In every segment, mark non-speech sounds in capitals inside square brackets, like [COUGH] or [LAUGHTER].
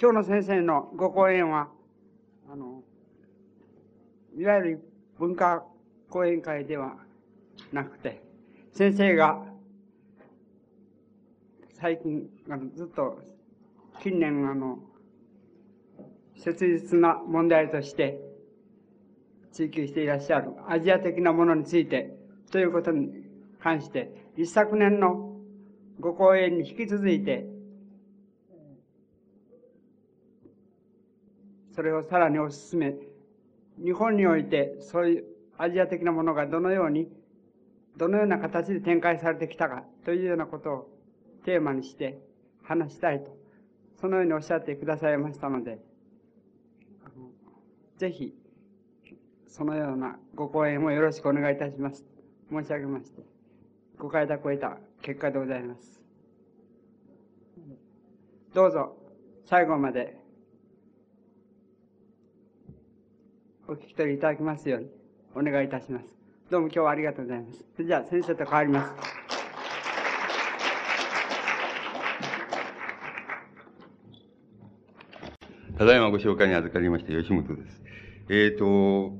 今日の先生のご講演は、あの、いわゆる文化講演会ではなくて、先生が最近、あのずっと近年あの、切実な問題として追求していらっしゃるアジア的なものについてということに関して、一昨年のご講演に引き続いて、それをさらに推し進め、日本においてそういうアジア的なものがどのように、どのような形で展開されてきたかというようなことをテーマにして話したいと、そのようにおっしゃってくださいましたので、ぜひ、そのようなご講演をよろしくお願いいたします。申し上げまして、ご快諾を得た結果でございます。どうぞ、最後までお聞き取りいただきますようにお願いいたします。どうも今日はありがとうございます。それじゃあ先生と変わります。ただいまご紹介に預かりました吉本です。えっ、ー、と、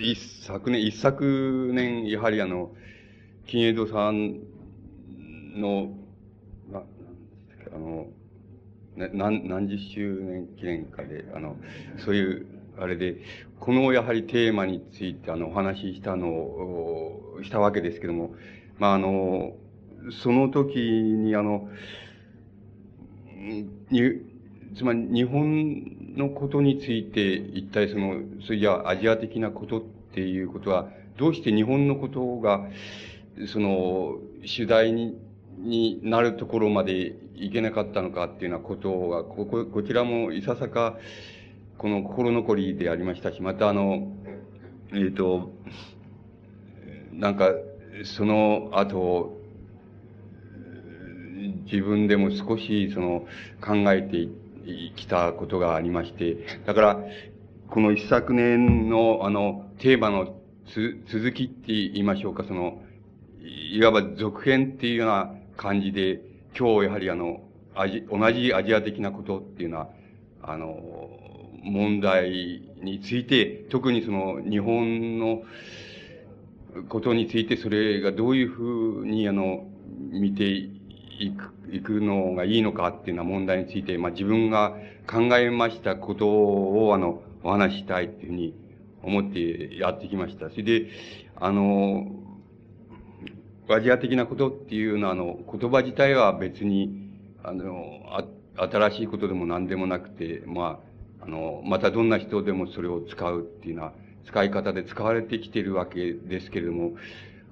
一昨年、一昨年、やはりあの、金江戸さんの、な、あの、何、何十周年記念かで、あの、そういうあれで、このやはりテーマについてあのお話ししたのを、したわけですけども、まああの、その時にあの、に、つまり日本のことについて一体その、それじゃアジア的なことっていうことは、どうして日本のことが、その、主題に、になるところまでいけなかったのかっていうようなことが、ここ、こちらもいささか、この心残りでありましたし、またあの、えっ、ー、と、なんか、その後、自分でも少しその考えてきたことがありまして、だから、この一昨年のあのテーマのつ続きって言いましょうか、その、いわば続編っていうような感じで、今日やはりあの、アジ同じアジア的なことっていうのは、あの、問題について、特にその日本のことについてそれがどういうふうにあの、見ていく、いくのがいいのかっていうような問題について、まあ自分が考えましたことをあの、お話したいっていうふうに思ってやってきました。それで、あの、アジア的なことっていうのは、あの、言葉自体は別に、あの、あ新しいことでも何でもなくて、まあ、あの、またどんな人でもそれを使うっていうような使い方で使われてきているわけですけれども、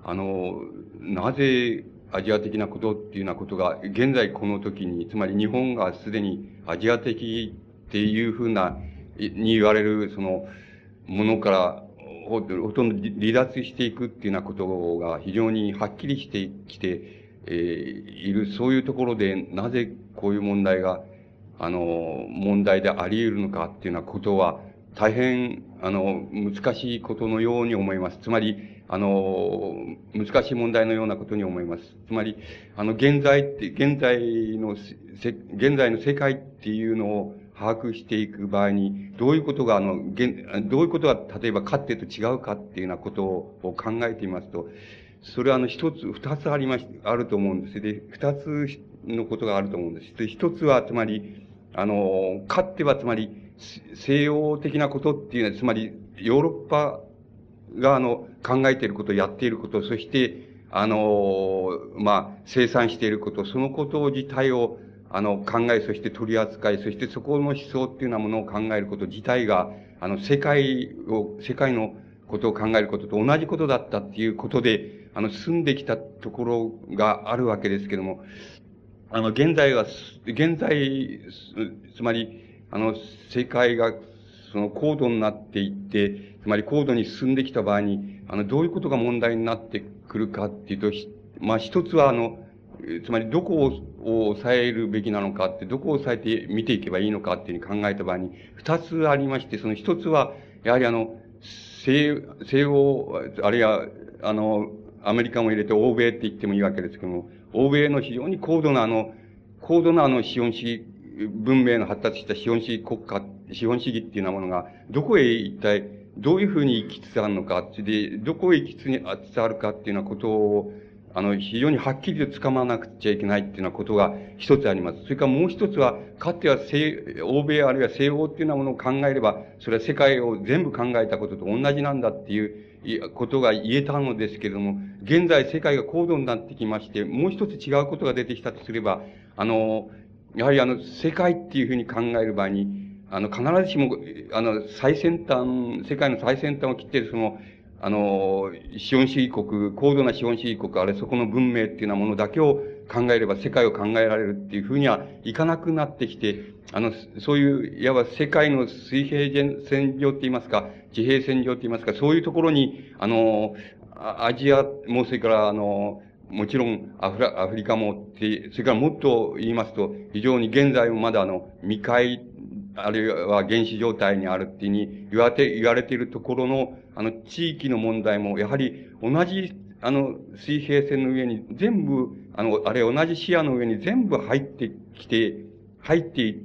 あの、なぜアジア的なことっていうようなことが、現在この時に、つまり日本がすでにアジア的っていうふうな、に言われる、その、ものからほとんど離脱していくっていうようなことが非常にはっきりしてきて、えー、いる、そういうところで、なぜこういう問題があの、問題であり得るのかっていうようなことは、大変、あの、難しいことのように思います。つまり、あの、難しい問題のようなことに思います。つまり、あの、現在って、現在の、現在の世界っていうのを把握していく場合に、どういうことが、あの、どういうことが、例えば、かってと違うかっていうようなことを考えていますと、それはあの、一つ、二つありまし、あると思うんです。で、二つのことがあると思うんです。で、一つは、つまり、あの、かってはつまり、西洋的なことっていうのは、つまり、ヨーロッパが、あの、考えていること、やっていること、そして、あの、まあ、生産していること、そのこと自体を、あの、考え、そして取り扱い、そしてそこの思想っていうようなものを考えること自体が、あの、世界を、世界のことを考えることと同じことだったっていうことで、あの、住んできたところがあるわけですけども、あの、現在は、現在、つまり、あの、世界が、その高度になっていって、つまり高度に進んできた場合に、あの、どういうことが問題になってくるかっていうと、まあ、一つは、あの、つまりどこを抑えるべきなのかって、どこを抑えて見ていけばいいのかっていうふうに考えた場合に、二つありまして、その一つは、やはりあの、西、西欧、あるいは、あの、アメリカも入れて欧米って言ってもいいわけですけども、欧米の非常に高度なあの、高度なあの資本主義文明の発達した資本主義国家、資本主義っていうようなものが、どこへ一体、どういうふうに行きつつあるのか、で、どこへ行きつつあるかっていうようなことを、あの、非常にはっきりと掴まなくちゃいけないっていうようなことが一つあります。それからもう一つは、かつては西、欧米あるいは西欧っていうようなものを考えれば、それは世界を全部考えたことと同じなんだっていうことが言えたのですけれども、現在世界が高度になってきまして、もう一つ違うことが出てきたとすれば、あの、やはりあの、世界っていうふうに考える場合に、あの、必ずしも、あの、最先端、世界の最先端を切っているその、あの、資本主義国、高度な資本主義国、あれそこの文明っていうようなものだけを考えれば世界を考えられるっていうふうにはいかなくなってきて、あの、そういう、いわば世界の水平線上って言いますか、地平線上って言いますか、そういうところに、あの、アジアも、それから、あの、もちろんアフラ、アフリカもって、それからもっと言いますと、非常に現在もまだあの、未開あるいは原始状態にあるっていうに言われて、言われているところの、あの、地域の問題も、やはり同じ、あの、水平線の上に全部、あの、あれ同じ視野の上に全部入ってきて、入って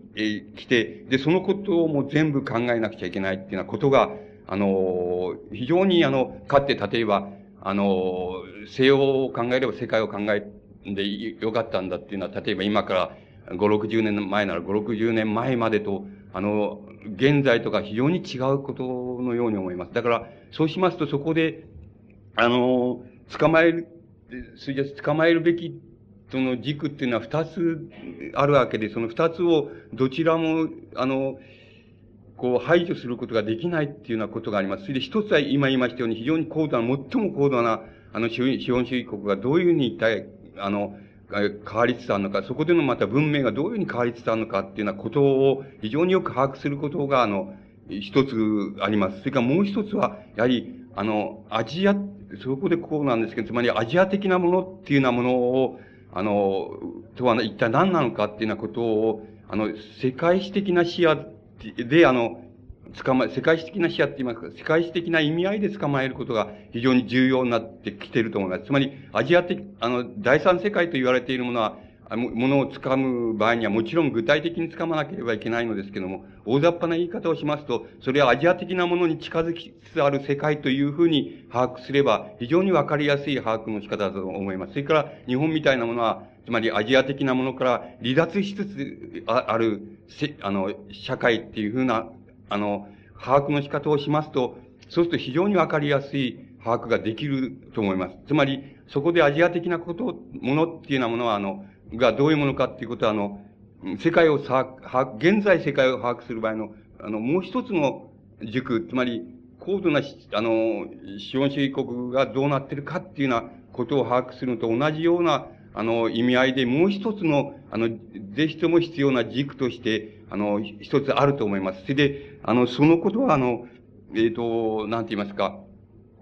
きて、で、そのことをもう全部考えなくちゃいけないっていうようなことが、あの、非常にあの、かって例えば、あの、西洋を考えれば世界を考えでよかったんだっていうのは、例えば今から5、60年前なら5、60年前までと、あの、現在とか非常に違うことのように思います。だから、そうしますとそこで、あの、捕まえる、それじゃ捕まえるべきその軸っていうのは二つあるわけで、その二つをどちらも、あの、こう排除することができないっていうようなことがあります。それで一つは今言いましたように非常に高度な、最も高度な、あの資本主義国がどういうふうに一体、あの、変わりつつあるのか、そこでのまた文明がどういうふうに変わりつつあるのかっていうようなことを非常によく把握することが、あの、一つあります。それからもう一つは、やはり、あの、アジア、そこでこうなんですけど、つまりアジア的なものっていうようなものを、あの、とは一体何なのかっていうようなことを、あの、世界史的な視野で、あの、捕まえ、世界史的な視野って言いますか、世界史的な意味合いで捕まえることが非常に重要になってきていると思います。つまり、アジア的、あの、第三世界と言われているものは、ものを掴む場合にはもちろん具体的に掴まなければいけないのですけども、大雑把な言い方をしますと、それはアジア的なものに近づきつつある世界というふうに把握すれば、非常にわかりやすい把握の仕方だと思います。それから、日本みたいなものは、つまりアジア的なものから離脱しつつある、あの、社会っていうふうな、あの、把握の仕方をしますと、そうすると非常にわかりやすい把握ができると思います。つまり、そこでアジア的なこと、ものっていうようなものは、あの、がどういうものかっていうことは、あの、世界をさ、現在世界を把握する場合の、あの、もう一つの軸、つまり、高度な、あの、資本主義国がどうなってるかっていうようなことを把握するのと同じような、あの、意味合いで、もう一つの、あの、ぜひとも必要な軸として、あの、一つあると思います。それで、あの、そのことは、あの、えっ、ー、と、なんて言いますか、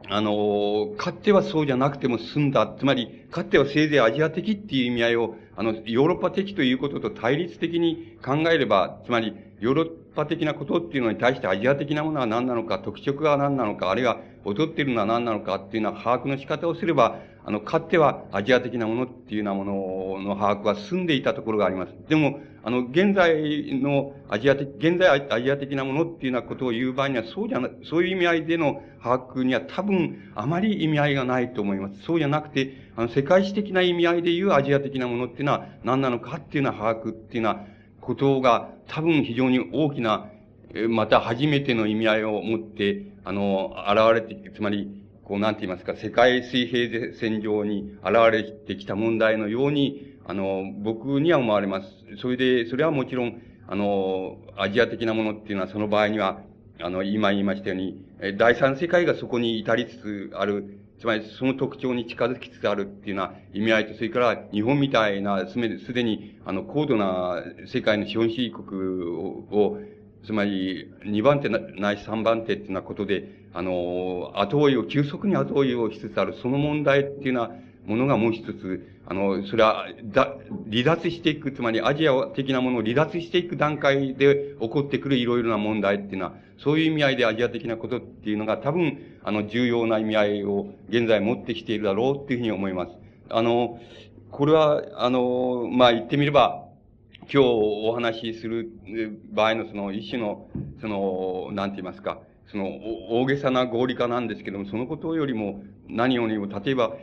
あの、かつてはそうじゃなくても済んだ。つまり、かつてはせいぜいアジア的っていう意味合いを、あの、ヨーロッパ的ということと対立的に考えれば、つまり、ヨーロッパ的なことっていうのに対してアジア的なものは何なのか、特色が何なのか、あるいは劣っているのは何なのかっていうのは把握の仕方をすれば、あの、かつてはアジア的なものっていうようなものの把握は進んでいたところがあります。でも、あの、現在のアジア的、現在アジア的なものっていうようなことを言う場合には、そうじゃな、そういう意味合いでの把握には多分あまり意味合いがないと思います。そうじゃなくて、あの、世界史的な意味合いで言うアジア的なものっていうのは何なのかっていうような把握っていうようなことが多分非常に大きな、また初めての意味合いを持って、あの、現れて、つまり、こう、なんて言いますか、世界水平線上に現れてきた問題のように、あの、僕には思われます。それで、それはもちろん、あの、アジア的なものっていうのは、その場合には、あの、今言いましたように、第三世界がそこに至りつつある、つまりその特徴に近づきつつあるっていうような意味合いと、それから日本みたいな、すでに、あの、高度な世界の資本主義国を、つまり、二番手ないし三番手っていうようなことで、あの、後追いを、急速に後追いをしつつある、その問題っていうようなものがもう一つ、あの、それは、だ、離脱していく、つまりアジア的なものを離脱していく段階で起こってくるいろいろな問題っていうのは、そういう意味合いでアジア的なことっていうのが多分、あの、重要な意味合いを現在持ってきているだろうっていうふうに思います。あの、これは、あの、まあ、言ってみれば、今日お話しする場合のその一種の、その、なんて言いますか、その、大げさな合理化なんですけども、そのことよりも、何よりも、例えば、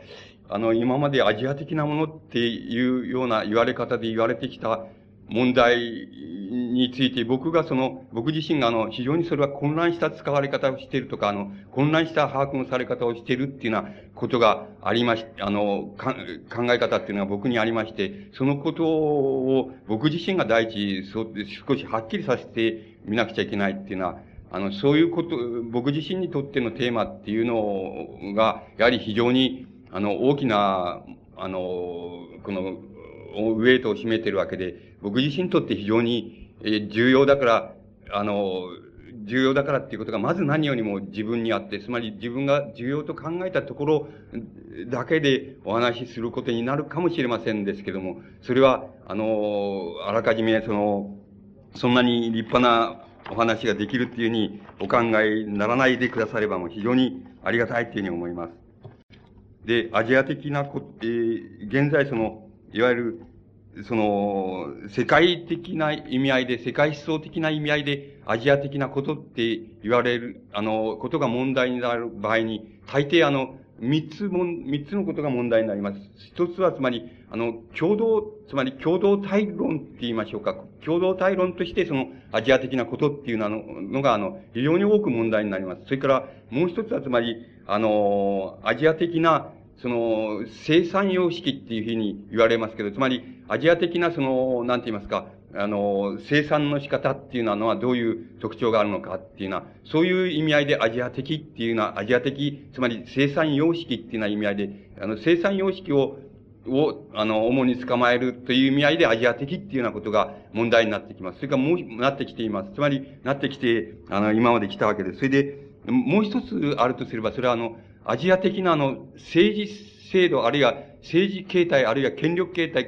あの、今までアジア的なものっていうような言われ方で言われてきた問題について、僕がその、僕自身があの、非常にそれは混乱した使われ方をしているとか、あの、混乱した把握のされ方をしているっていうようなことがありまし、あの、考え方っていうのが僕にありまして、そのことを僕自身が第一、そう少しはっきりさせてみなくちゃいけないっていうのは、あの、そういうこと、僕自身にとってのテーマっていうのが、やはり非常に、あの、大きな、あの、この、ウェイトを占めてるわけで、僕自身にとって非常に、重要だから、あの、重要だからっていうことがまず何よりも自分にあって、つまり自分が重要と考えたところだけでお話しすることになるかもしれませんですけども、それは、あの、あらかじめその、そんなに立派なお話ができるっていうふうにお考えにならないでくださればもう非常にありがたいっていうふうに思います。で、アジア的なこ、えー、現在その、いわゆる、その、世界的な意味合いで、世界思想的な意味合いで、アジア的なことって言われる、あの、ことが問題になる場合に、大抵あの、三つも、三つのことが問題になります。一つはつまり、あの、共同、つまり共同体論って言いましょうか。共同体論としてそのアジア的なことっていうののが、あの、非常に多く問題になります。それから、もう一つはつまり、あの、アジア的な、その、生産様式っていうふうに言われますけど、つまり、アジア的なその、なんて言いますか、あの、生産の仕方っていうのはどういう特徴があるのかっていうのは、そういう意味合いでアジア的っていうのは、アジア的、つまり生産様式っていうような意味合いで、あの、生産様式を、を、あの、主に捕まえるという意味合いでアジア的っていうようなことが問題になってきます。それからもう、なってきています。つまり、なってきて、あの、今まで来たわけです。それで、もう一つあるとすれば、それはあの、アジア的なあの、政治制度、あるいは政治形態、あるいは権力形態っ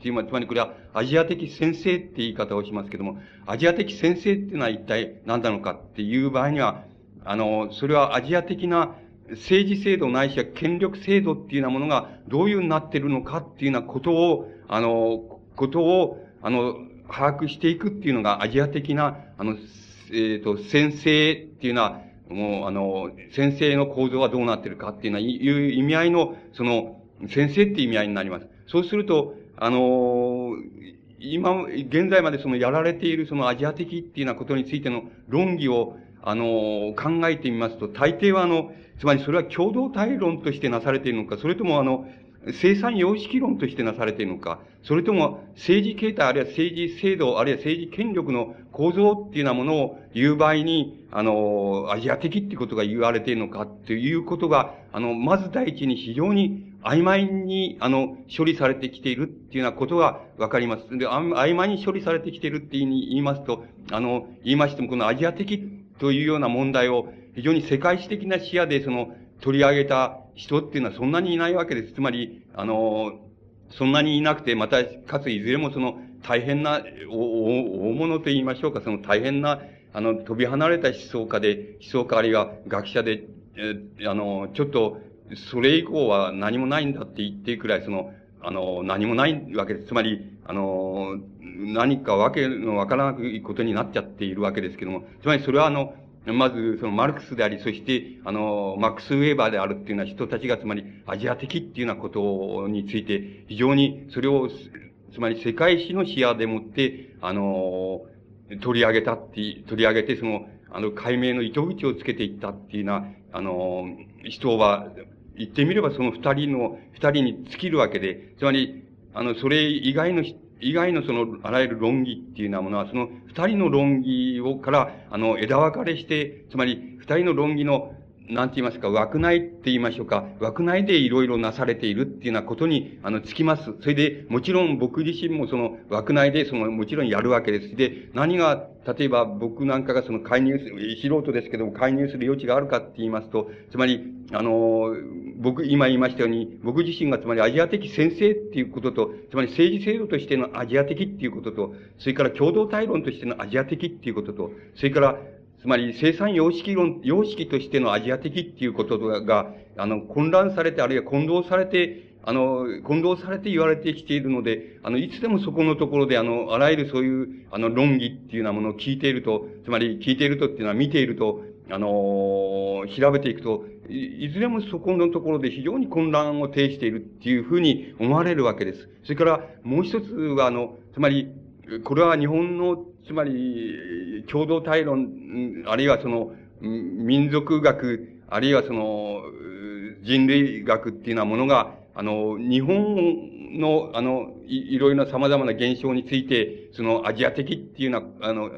ていうのは、つまりこれはアジア的先生って言い方をしますけども、アジア的先生っていうのは一体何なのかっていう場合には、あの、それはアジア的な政治制度ないしは権力制度っていうようなものがどういうになってるのかっていうようなことを、あの、ことを、あの、把握していくっていうのがアジア的な、あの、えっ、ー、と、先生っていうのは、もう、あの、先生の構造はどうなってるかっていうのは、いう意味合いの、その、先生っていう意味合いになります。そうすると、あの今、現在までそのやられているそのアジア的っていうようなことについての論議を、あの考えてみますと、大抵はあの、つまりそれは共同体論としてなされているのか、それともあの、生産様式論としてなされているのか、それとも政治形態、あるいは政治制度、あるいは政治権力の構造っていうようなものを言う場合に、あの、アジア的っていうことが言われているのかっていうことが、あの、まず第一に非常に曖昧に、あの、処理されてきているっていうようなことがわかります。で、曖昧に処理されてきているって言いますと、あの、言いましても、このアジア的というような問題を非常に世界史的な視野でその取り上げた人っていうのはそんなにいないわけです。つまり、あの、そんなにいなくて、また、かついずれもその大変な、大物と言いましょうか、その大変な、あの、飛び離れた思想家で、思想家あるいは学者で、えあの、ちょっと、それ以降は何もないんだって言っていくらい、その、あの、何もないわけです。つまり、あの、何かわけのわからないことになっちゃっているわけですけども、つまりそれはあの、まず、そのマルクスであり、そして、あの、マックス・ウェーバーであるっていうのは人たちが、つまり、アジア的っていうようなことについて、非常に、それを、つまり世界史の視野でもって、あの、取り上げたって、取り上げて、その、あの、解明の糸口をつけていったっていうような、あの、人は、言ってみればその二人の、二人に尽きるわけで、つまり、あの、それ以外の以外のその、あらゆる論議っていうようなものは、その二人の論議をから、あの、枝分かれして、つまり、二人の論議の、なんて言いますか、枠内って言いましょうか、枠内でいろいろなされているっていうようなことに、あの、つきます。それで、もちろん僕自身もその枠内で、その、もちろんやるわけです。で、何が、例えば僕なんかがその介入する、素人ですけども、介入する余地があるかって言いますと、つまり、あの、僕、今言いましたように、僕自身がつまりアジア的先生っていうことと、つまり政治制度としてのアジア的っていうことと、それから共同体論としてのアジア的っていうことと、それから、つまり生産様式論、様式としてのアジア的っていうことが、あの、混乱されて、あるいは混同されて、あの、混同されて言われてきているので、あの、いつでもそこのところで、あの、あらゆるそういう、あの、論議っていうようなものを聞いていると、つまり聞いているとっていうのは見ていると、あの、調べていくと、いいずれもそこのところで非常に混乱を呈しているっていうふうに思われるわけです。それからもう一つは、あの、つまり、これは日本の、つまり、共同体論、あるいはその、民族学、あるいはその、人類学っていうようなものが、あの、日本の、あの、いいろいろな様々な現象について、そのアジア的っていうような、あの、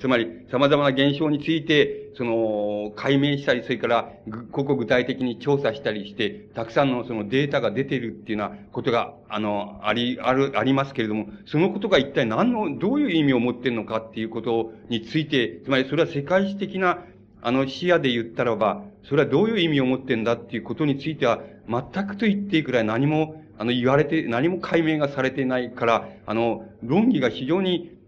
つまり様々な現象について、その、解明したり、それから、個々具体的に調査したりして、たくさんのそのデータが出てるっていうようなことが、あの、あり、ある、ありますけれども、そのことが一体何の、どういう意味を持っているのかっていうことについて、つまりそれは世界史的な、あの視野で言ったらば、それはどういう意味を持ってんだっていうことについては、全くと言っていいくらい何も、あの、言われて、何も解明がされていないから、あの、論議が非常に、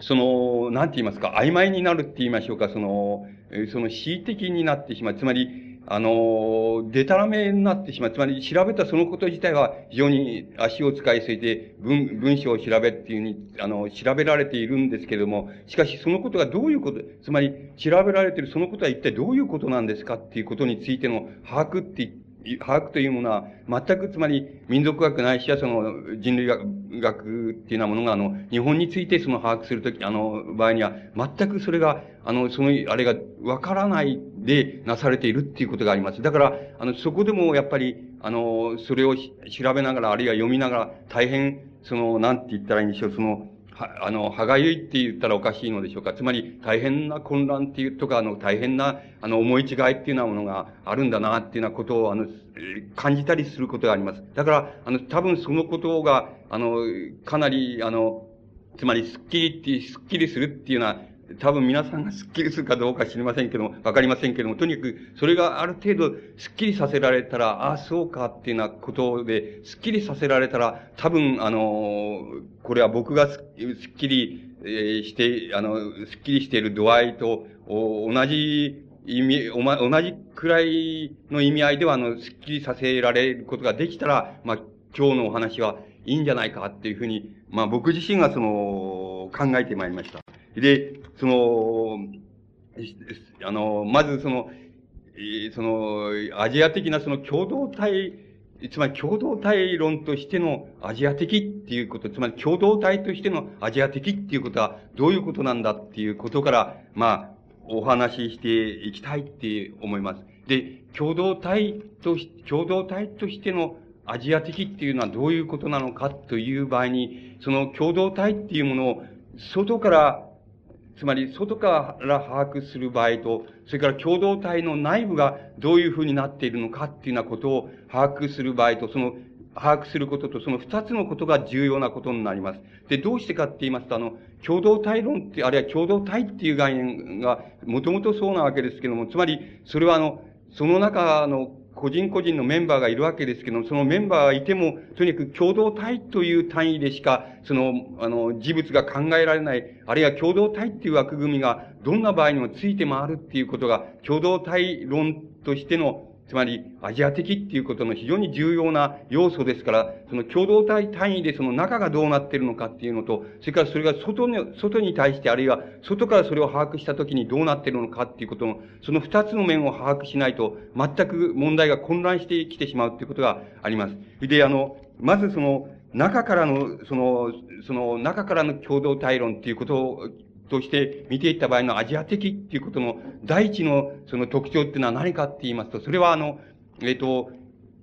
その、なんて言いますか、曖昧になるって言いましょうか、その、その恣意的になってしまう。つまり、あの、でたらめになってしまう。つまり、調べたそのこと自体は非常に足を使いすぎて、文、文章を調べっていうふうに、あの、調べられているんですけれども、しかしそのことがどういうこと、つまり、調べられているそのことは一体どういうことなんですかっていうことについての把握って把握というものは、全くつまり民族学ないしはその人類学っていうようなものが、あの、日本についてその把握するとき、あの、場合には、全くそれが、あの、その、あれがわからないでなされているっていうことがあります。だから、あの、そこでもやっぱり、あの、それを調べながら、あるいは読みながら、大変、その、なんて言ったらいいんでしょう、その、は、あの、歯がゆいって言ったらおかしいのでしょうか。つまり、大変な混乱っていうとか、あの、大変な、あの、思い違いっていうようなものがあるんだな、っていうようなことを、あの、感じたりすることがあります。だから、あの、多分そのことが、あの、かなり、あの、つまり、スッキリって、スッキリするっていうような、多分皆さんがスッキリするかどうか知りませんけども、わかりませんけども、とにかく、それがある程度、スッキリさせられたら、ああ、そうかっていうようなことで、スッキリさせられたら、多分、あの、これは僕がスッキリして、あの、スッキリしている度合いと、同じ意味、おま、同じくらいの意味合いでは、あの、スッキリさせられることができたら、まあ、今日のお話はいいんじゃないかっていうふうに、まあ、僕自身がその、考えてまいりました。で、その、あの、まずその、その、アジア的なその共同体、つまり共同体論としてのアジア的っていうこと、つまり共同体としてのアジア的っていうことはどういうことなんだっていうことから、まあ、お話ししていきたいって思います。で、共同体とし、共同体としてのアジア的っていうのはどういうことなのかという場合に、その共同体っていうものを外からつまり、外から把握する場合と、それから共同体の内部がどういうふうになっているのかっていうようなことを把握する場合と、その、把握することと、その二つのことが重要なことになります。で、どうしてかって言いますと、あの、共同体論って、あるいは共同体っていう概念が、もともとそうなわけですけども、つまり、それはあの、その中の個人個人のメンバーがいるわけですけども、そのメンバーがいても、とにかく共同体という単位でしか、その、あの、事物が考えられない、あるいは共同体っていう枠組みが、どんな場合にもついて回るっていうことが、共同体論としてのつまり、アジア的っていうことの非常に重要な要素ですから、その共同体単位でその中がどうなってるのかっていうのと、それからそれが外に、外に対して、あるいは外からそれを把握したときにどうなってるのかっていうことの、その二つの面を把握しないと、全く問題が混乱してきてしまうっていうことがあります。で、あの、まずその、中からの、その、その中からの共同体論っていうことを、として見ていった場合のアジア的っていうことの第一のその特徴っていうのは何かって言いますと、それはあの、えっ、ー、と、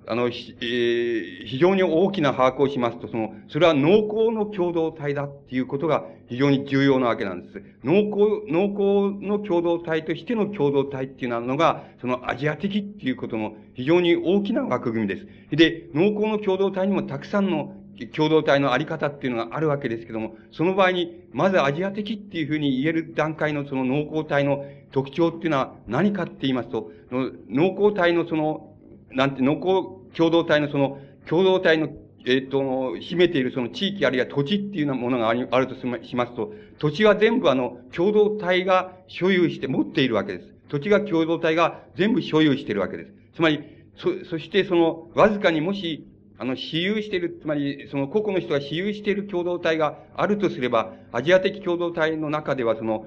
あの、えー、非常に大きな把握をしますと、その、それは濃厚の共同体だっていうことが非常に重要なわけなんです。濃厚、濃厚の共同体としての共同体っていうのが、そのアジア的っていうことの非常に大きな枠組みです。で、濃厚の共同体にもたくさんの共同体のあり方っていうのがあるわけですけども、その場合に、まずアジア的っていうふうに言える段階のその濃厚体の特徴っていうのは何かって言いますと、濃厚体のその、なんて、濃厚共同体のその、共同体のえっ、と、秘めているその地域あるいは土地っていうようなものがあるとしますと、土地は全部あの、共同体が所有して持っているわけです。土地が共同体が全部所有しているわけです。つまり、そ、そしてその、わずかにもし、あの、私有している、つまり、その個々の人が私有している共同体があるとすれば、アジア的共同体の中では、その、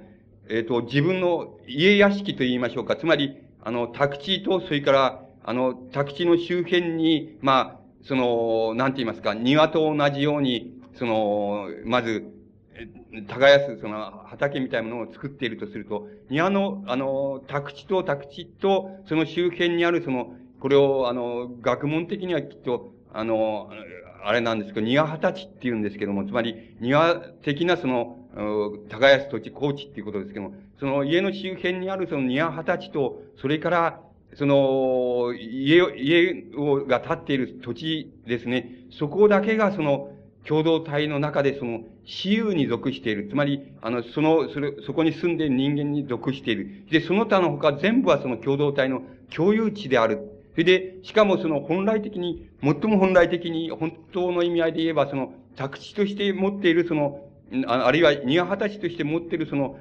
えっ、ー、と、自分の家屋敷と言いましょうか。つまり、あの、宅地と、それから、あの、宅地の周辺に、まあ、その、なんて言いますか、庭と同じように、その、まず、耕す、その、畑みたいなものを作っているとすると、庭の、あの、宅地と宅地と、その周辺にある、その、これを、あの、学問的にはきっと、あの、あれなんですけど、庭二十歳って言うんですけども、つまり、庭的なその、耕す土地、高地っていうことですけども、その家の周辺にあるその庭二十歳と、それから、その、家、家を、が建っている土地ですね、そこだけがその、共同体の中でその、私有に属している。つまり、あの、その、それ、そこに住んでいる人間に属している。で、その他の他全部はその共同体の共有地である。それで、しかもその本来的に、最も本来的に、本当の意味合いで言えば、その、宅地として持っているその、ああるいは庭二十歳として持っているその、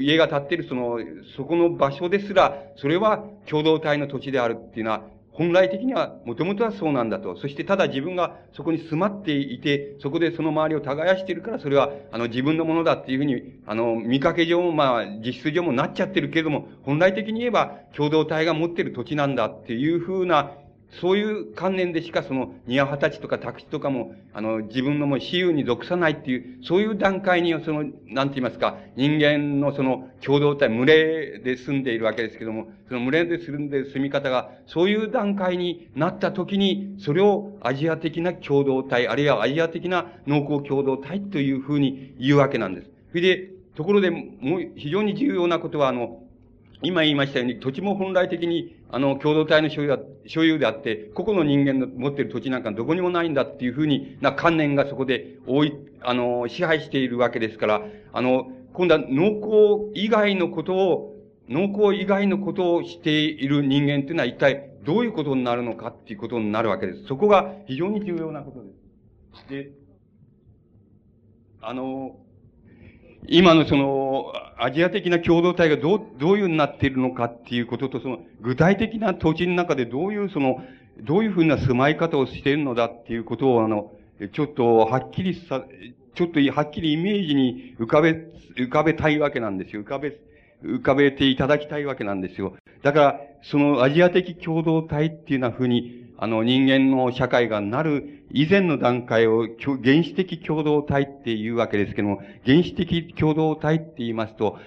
家が建っているその、そこの場所ですら、それは共同体の土地であるっていうのは、本来的には、もともとはそうなんだと。そしてただ自分がそこに住まっていて、そこでその周りを耕しているから、それは、あの、自分のものだっていうふうに、あの、見かけ上も、まあ、実質上もなっちゃってるけれども、本来的に言えば、共同体が持ってる土地なんだっていうふうな、そういう観念でしかその、庭二十歳とか宅地とかも、あの、自分のもう私有に属さないっていう、そういう段階に、その、なんて言いますか、人間のその、共同体、群れで住んでいるわけですけども、その群れで住んで住み方が、そういう段階になった時に、それをアジア的な共同体、あるいはアジア的な農耕共同体というふうに言うわけなんです。それで、ところで、もう非常に重要なことは、あの、今言いましたように、土地も本来的に、あの、共同体の所有所有であって、個々の人間の持っている土地なんかどこにもないんだっていうふうにな観念がそこで多い、あの、支配しているわけですから、あの、今度は農耕以外のことを、農耕以外のことをしている人間っていうのは一体どういうことになるのかっていうことになるわけです。そこが非常に重要なことです。で、あの、今のその、アジア的な共同体がどう、どういうになっているのかっていうことと、その、具体的な土地の中でどういうその、どういうふうな住まい方をしているのだっていうことを、あの、ちょっとはっきりさ、ちょっとはっきりイメージに浮かべ、浮かべたいわけなんですよ。浮かべ、浮かべていただきたいわけなんですよ。だから、そのアジア的共同体っていうようなふうに、あの人間の社会がなる以前の段階を原始的共同体っていうわけですけども、原始的共同体って言いますと、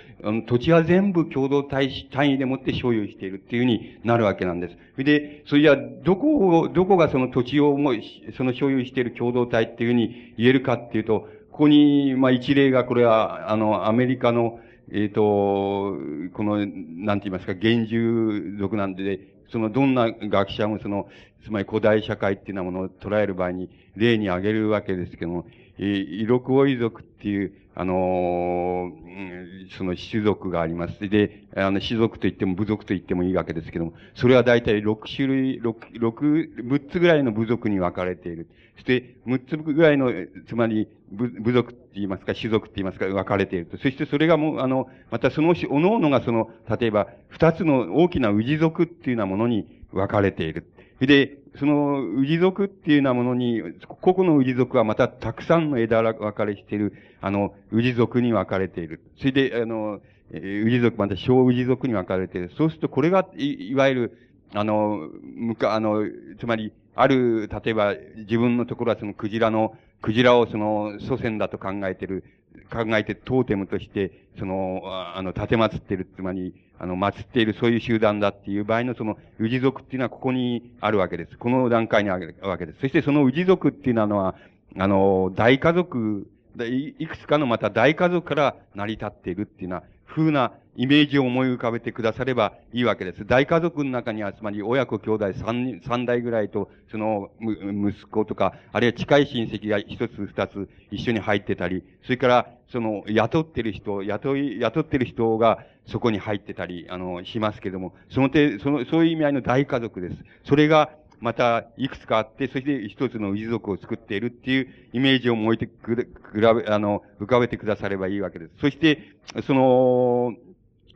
土地は全部共同体単位でもって所有しているっていうふうになるわけなんです。で、それじゃあ、どこを、どこがその土地をも、その所有している共同体っていうふうに言えるかっていうと、ここに、まあ一例がこれは、あの、アメリカの、えっ、ー、と、この、なんて言いますか、原住族なんで、そのどんな学者もその、つまり古代社会っていうようなものを捉える場合に例に挙げるわけですけども、えー、イロクオイ族っていう、あのー、その種族があります。で、あの、種族と言っても部族と言ってもいいわけですけども、それは大体6種類、6、6、6つぐらいの部族に分かれている。そして、6つぐらいの、つまり、部部族って言いますか、種族って言いますか、分かれていると。そしてそれがもう、あの、またその、おのおのがその、例えば、2つの大きな氏族っていうようなものに分かれている。で、その、氏族っていうようなものに、個々の氏族はまたたくさんの枝分かれしている、あの、氏族に分かれている。それで、あの、氏族、また小氏族に分かれている。そうすると、これが、い、いわゆる、あの、むか、あの、つまり、ある、例えば、自分のところはそのクジラの、クジラをその祖先だと考えている、考えてトーテムとして、その、あの、立て祀ってる、つまり、あの、祀っているそういう集団だっていう場合のその、氏族っていうのはここにあるわけです。この段階にあるわけです。そしてその氏族っていうのは、あの、大家族、いくつかのまた大家族から成り立っているっていうな、風なイメージを思い浮かべてくださればいいわけです。大家族の中には、つまり親子兄弟三三代ぐらいと、その息子とか、あるいは近い親戚が一つ二つ一緒に入ってたり、それから、その雇ってる人、雇い、雇ってる人がそこに入ってたり、あの、しますけども、その手、その、そういう意味合いの大家族です。それが、また、いくつかあって、そして一つの氏族を作っているっていうイメージを燃えてくら、べ、あの、浮かべてくださればいいわけです。そして、その、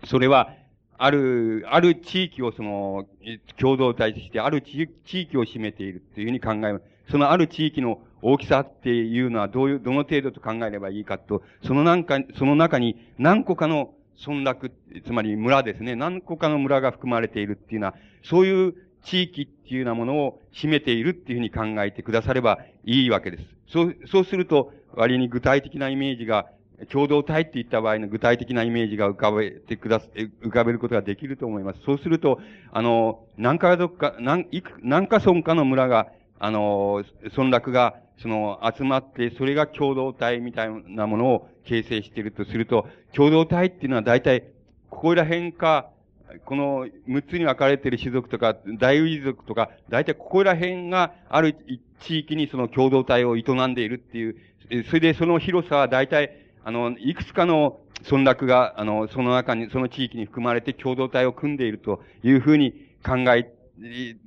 それは、ある、ある地域をその、共同体として、ある地域を占めているというふうに考えます、そのある地域の大きさっていうのはどういう、どの程度と考えればいいかと、そのなんか、その中に何個かの村落、つまり村ですね、何個かの村が含まれているっていうのは、そういう地域っていうようなものを占めているっていうふうに考えてくださればいいわけです。そう、そうすると、割に具体的なイメージが、共同体って言った場合の具体的なイメージが浮かべてくだす、浮かべることができると思います。そうすると、あの、何か族か、何、いく、何か村かの村が、あの、村落が、その、集まって、それが共同体みたいなものを形成しているとすると、共同体っていうのは大体、ここら辺か、この6つに分かれている種族とか、大氏族とか、大体ここら辺がある地域にその共同体を営んでいるっていう、それでその広さは大体、あの、いくつかの村落が、あの、その中に、その地域に含まれて共同体を組んでいるというふうに考え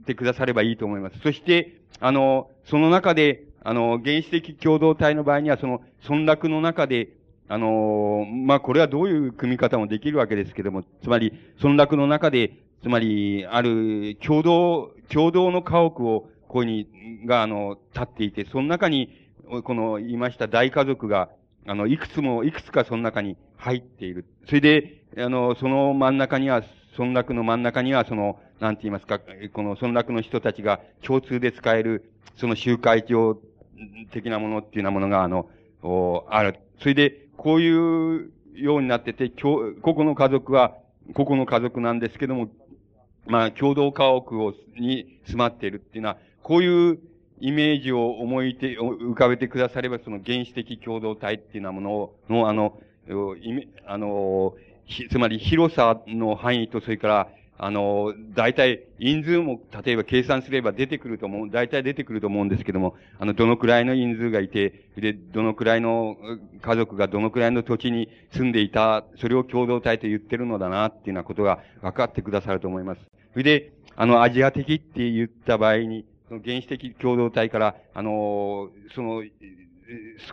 てくださればいいと思います。そして、あの、その中で、あの、原始的共同体の場合には、その村落の中で、あの、まあ、これはどういう組み方もできるわけですけども、つまり、村落の中で、つまり、ある共同、共同の家屋を、ここに、が、あの、立っていて、その中に、この言いました大家族が、あの、いくつも、いくつかその中に入っている。それで、あの、その真ん中には、村落の真ん中には、その、なんて言いますか、この村落の人たちが共通で使える、その集会場的なものっていうようなものが、あの、ある。それで、こういうようになってて、今日個々の家族は、個々の家族なんですけども、まあ、共同家屋を、に住まっているっていうのは、こういうイメージを思いて、浮かべてくだされば、その原始的共同体っていうようなものを、の、あの、あの、つまり広さの範囲と、それから、あの、大体、因数も、例えば計算すれば出てくると思う、大体出てくると思うんですけども、あの、どのくらいの因数がいて、で、どのくらいの家族がどのくらいの土地に住んでいた、それを共同体と言ってるのだな、っていうようなことが分かってくださると思います。それで、あの、アジア的って言った場合に、その原始的共同体から、あの、その、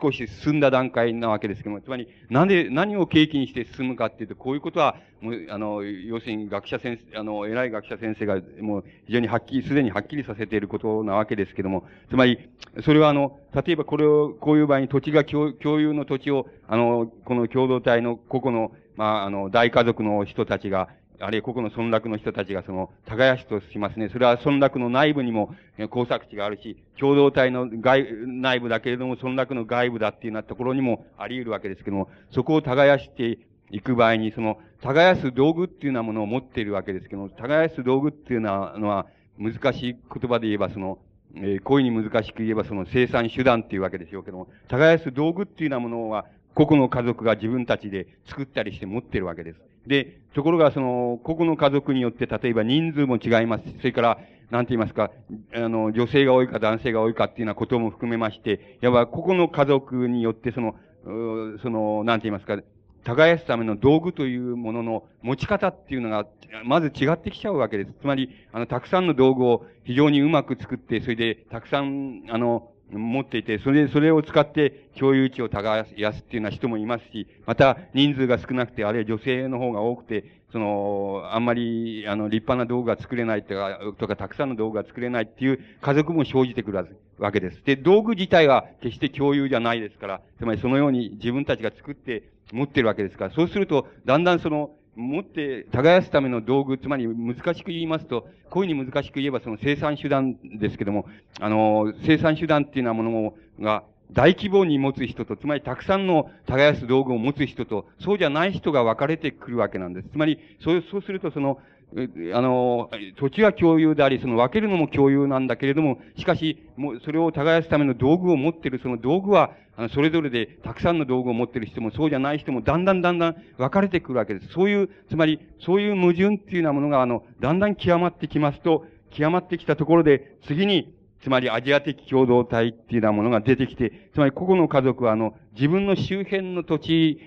少し進んだ段階なわけですけども、つまり、なんで、何を契機にして進むかっていうと、こういうことは、もう、あの、要するに学者先生、あの、偉い学者先生が、もう、非常にはっきり、すでにはっきりさせていることなわけですけども、つまり、それはあの、例えばこれを、こういう場合に土地が共共有の土地を、あの、この共同体の個々の、まあ、あの、大家族の人たちが、あるいはここの村落の人たちがその、耕しとしますね。それは村落の内部にも工作地があるし、共同体の外、内部だけれども村落の外部だっていうようなところにもあり得るわけですけども、そこを耕していく場合に、その、耕す道具っていうようなものを持っているわけですけども、耕す道具っていうのは、難しい言葉で言えばその、えー、こういうふうに難しく言えばその生産手段っていうわけでしょうけども、耕す道具っていうようなものは、個々の家族が自分たちで作ったりして持ってるわけです。で、ところがその、個々の家族によって、例えば人数も違います。それから、なんて言いますか、あの、女性が多いか男性が多いかっていうようなことも含めまして、いわば個々の家族によってその、その、なんて言いますか、耕すための道具というものの持ち方っていうのが、まず違ってきちゃうわけです。つまり、あの、たくさんの道具を非常にうまく作って、それで、たくさん、あの、持っていて、それ、それを使って共有値を耕すっていうような人もいますし、また人数が少なくて、あるいは女性の方が多くて、その、あんまり、あの、立派な道具が作れないとか、とか、たくさんの道具が作れないっていう家族も生じてくるわけです。で、道具自体は決して共有じゃないですから、つまりそのように自分たちが作って持ってるわけですから、そうすると、だんだんその、持って耕すための道具、つまり難しく言いますと、こういうふうに難しく言えばその生産手段ですけども、あの、生産手段っていうようなものが、大規模に持つ人と、つまりたくさんの耕す道具を持つ人と、そうじゃない人が分かれてくるわけなんです。つまり、そう、そうするとその、あの、土地は共有であり、その分けるのも共有なんだけれども、しかし、もう、それを耕すための道具を持っている、その道具は、あの、それぞれでたくさんの道具を持っている人も、そうじゃない人も、だんだんだんだん分かれてくるわけです。そういう、つまり、そういう矛盾っていうようなものが、あの、だんだん極まってきますと、極まってきたところで、次に、つまりアジア的共同体っていうようなものが出てきて、つまり個々の家族は、あの、自分の周辺の土地、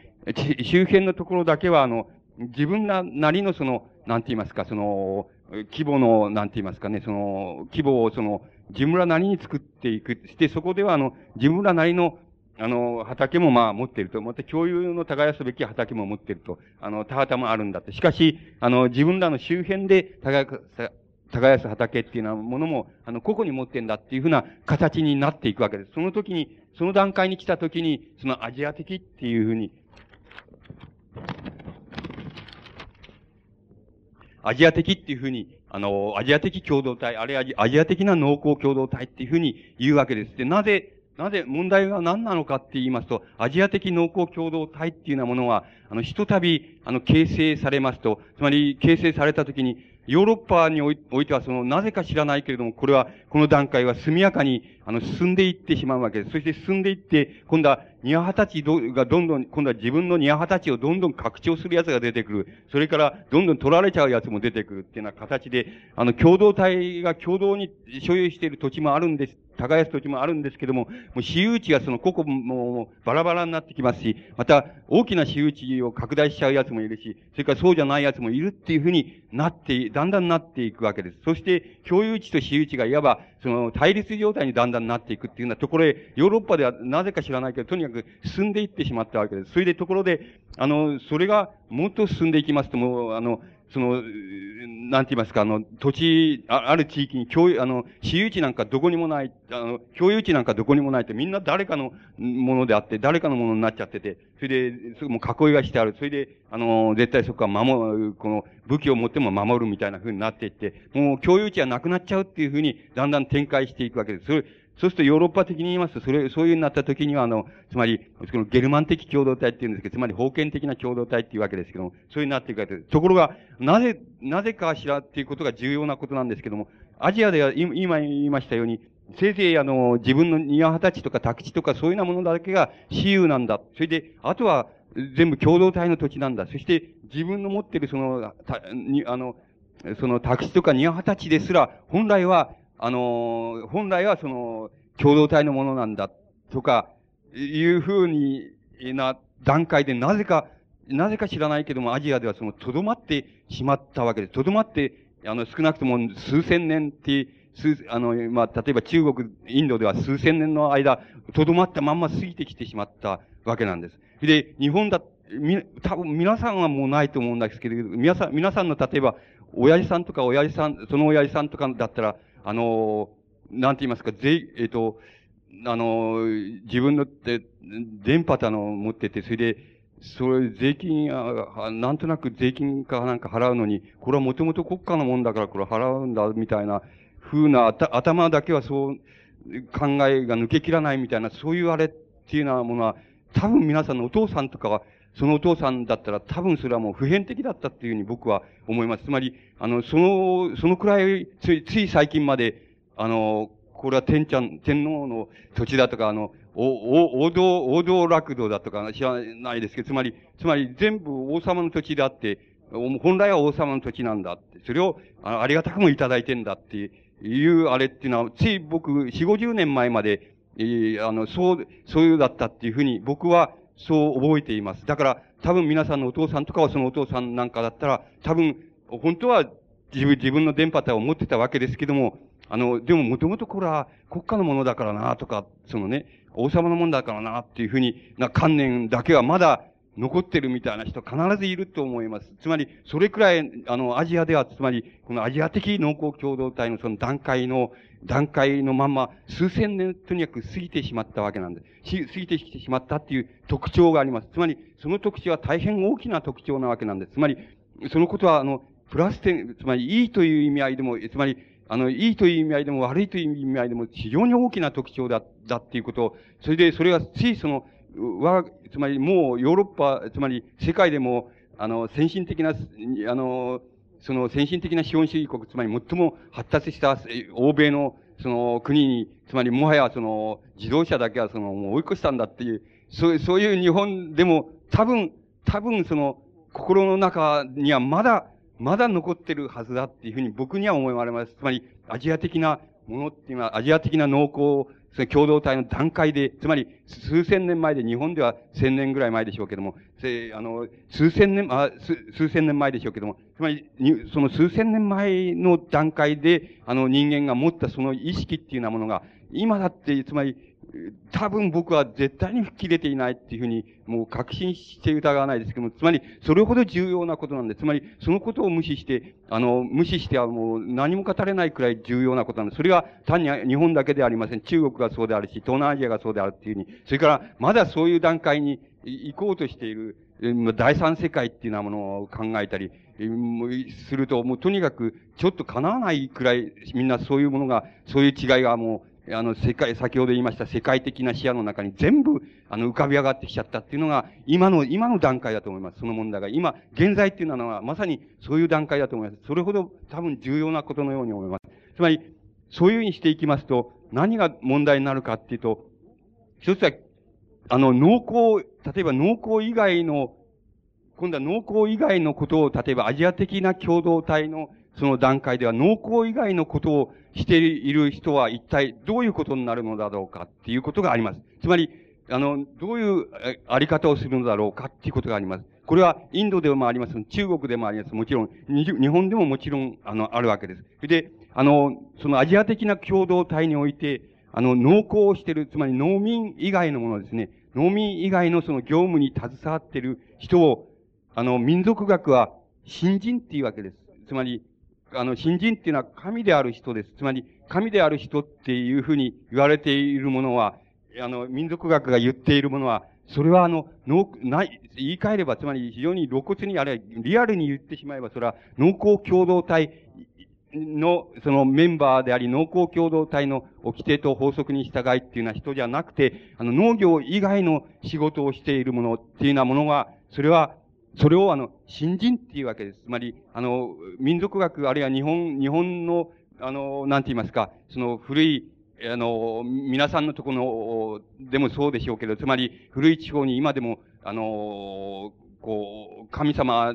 周辺のところだけは、あの、自分な、なりのその、なんて言いますか、その、規模の、なんて言いますかね、その、規模をその、自分らなりに作っていく。して、そこでは、あの、自分らなりの、あの、畑もまあ持っていると。また共有の耕すべき畑も持っていると。あの、田畑もあるんだって。しかし、あの、自分らの周辺で耕耕す畑っていうようなものも、あの、個々に持ってんだっていうふうな形になっていくわけです。その時に、その段階に来た時に、そのアジア的っていうふうに、アジア的っていうふうに、あの、アジア的共同体、あるいはアジア的な農耕共同体っていうふうに言うわけです。で、なぜ、なぜ問題は何なのかって言いますと、アジア的農耕共同体っていうようなものは、あの、ひとたび、あの、形成されますと、つまり、形成されたときに、ヨーロッパにおいては、その、なぜか知らないけれども、これは、この段階は速やかに、あの、進んでいってしまうわけです。そして進んでいって、今度は、ニアハタチがどんどん、今度は自分のニアハタチをどんどん拡張する奴が出てくる。それから、どんどん取られちゃう奴も出てくるっていうような形で、あの、共同体が共同に所有している土地もあるんです。耕す土地もあるんですけども、もう私有地がその個々もバラバラになってきますし、また大きな私有地を拡大しちゃう奴もいるし、それからそうじゃない奴もいるっていうふうになって、だんだんなっていくわけです。そして、共有地と私有地がいわば、その対立状態にだんだんなっていくっていうようなところへ、ヨーロッパではなぜか知らないけど、とにかく進んでいってしまったわけです。それでところで、あの、それがもっと進んでいきますと、もう、あの、その、なんて言いますか、あの、土地、ある地域に共有、あの、私有地なんかどこにもない、あの、共有地なんかどこにもないって、みんな誰かのものであって、誰かのものになっちゃってて、それで、それも囲いがしてある。それで、あの、絶対そこは守る、この、武器を持っても守るみたいな風になっていって、もう共有地はなくなっちゃうっていう風に、だんだん展開していくわけです。それ、そうするとヨーロッパ的に言いますと、それ、そういうになった時には、あの、つまり、このゲルマン的共同体っていうんですけど、つまり封建的な共同体っていうわけですけども、そういうになっていくわけです。ところが、なぜ、なぜかしらっていうことが重要なことなんですけども、アジアでは、今言いましたように、せいぜいあの、自分の庭二十歳とか宅地とかそういうようなものだけが私有なんだ。それで、あとは全部共同体の土地なんだ。そして自分の持ってるその、たにあの、その宅地とか庭二十歳ですら、本来は、あの、本来はその、共同体のものなんだ。とか、いうふうにな段階でなぜか、なぜか知らないけども、アジアではその、とどまってしまったわけです。とどまって、あの、少なくとも数千年って数、あの、まあ、例えば中国、インドでは数千年の間、とどまったまんま過ぎてきてしまったわけなんです。で、日本だ、み、多分皆さんはもうないと思うんですけど、皆さん、皆さんの例えば、親父さんとか親父さん、その親父さんとかだったら、あの、なんて言いますか、ぜ、えっ、ー、と、あの、自分のって、電波たの持ってて、それで、それ、税金あ、なんとなく税金かなんか払うのに、これはもともと国家のもんだからこれ払うんだ、みたいな、風な、頭だけはそう、考えが抜けきらないみたいな、そういうあれっていうようなものは、多分皆さんのお父さんとかは、そのお父さんだったら多分それはもう普遍的だったっていうふうに僕は思います。つまり、あの、その、そのくらい、つい、つい最近まで、あの、これは天ちゃん、天皇の土地だとか、あの、お、お、王道、王道楽道だとか知らないですけど、つまり、つまり全部王様の土地であって、本来は王様の土地なんだって、それをありがたくもいただいてんだっていうあれっていうのは、つい僕、四五十年前まで、えー、あの、そう、そういうだったっていうふうに僕はそう覚えています。だから、多分皆さんのお父さんとかはそのお父さんなんかだったら、多分、本当は自分、自分の電波体を持ってたわけですけども、あの、でももともとこれは国家のものだからなとか、そのね、王様のものだからなっていうふうにな観念だけはまだ残ってるみたいな人必ずいると思います。つまり、それくらい、あの、アジアでは、つまり、このアジア的農耕共同体のその段階の、段階のまま、数千年とにかく過ぎてしまったわけなんです。過ぎてきてしまったっていう特徴があります。つまり、その特徴は大変大きな特徴なわけなんです。つまり、そのことは、あの、プラス点、つまり、いいという意味合いでも、つまり、あの、いいという意味合いでも悪いという意味合いでも非常に大きな特徴だ、だっていうことを、それで、それがついその、わ、つまりもうヨーロッパ、つまり世界でも、あの、先進的な、あの、その先進的な資本主義国、つまり最も発達した欧米のその国に、つまりもはやその自動車だけはそのもう追い越したんだっていう、そういう、そういう日本でも多分、多分その心の中にはまだ、まだ残ってるはずだっていうふうに僕には思われます。つまりアジア的なものっていうのは、アジア的な農耕それ共同体の段階で、つまり数千年前で、日本では千年ぐらい前でしょうけども、せあの、数千年、あ数千年前でしょうけども、つまり、その数千年前の段階で、あの人間が持ったその意識っていうようなものが、今だって、つまり、多分僕は絶対に吹っ切れていないっていうふうに、もう確信して疑わないですけども、つまり、それほど重要なことなんで。つまり、そのことを無視して、あの、無視してはもう何も語れないくらい重要なことなんです。それは単に日本だけではありません。中国がそうであるし、東南アジアがそうであるっていうふうに、それから、まだそういう段階に行こうとしている、第三世界っていうようなものを考えたり、すると、もうとにかく、ちょっと叶わないくらい、みんなそういうものが、そういう違いがもう、あの、世界、先ほど言いました世界的な視野の中に全部、あの、浮かび上がってきちゃったっていうのが、今の、今の段階だと思います。その問題が。今、現在っていうのは、まさにそういう段階だと思います。それほど多分重要なことのように思います。つまり、そういうふうにしていきますと、何が問題になるかっていうと、一つは、あの、農耕、例えば農耕以外の今度は農耕以外のことを、例えばアジア的な共同体のその段階では農耕以外のことをしている人は一体どういうことになるのだろうかっていうことがあります。つまり、あの、どういうあり方をするのだろうかっていうことがあります。これはインドでもあります。中国でもあります。もちろん、日本でももちろん、あの、あるわけです。で、あの、そのアジア的な共同体において、あの、農耕をしている、つまり農民以外のものですね。農民以外のその業務に携わっている人をあの、民族学は、新人っていうわけです。つまり、あの、新人っていうのは神である人です。つまり、神である人っていうふうに言われているものは、あの、民族学が言っているものは、それはあの、の、ない、言い換えれば、つまり非常に露骨に、あれ、リアルに言ってしまえば、それは農耕共同体の、そのメンバーであり、農耕共同体の規定と法則に従いっていうような人じゃなくて、あの、農業以外の仕事をしているものっていうようなものが、それは、それをあの、新人っていうわけです。つまり、あの、民族学、あるいは日本、日本の、あの、なんて言いますか、その古い、あの、皆さんのところの、でもそうでしょうけど、つまり、古い地方に今でも、あの、こう、神様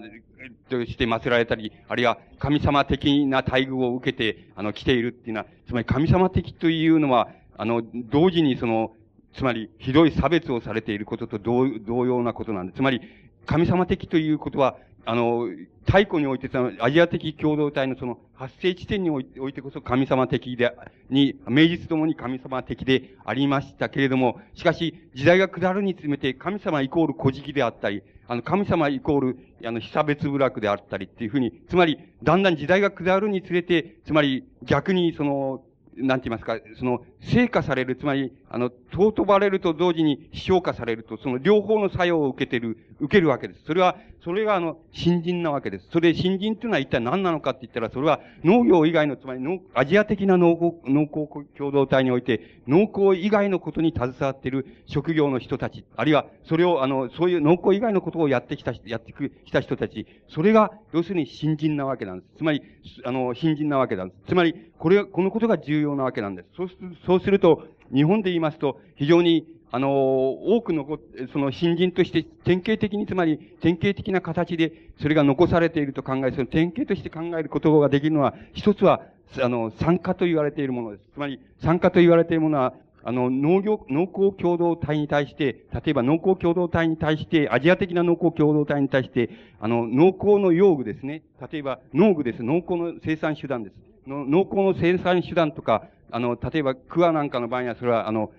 として祀られたり、あるいは神様的な待遇を受けて、あの、来ているっていうのは、つまり神様的というのは、あの、同時にその、つまり、ひどい差別をされていることと同同様なことなんです。つまり、神様的ということは、あの、太古において、その、アジア的共同体のその、発生地点においてこそ神様的で、に、明実ともに神様的でありましたけれども、しかし、時代が下るにつめて、神様イコール古事記であったり、あの、神様イコール、あの、被差別部落であったりっていうふうに、つまり、だんだん時代が下るにつれて、つまり、逆にその、なんて言いますか、その、成果される、つまり、あの、尊ばれると同時に評価されると、その両方の作用を受けてる、受けるわけです。それは、それがあの、新人なわけです。それ新人っていうのは一体何なのかって言ったら、それは農業以外の、つまり農、アジア的な農耕、農耕共同体において、農耕以外のことに携わっている職業の人たち、あるいは、それを、あの、そういう農耕以外のことをやってきた、やってきた人たち、それが、要するに新人なわけなんです。つまり、あの、新人なわけなんです。つまり、これ、このことが重要なわけなんです。そうする、そうすると、日本で言いますと、非常に、あの、多くの、その新人として典型的に、つまり典型的な形でそれが残されていると考え、その典型として考えることができるのは、一つは、あの、参加と言われているものです。つまり、参加と言われているものは、あの、農業、農耕共同体に対して、例えば農耕共同体に対して、アジア的な農耕共同体に対して、あの、農耕の用具ですね。例えば、農具です。農耕の生産手段です。の農耕の生産手段とか、あの、例えば、桑なんかの場合には、それは、あの、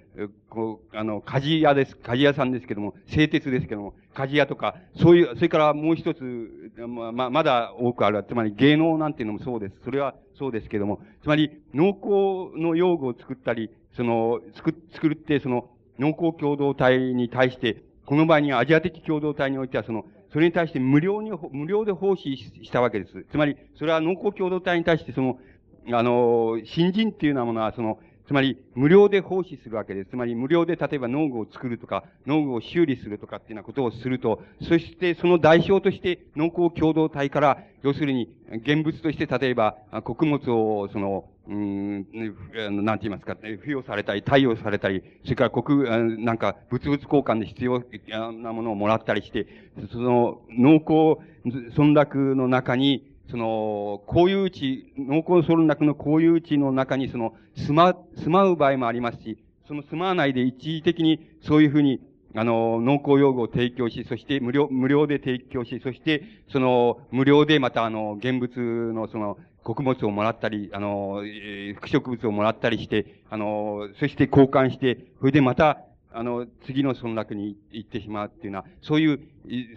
こう、あの、鍛冶屋です。鍛冶屋さんですけども、製鉄ですけども、鍛冶屋とか、そういう、それからもう一つ、ま、まだ多くある。つまり芸能なんていうのもそうです。それはそうですけども、つまり、農耕の用具を作ったり、その、作、作るって、その、農耕共同体に対して、この場合にはアジア的共同体においては、その、それに対して無料に、無料で奉仕したわけです。つまり、それは農耕共同体に対して、その、あの、新人っていうようなものは、その、つまり、無料で奉仕するわけです。つまり、無料で例えば農具を作るとか、農具を修理するとかっていうようなことをすると、そしてその代表として農耕共同体から、要するに、現物として例えば、穀物を、その、うん、なんて言いますか、付与されたり、対応されたり、それから国、なんか、物々交換で必要なものをもらったりして、その、農耕村落の中に、その、公有地、農耕村落の公有地の中にその、住ま、住まう場合もありますし、その住まわないで一時的にそういうふうに、あの、農耕用具を提供し、そして無料、無料で提供し、そして、その、無料でまたあの、現物のその、穀物をもらったり、あの、えー、副植物をもらったりして、あの、そして交換して、それでまた、あの、次の村落に行ってしまうっていうのは、そういう、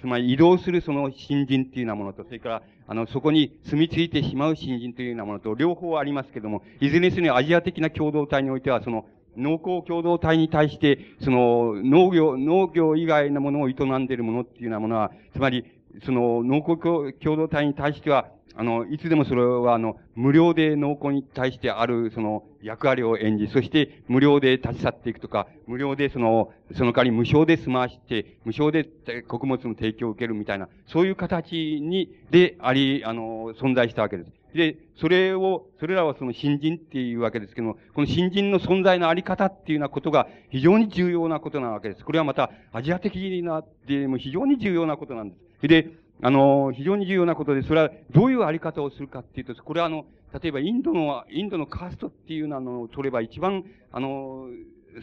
つまり移動するその新人っていうようなものと、それから、あの、そこに住み着いてしまう新人というようなものと、両方ありますけども、いずれにせよアジア的な共同体においては、その、農耕共同体に対して、その、農業、農業以外のものを営んでいるものっていうようなものは、つまり、その、農耕共同体に対しては、あの、いつでもそれは、あの、無料で農耕に対してある、その、役割を演じ、そして無料で立ち去っていくとか、無料でその、その代わり無償で済まして、無償で穀物の提供を受けるみたいな、そういう形に、であり、あの、存在したわけです。で、それを、それらはその新人っていうわけですけども、この新人の存在のあり方っていうようなことが非常に重要なことなわけです。これはまたアジア的なでも非常に重要なことなんです。で、あの、非常に重要なことで、それはどういうあり方をするかっていうと、これはあの、例えばインドの、インドのカーストっていうのを取れば一番、あの、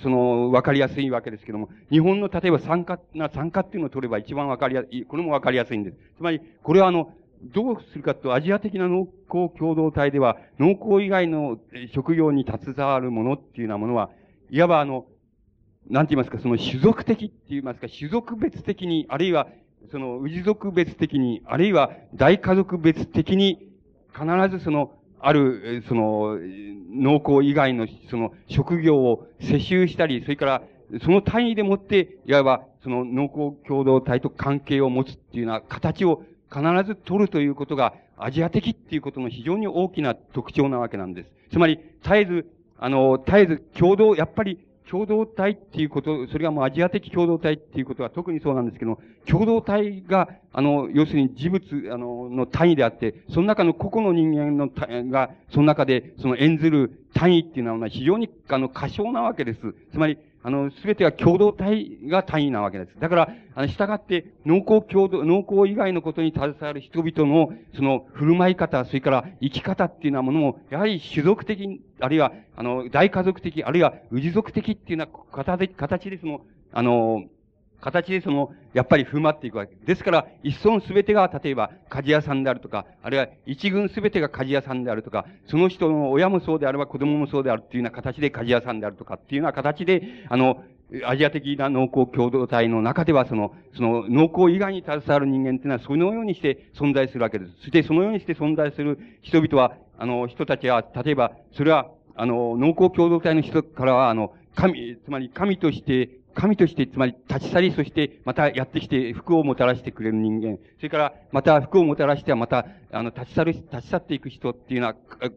その、わかりやすいわけですけども、日本の例えば参加、な、参加っていうのを取れば一番わかりやすい、これもわかりやすいんです。つまり、これはあの、どうするかと、アジア的な農耕共同体では、農耕以外の職業に携わるものっていうようなものは、いわばあの、なんて言いますか、その種族的って言いますか、種族別的に、あるいはその、氏族別的に、あるいは大家族別的に、必ずその、ある、その、農耕以外の、その、職業を世襲したり、それから、その単位でもって、いわば、その農耕共同体と関係を持つっていうような形を必ず取るということが、アジア的っていうことの非常に大きな特徴なわけなんです。つまり、絶えず、あの、絶えず共同、やっぱり共同体っていうこと、それがもうアジア的共同体っていうことは特にそうなんですけど、共同体が、あの、要するに事物、あの、の単位であって、その中の個々の人間のが、その中で、その演ずる単位っていうのは非常に、あの、過小なわけです。つまり、あの、すべては共同体が単位なわけです。だから、あの、従って、農耕共同、農耕以外のことに携わる人々の、その、振る舞い方、それから生き方っていうようなものも、やはり種族的、あるいは、あの、大家族的、あるいは、氏族的っていうような形で、形でその、あの、形でその、やっぱり振る舞っていくわけです。ですから、一村すべてが、例えば、鍛冶屋さんであるとか、あるいは一軍すべてが鍛冶屋さんであるとか、その人の親もそうであれば子供もそうであるっていうような形で鍛冶屋さんであるとかっていうような形で、あの、アジア的な農耕共同体の中では、その、その農耕以外に携わる人間っていうのは、そのようにして存在するわけです。そして、そのようにして存在する人々は、あの、人たちは、例えば、それは、あの、農耕共同体の人からは、あの、神、つまり神として神として、つまり立ち去り、そしてまたやってきて福をもたらしてくれる人間。それからまた福をもたらしてはまた、あの、立ち去る、立ち去っていく人っていうのは、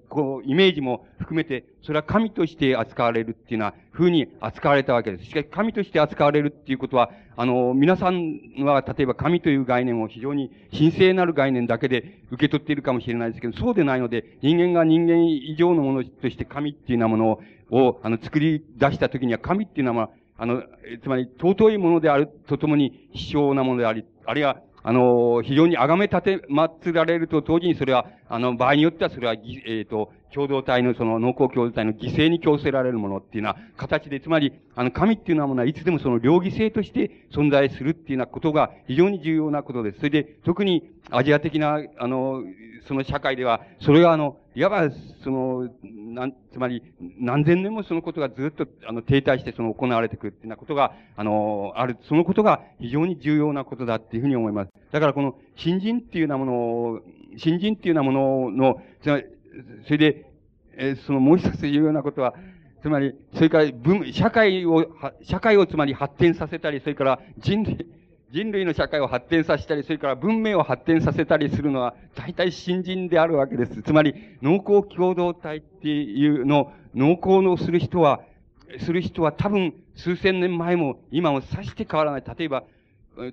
こう、イメージも含めて、それは神として扱われるっていうような風に扱われたわけです。しかし神として扱われるっていうことは、あの、皆さんは例えば神という概念を非常に神聖なる概念だけで受け取っているかもしれないですけど、そうでないので、人間が人間以上のものとして神っていうようなものを、を、あの、作り出したときには神っていうのは、あの、つまり尊いものであるとともに卑小なものであり、あるいは、あの、非常に崇め立て、まつられると同時にそれは、あの、場合によってはそれは、えっ、ー、と、共同体のその農耕共同体の犠牲に強制られるものっていうような形で、つまり、あの、神っていうのははいつでもその両義性として存在するっていうようなことが非常に重要なことです。それで、特にアジア的な、あの、その社会では、それがあの、いわば、その、なん、つまり、何千年もそのことがずっと、あの、停滞してその行われてくるっていうようなことが、あの、ある、そのことが非常に重要なことだっていうふうに思います。だからこの、新人っていうようなものを、新人っていうようなものの、つまり、それで、えー、そのもう一つ重要なことは、つまり、それから文、社会を、社会をつまり発展させたり、それから人類、人類の社会を発展させたり、それから文明を発展させたりするのは、大体新人であるわけです。つまり、農耕共同体っていうの、農耕のする人は、する人は多分数千年前も今もさして変わらない。例えば、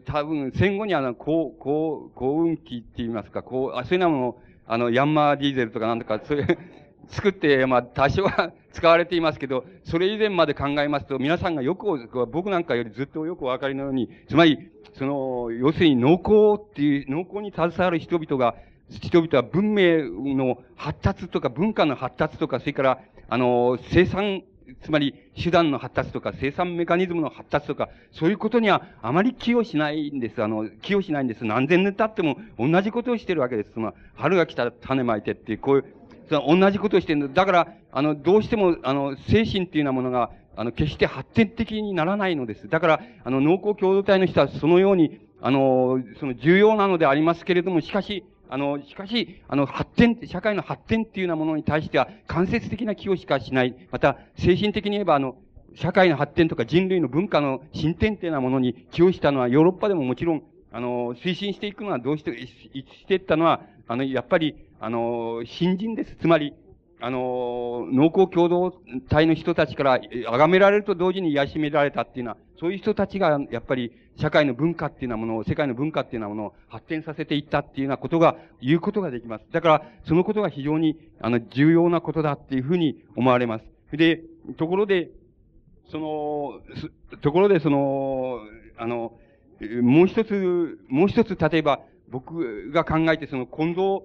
多分戦後にあの、高、高、高運機って言いますか、こう、あ、そういうのも、あの、ヤンマーディーゼルとかなんとか、そういう、[LAUGHS] 作って、まあ、多少は [LAUGHS] 使われていますけど、それ以前まで考えますと、皆さんがよく、僕なんかよりずっとよくお分かりのように、つまり、その、要するに農耕っていう、農耕に携わる人々が、人々は文明の発達とか文化の発達とか、それから、あの、生産、つまり手段の発達とか生産メカニズムの発達とか、そういうことにはあまり寄与しないんです。あの、寄与しないんです。何千年経っても同じことをしてるわけです。その、春が来たら種まいてっていう、こういう、その同じことをしてるんだ。だから、あの、どうしても、あの、精神っていうようなものが、あの、決して発展的にならないのです。だから、あの、農耕共同体の人はそのように、あの、その重要なのでありますけれども、しかし、あの、しかし、あの、発展、社会の発展っていうようなものに対しては、間接的な寄与しかしない。また、精神的に言えば、あの、社会の発展とか人類の文化の進展っていうようなものに寄与したのは、ヨーロッパでももちろん、あの、推進していくのはどうして、していったのは、あの、やっぱり、あの、新人です。つまり、あの、農耕共同体の人たちから、崇められると同時に癒しめられたっていうのは、そういう人たちが、やっぱり、社会の文化っていうようなものを、世界の文化っていうようなものを発展させていったっていうようなことが、言うことができます。だから、そのことが非常に、あの、重要なことだっていうふうに思われます。で、ところで、その、ところで、その、あの、もう一つ、もう一つ、例えば、僕が考えて、その、混同、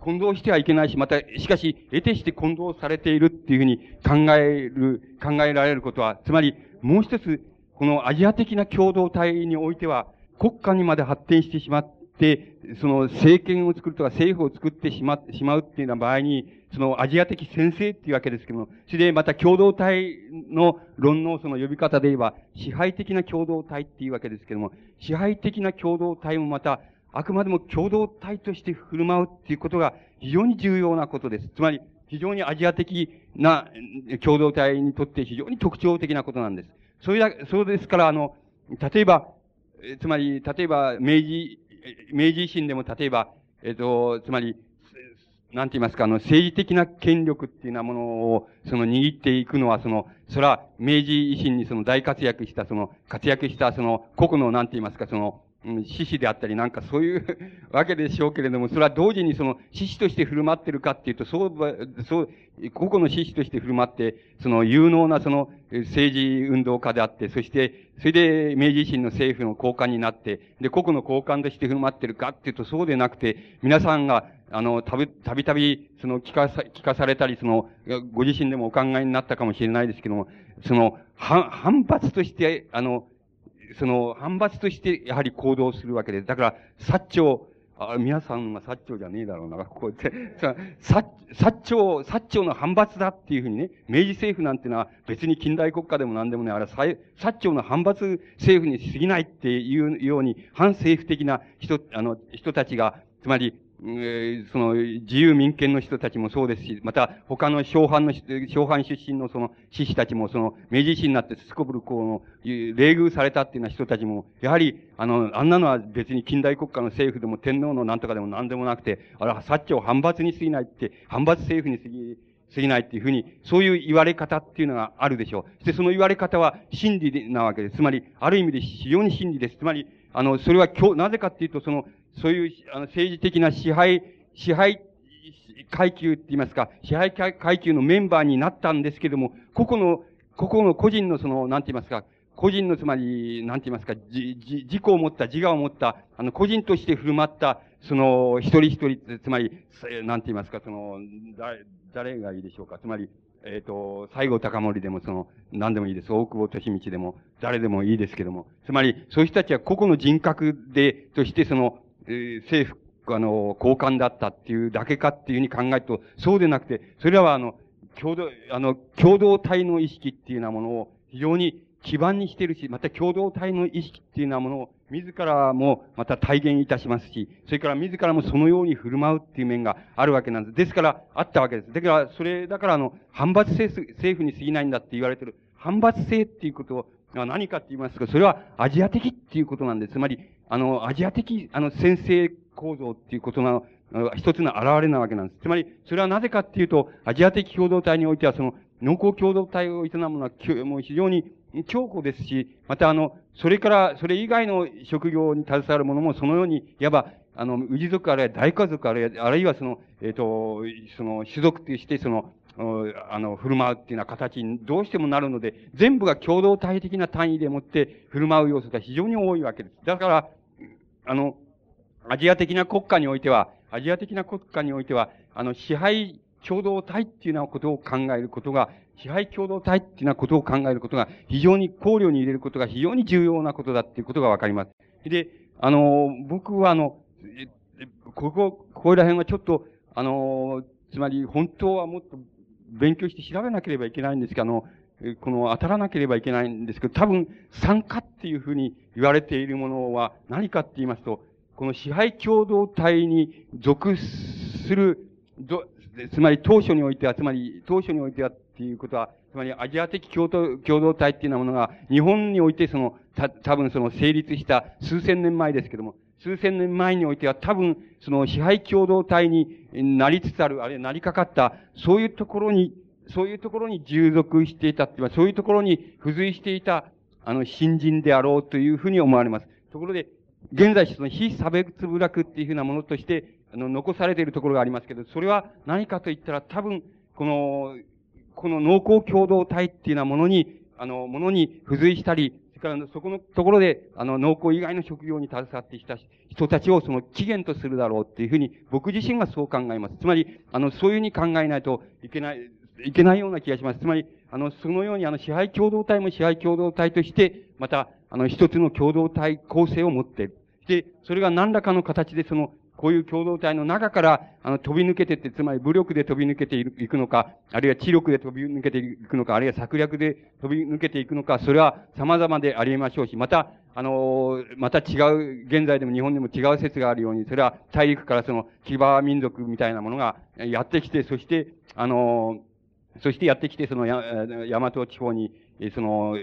混同してはいけないし、また、しかし、得てして混同されているっていうふうに考える、考えられることは、つまり、もう一つ、このアジア的な共同体においては、国家にまで発展してしまって、その政権を作るとか政府を作ってしましまうっていうような場合に、そのアジア的先生っていうわけですけども、それでまた共同体の論のその呼び方で言えば、支配的な共同体っていうわけですけども、支配的な共同体もまた、あくまでも共同体として振る舞うっていうことが非常に重要なことです。つまり、非常にアジア的な共同体にとって非常に特徴的なことなんです。それだ、そうですから、あの、例えば、つまり、例えば、明治、明治維新でも例えば、えっ、と、つまり、なんて言いますか、あの、政治的な権力っていうようなものを、その握っていくのは、その、それは明治維新にその大活躍した、その、活躍した、その、個々の、なんて言いますか、その、獅子であったりなんかそういう [LAUGHS] わけでしょうけれども、それは同時にその獅子として振る舞ってるかっていうと、そう、そう、個々の獅子として振る舞って、その有能なその政治運動家であって、そして、それで明治維新の政府の高官になって、で、個々の高官として振る舞ってるかっていうと、そうでなくて、皆さんが、あの、たび、たびたび、その、聞かさ、聞かされたり、その、ご自身でもお考えになったかもしれないですけども、その、反、反発として、あの、その、反発として、やはり行動するわけです。だから、薩長、あ皆さんが薩長じゃねえだろうな、こうやって。[LAUGHS] 薩、長、薩長の反発だっていうふうにね、明治政府なんてのは別に近代国家でも何でもね、あれ、薩長の反発政府に過ぎないっていうように、反政府的な人、あの、人たちが、つまり、えー、その、自由民権の人たちもそうですし、また、他の小藩の、小藩出身のその、志士たちも、その、明治維新になってすこぶるこうの、冷遇されたっていうような人たちも、やはり、あの、あんなのは別に近代国家の政府でも天皇のなんとかでも何でもなくて、あれは薩長反発に過ぎないって、反発政府に過ぎ、過ぎないっていうふうに、そういう言われ方っていうのがあるでしょう。そしてその言われ方は真理なわけです。つまり、ある意味で非常に真理です。つまり、あの、それは今日、なぜかっていうと、その、そういう、あの、政治的な支配、支配階級って言いますか、支配階級のメンバーになったんですけども、個々の、個々の個人のその、なんて言いますか、個人のつまり、なんて言いますか、じ、じ、自己を持った、自我を持った、あの、個人として振る舞った、その、一人一人、つまり、なんて言いますか、その、誰、誰がいいでしょうか。つまり、えっ、ー、と、西郷隆盛でもその、何でもいいです。大久保利道でも、誰でもいいですけども。つまり、そういう人たちは個々の人格で、としてその、えー、政府、あの、交換だったっていうだけかっていうふうに考えると、そうでなくて、それらはあの、共同、あの、共同体の意識っていうようなものを非常に基盤にしてるし、また共同体の意識っていうようなものを自らもまた体現いたしますし、それから自らもそのように振る舞うっていう面があるわけなんです。ですから、あったわけです。だから、それ、だからあの、反発政府に過ぎないんだって言われてる、反発性っていうことが何かって言いますか、それはアジア的っていうことなんです。つまり、あの、アジア的、あの、先制構造っていうことの、一つの現れなわけなんです。つまり、それはなぜかっていうと、アジア的共同体においては、その、農耕共同体を営むのは、もう非常に強固ですし、またあの、それから、それ以外の職業に携わる者もそのように、いわば、あの、氏族あるいは大家族あるいは、あるいはその、えっ、ー、と、その、種族としてその、あの、振る舞うっていうような形にどうしてもなるので、全部が共同体的な単位でもって振る舞う要素が非常に多いわけです。だから、あの、アジア的な国家においては、アジア的な国家においては、あの、支配共同体っていうようなことを考えることが支配共同体っていうようなことを考えることが非常に考慮に入れることが非常に重要なことだっていうことがわかります。で、あの、僕はあの、ここ、ここら辺はちょっと、あの、つまり本当はもっと勉強して調べなければいけないんですけど、あの、この当たらなければいけないんですけど、多分、参加っていうふうに言われているものは何かって言いますと、この支配共同体に属する、つまり当初においては、つまり当初においてはっていうことは、つまりアジア的共同共同体っていうようなものが、日本においてその、た、多分その成立した数千年前ですけども、数千年前においては多分、その支配共同体になりつつある、あるいはなりかかった、そういうところにそういうところに従属していたっていうそういうところに付随していた、あの、新人であろうというふうに思われます。ところで、現在、その非差別部落っていうふうなものとして、あの、残されているところがありますけど、それは何かと言ったら、多分、この、この農耕共同体っていうようなものに、あの、ものに付随したり、それからそこのところで、あの、農耕以外の職業に携わってきた人たちをその起源とするだろうっていうふうに、僕自身はそう考えます。つまり、あの、そういうふうに考えないといけない、いけないような気がします。つまり、あの、そのようにあの、支配共同体も支配共同体として、また、あの、一つの共同体構成を持っている。で、それが何らかの形でその、こういう共同体の中から、あの、飛び抜けてって、つまり武力で飛び抜けていくのか、あるいは知力で飛び抜けていくのか、あるいは策略で飛び抜けていくのか、それは様々でありましょうし、また、あの、また違う、現在でも日本でも違う説があるように、それは大陸からその、騎馬民族みたいなものがやってきて、そして、あの、そしてやってきて、その、や、大和地方に、その、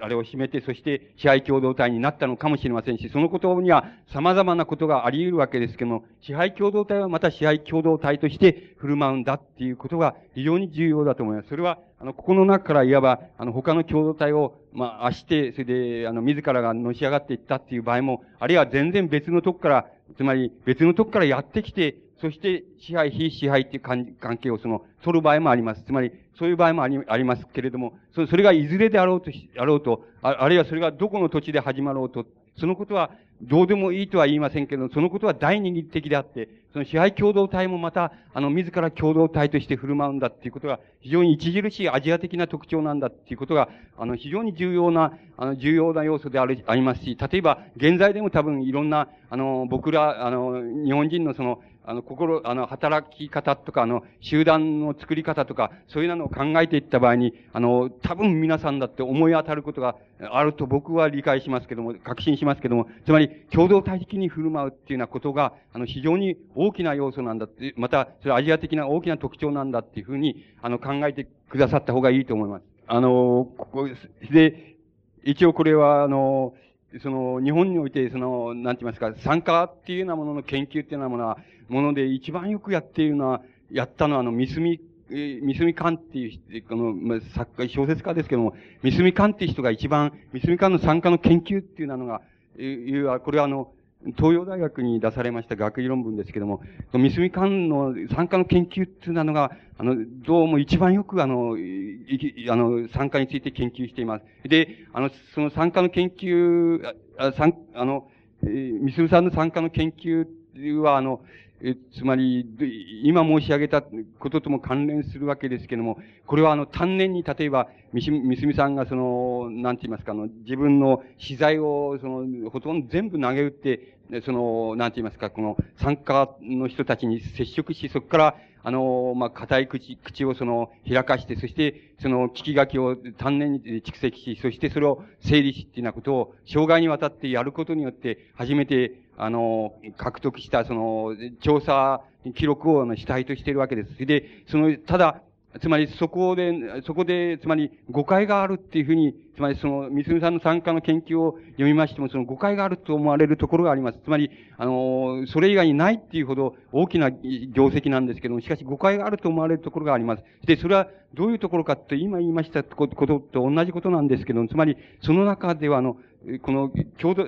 あれを占めて、そして支配共同体になったのかもしれませんし、そのことには様々なことがあり得るわけですけども、支配共同体はまた支配共同体として振る舞うんだっていうことが非常に重要だと思います。それは、あの、ここの中からいわば、あの、他の共同体を、まあ、して、それで、あの、自らがのし上がっていったっていう場合も、あるいは全然別のとこから、つまり別のとこからやってきて、そして支配、非支配っていう関係をその、取る場合もあります。つまり、そういう場合もありありますけれども、そそれがいずれであろうと、あろうとあ、あるいはそれがどこの土地で始まろうと、そのことはどうでもいいとは言いませんけど、そのことは大二義的であって、その支配共同体もまた、あの、自ら共同体として振る舞うんだっていうことが、非常に著しいアジア的な特徴なんだっていうことが、あの、非常に重要な、あの、重要な要素である、ありますし、例えば、現在でも多分いろんな、あの、僕ら、あの、日本人のその、あの、心、あの、働き方とか、あの、集団の作り方とか、そういうのを考えていった場合に、あの、多分皆さんだって思い当たることがあると僕は理解しますけども、確信しますけども、つまり、共同体的に振る舞うっていうようなことが、あの、非常に大きな要素なんだって、また、それアジア的な大きな特徴なんだっていうふうに、あの、考えてくださった方がいいと思います。あの、ここで、一応これは、あの、その、日本において、その、なんて言いますか、参加っていうようなものの研究っていうようなものは、もので一番よくやっているのは、やったのは、あの、三隅、三隅勘っていう、この、まあ、作家、小説家ですけども、三隅勘っていう人が一番、三隅勘の参加の研究っていうのが、いう、これはあの、東洋大学に出されました学位論文ですけども、三隅間の参加の研究っていうのが、あの、どうも一番よくあの、あの、参加について研究しています。で、あの、その参加の研究、あ、参、あの、三隅さんの参加の研究は、あの、え、つまり、今申し上げたこととも関連するわけですけども、これはあの、丹念に、例えば、みすみさんがその、なんて言いますか、あの、自分の資材を、その、ほとんど全部投げ打って、その、なんて言いますか、この、参加の人たちに接触し、そこから、あの、まあ、硬い口、口をその、開かして、そして、その、聞き書きを丹念に蓄積し、そしてそれを整理しっていうようなことを、生涯にわたってやることによって、初めて、あの、獲得した、その、調査記録を主体としているわけです。で、その、ただ、つまりそこで、そこで、つまり誤解があるっていうふうに、つまりその、三つさんの参加の研究を読みましても、その誤解があると思われるところがあります。つまり、あの、それ以外にないっていうほど大きな業績なんですけども、しかし誤解があると思われるところがあります。で、それはどういうところかって、今言いましたことと同じことなんですけども、つまり、その中では、あの、この、共同、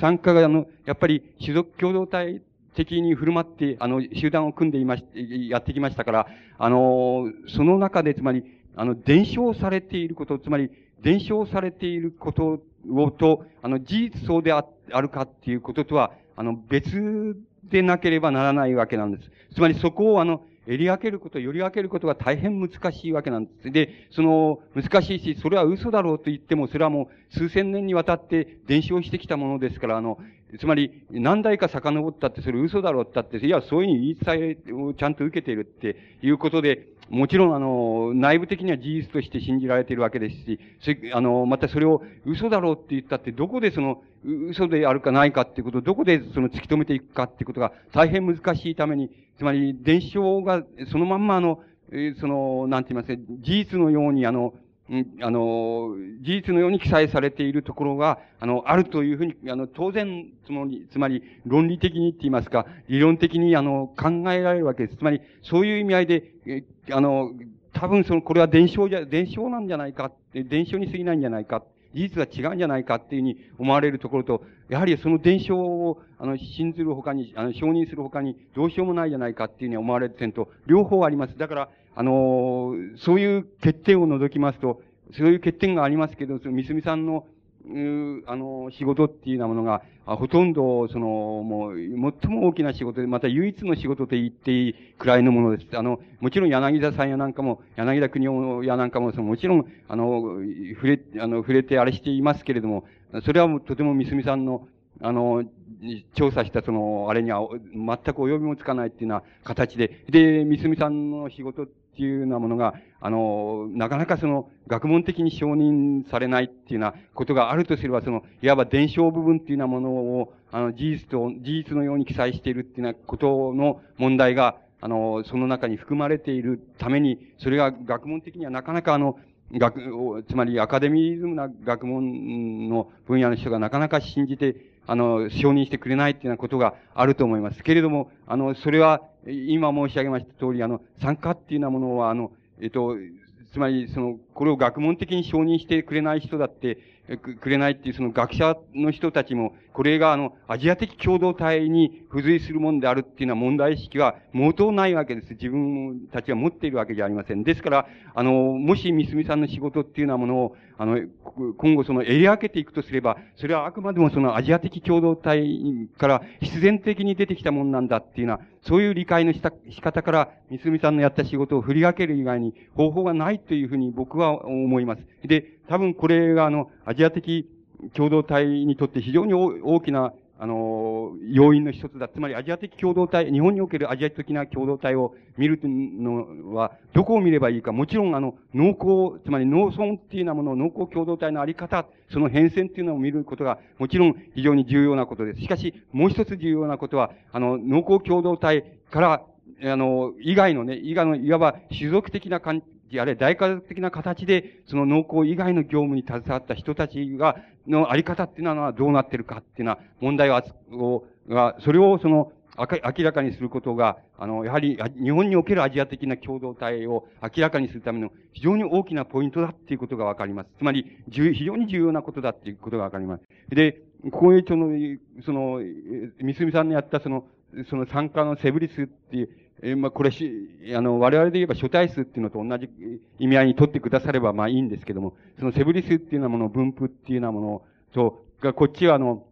参加が、あの、やっぱり、種族共同体的に振る舞って、あの、集団を組んでいまし、やってきましたから、あの、その中で、つまり、あの、伝承されていること、つまり、伝承されていることをと、あの、事実そうであるかっていうこととは、あの、別でなければならないわけなんです。つまりそこをあの、襟分けること、より分けることが大変難しいわけなんです。で、その、難しいし、それは嘘だろうと言っても、それはもう数千年にわたって伝承してきたものですから、あの、つまり、何代か遡ったって、それ嘘だろうったって、いや、そういうふうに言い伝えをちゃんと受けているっていうことで、もちろん、あの、内部的には事実として信じられているわけですし、あの、またそれを嘘だろうって言ったって、どこでその、嘘であるかないかっていうことを、どこでその突き止めていくかっていうことが大変難しいために、つまり、伝承がそのまんまあの、その、なんて言いますか、事実のようにあの、あの、事実のように記載されているところが、あの、あるというふうに、あの、当然、つまり、つまり、論理的にって言いますか、理論的に、あの、考えられるわけです。つまり、そういう意味合いで、えあの、多分その、これは伝承じゃ、伝承なんじゃないかって、伝承に過ぎないんじゃないか。事実は違うんじゃないかっていうふうに思われるところと、やはりその伝承を、あの、信ずるほかに、あの、承認するほかに、どうしようもないじゃないかっていうふうに思われる点と、両方あります。だから、あの、そういう欠点を除きますと、そういう欠点がありますけど、その、みすみさんの、うあの、仕事っていうようなものが、ほとんど、その、もう、最も大きな仕事で、また唯一の仕事と言っていいくらいのものです。あの、もちろん柳田さんやなんかも、柳田国夫やなんかも、その、もちろん、あの、触れ、あの、触れてあれしていますけれども、それはとてもみすみさんの、あの、調査したその、あれには全く及びもつかないっていうような形で、で、みすみさんの仕事ってっていうようなものが、あの、なかなかその、学問的に承認されないっていうようなことがあるとすれば、その、いわば伝承部分っていうようなものを、あの、事実と、事実のように記載しているっていうようなことの問題が、あの、その中に含まれているために、それが学問的にはなかなかあの、学、つまりアカデミズムな学問の分野の人がなかなか信じて、あの、承認してくれないっていうようなことがあると思います。けれども、あの、それは、今申し上げました通り、あの、参加っていうようなものは、あの、えっと、つまり、その、これを学問的に承認してくれない人だって、くれないっていうその学者の人たちも、これがあの、アジア的共同体に付随するものであるっていうのは問題意識は毛頭ないわけです。自分たちは持っているわけじゃありません。ですから、あの、もしみすみさんの仕事っていうようなものを、あの、今後その襟分けていくとすれば、それはあくまでもそのアジア的共同体から必然的に出てきたものなんだっていうのは、そういう理解のした仕方から、みすみさんのやった仕事を振り分ける以外に方法がないというふうに僕は思います。で、多分これがあの、アジア的共同体にとって非常に大きな、あの、要因の一つだ。つまりアジア的共同体、日本におけるアジア的な共同体を見るのは、どこを見ればいいか。もちろんあの、農耕、つまり農村っていうようなもの、農耕共同体のあり方、その変遷っていうのを見ることが、もちろん非常に重要なことです。しかし、もう一つ重要なことは、あの、農耕共同体から、あの、以外のね、以外の、いわば種族的な関あれ、大家族的な形で、その農耕以外の業務に携わった人たちが、のあり方っていうのはどうなってるかっていうのは、問題を、が、それをその、明らかにすることが、あの、やはり、日本におけるアジア的な共同体を明らかにするための非常に大きなポイントだっていうことがわかります。つまり、非常に重要なことだっていうことがわかります。で、ここへその、その、みすみさんのやったその、その参加のセブリスっていう、えー、まあ、これし、あの、我々で言えば初体数っていうのと同じ意味合いに取ってくださればまあいいんですけども、そのセブリスっていうようなもの、分布っていうようなものと、が、こっちはあの、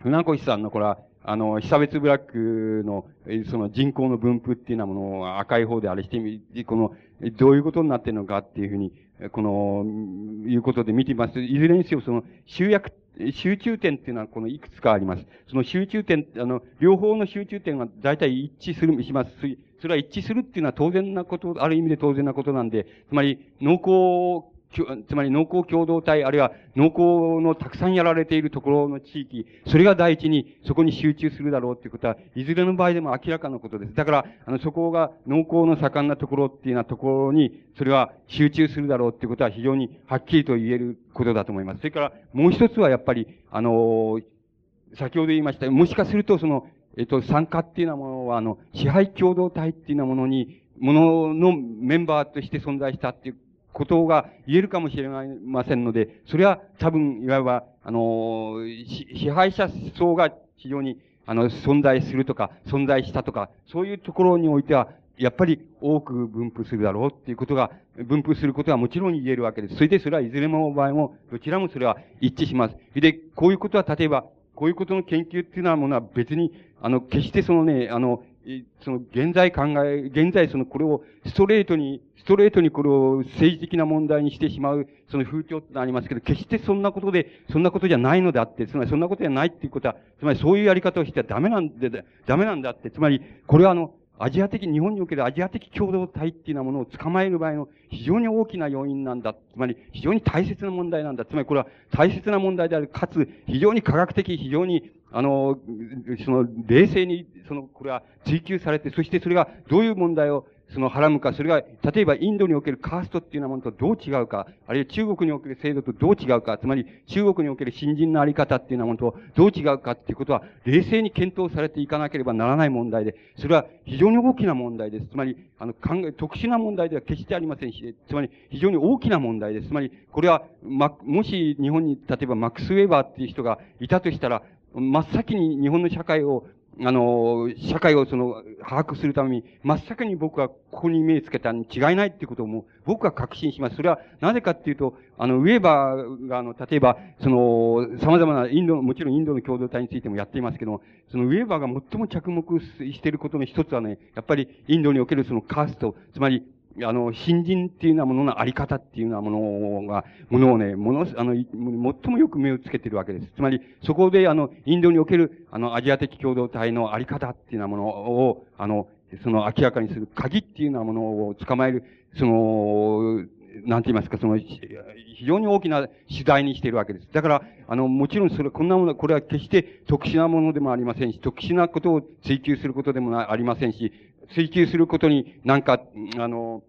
船越さんのこれは、あの、被差別ブラックの、その人口の分布っていうようなものを赤い方であれしてみ、この、どういうことになってるのかっていうふうに、この、いうことで見ています。いずれにせよ、その、集約集中点っていうのはこのいくつかあります。その集中点、あの、両方の集中点が大体一致する、します。それは一致するっていうのは当然なこと、ある意味で当然なことなんで、つまり、濃厚つまり農耕共同体、あるいは農耕のたくさんやられているところの地域、それが第一にそこに集中するだろうっていうことは、いずれの場合でも明らかなことです。だから、あの、そこが農耕の盛んなところっていうようなところに、それは集中するだろうっていうことは非常にはっきりと言えることだと思います。それから、もう一つはやっぱり、あの先ほど言いました、もしかするとその、えっと、参加っていうようなものは、あの、支配共同体っていうようなものに、もののメンバーとして存在したっていうことが言えるかもしれませんので、それは多分、いわば、あの、支配者層が非常に、あの、存在するとか、存在したとか、そういうところにおいては、やっぱり多く分布するだろうっていうことが、分布することはもちろん言えるわけです。それでそれはいずれの場合も、どちらもそれは一致します。で、こういうことは例えば、こういうことの研究っていうのはものは別に、あの、決してそのね、あの、その現在考え、現在そのこれをストレートに、ストレートにこれを政治的な問題にしてしまう、その風潮ってありますけど、決してそんなことで、そんなことじゃないのであって、つまりそんなことじゃないっていうことは、つまりそういうやり方をしてはダメなんで、ダメなんだって、つまり、これはあの、アジア的、日本におけるアジア的共同体っていうようなものを捕まえる場合の非常に大きな要因なんだ。つまり非常に大切な問題なんだ。つまりこれは大切な問題である。かつ非常に科学的、非常にあの、その冷静に、その、これは追求されて、そしてそれがどういう問題をそのはらむか、それが、例えばインドにおけるカーストっていうようなものとどう違うか、あるいは中国における制度とどう違うか、つまり中国における新人のあり方っていうようなものとどう違うかっていうことは、冷静に検討されていかなければならない問題で、それは非常に大きな問題です。つまり、あの、考え、特殊な問題では決してありませんし、つまり非常に大きな問題です。つまり、これは、ま、もし日本に、例えばマックス・ウェーバーっていう人がいたとしたら、真っ先に日本の社会をあの、社会をその、把握するために、真っ先に僕はここに目をつけたに違いないっていうことをも僕は確信します。それは、なぜかっていうと、あの、ウェーバーが、あの、例えば、その、様々なインド、もちろんインドの共同体についてもやっていますけどもそのウェーバーが最も着目していることの一つはね、やっぱりインドにおけるそのカースト、つまり、あの、新人っていうようなもののあり方っていうようなものが、ものをね、もの、あの、最もよく目をつけてるわけです。つまり、そこで、あの、インドにおける、あの、アジア的共同体のあり方っていうようなものを、あの、その明らかにする鍵っていうようなものを捕まえる、その、なんて言いますか、その、非常に大きな主題にしているわけです。だから、あの、もちろんそれ、こんなもの、これは決して特殊なものでもありませんし、特殊なことを追求することでもありませんし、追求することになんか、あの、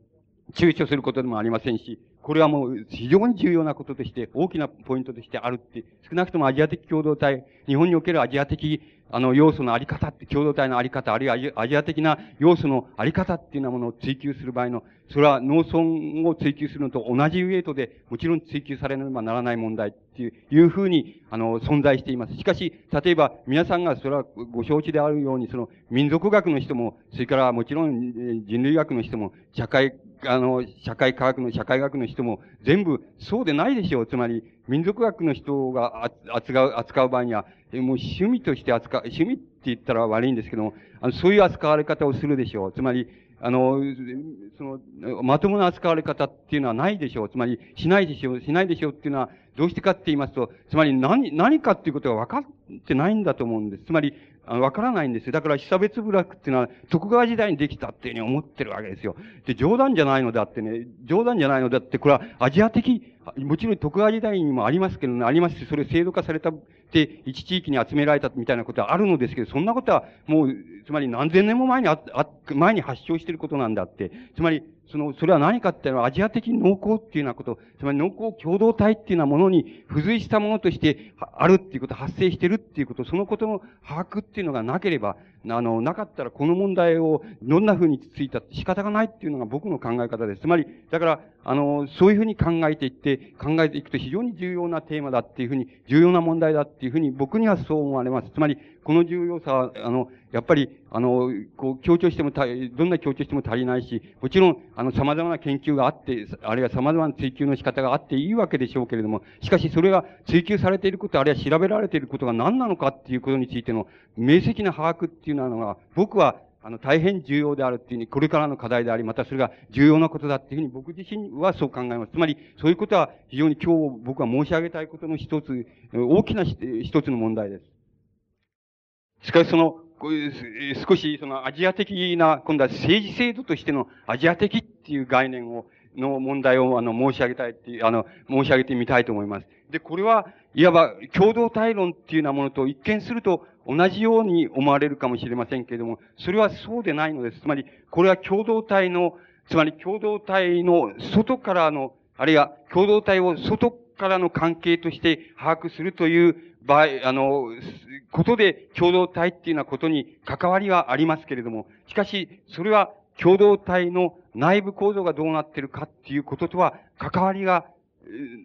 躊躇することでもありませんし、これはもう非常に重要なこととして、大きなポイントとしてあるって、少なくともアジア的共同体、日本におけるアジア的、あの、要素のあり方って、共同体のあり方、あるいはアジア的な要素のあり方っていうようなものを追求する場合の、それは農村を追求するのと同じウェイトで、もちろん追求されねばならない問題っていう、いうふうに、あの、存在しています。しかし、例えば、皆さんがそれはご承知であるように、その、民族学の人も、それからもちろん人類学の人も、社会あの、社会科学の、社会学の人も全部そうでないでしょう。つまり、民族学の人が扱う、扱う場合には、もう趣味として扱う、趣味って言ったら悪いんですけども、あのそういう扱われ方をするでしょう。つまり、あの、その、まともな扱われ方っていうのはないでしょう。つまり、しないでしょう、しないでしょうっていうのは、どうしてかって言いますと、つまり何、何かっていうことが分かってないんだと思うんです。つまり、あの、わからないんですよ。だから、被差別部落っていうのは、徳川時代にできたっていうふうに思ってるわけですよ。で、冗談じゃないのであってね、冗談じゃないのであって、これはアジア的、もちろん徳川時代にもありますけどね、ありますし、それ制度化されたって、一地域に集められたみたいなことはあるのですけど、そんなことはもう、つまり何千年も前にあ、あ、前に発症していることなんだって。つまり、その、それは何かっていうのはアジア的濃厚っていうようなこと、つまり濃厚共同体っていうようなものに付随したものとしてあるっていうこと、発生してるっていうこと、そのことの把握っていうのがなければ、あの、なかったらこの問題をどんな風についたって仕方がないっていうのが僕の考え方です。つまり、だから、あの、そういうふうに考えていって、考えていくと非常に重要なテーマだっていうふうに、重要な問題だっていうふうに僕にはそう思われます。つまり、この重要さは、あの、やっぱり、あの、こう、強調してもた、どんな強調しても足りないし、もちろん、あの、様々な研究があって、あるいは様々な追求の仕方があっていいわけでしょうけれども、しかしそれが追求されていること、あるいは調べられていることが何なのかっていうことについての明晰な把握っていういうのは、僕は、あの、大変重要であるっていうふうに、これからの課題であり、またそれが重要なことだっていうふうに僕自身はそう考えます。つまり、そういうことは非常に今日僕は申し上げたいことの一つ、大きな一つの問題です。しかしその、少しそのアジア的な、今度は政治制度としてのアジア的っていう概念を、の問題をあの申し上げたいっていう、あの、申し上げてみたいと思います。で、これは、いわば共同体論っていうようなものと一見すると同じように思われるかもしれませんけれども、それはそうでないのです。つまり、これは共同体の、つまり共同体の外からの、あるいは共同体を外からの関係として把握するという場合、あの、ことで共同体っていうようなことに関わりはありますけれども、しかし、それは共同体の内部構造がどうなっているかっていうこととは関わりが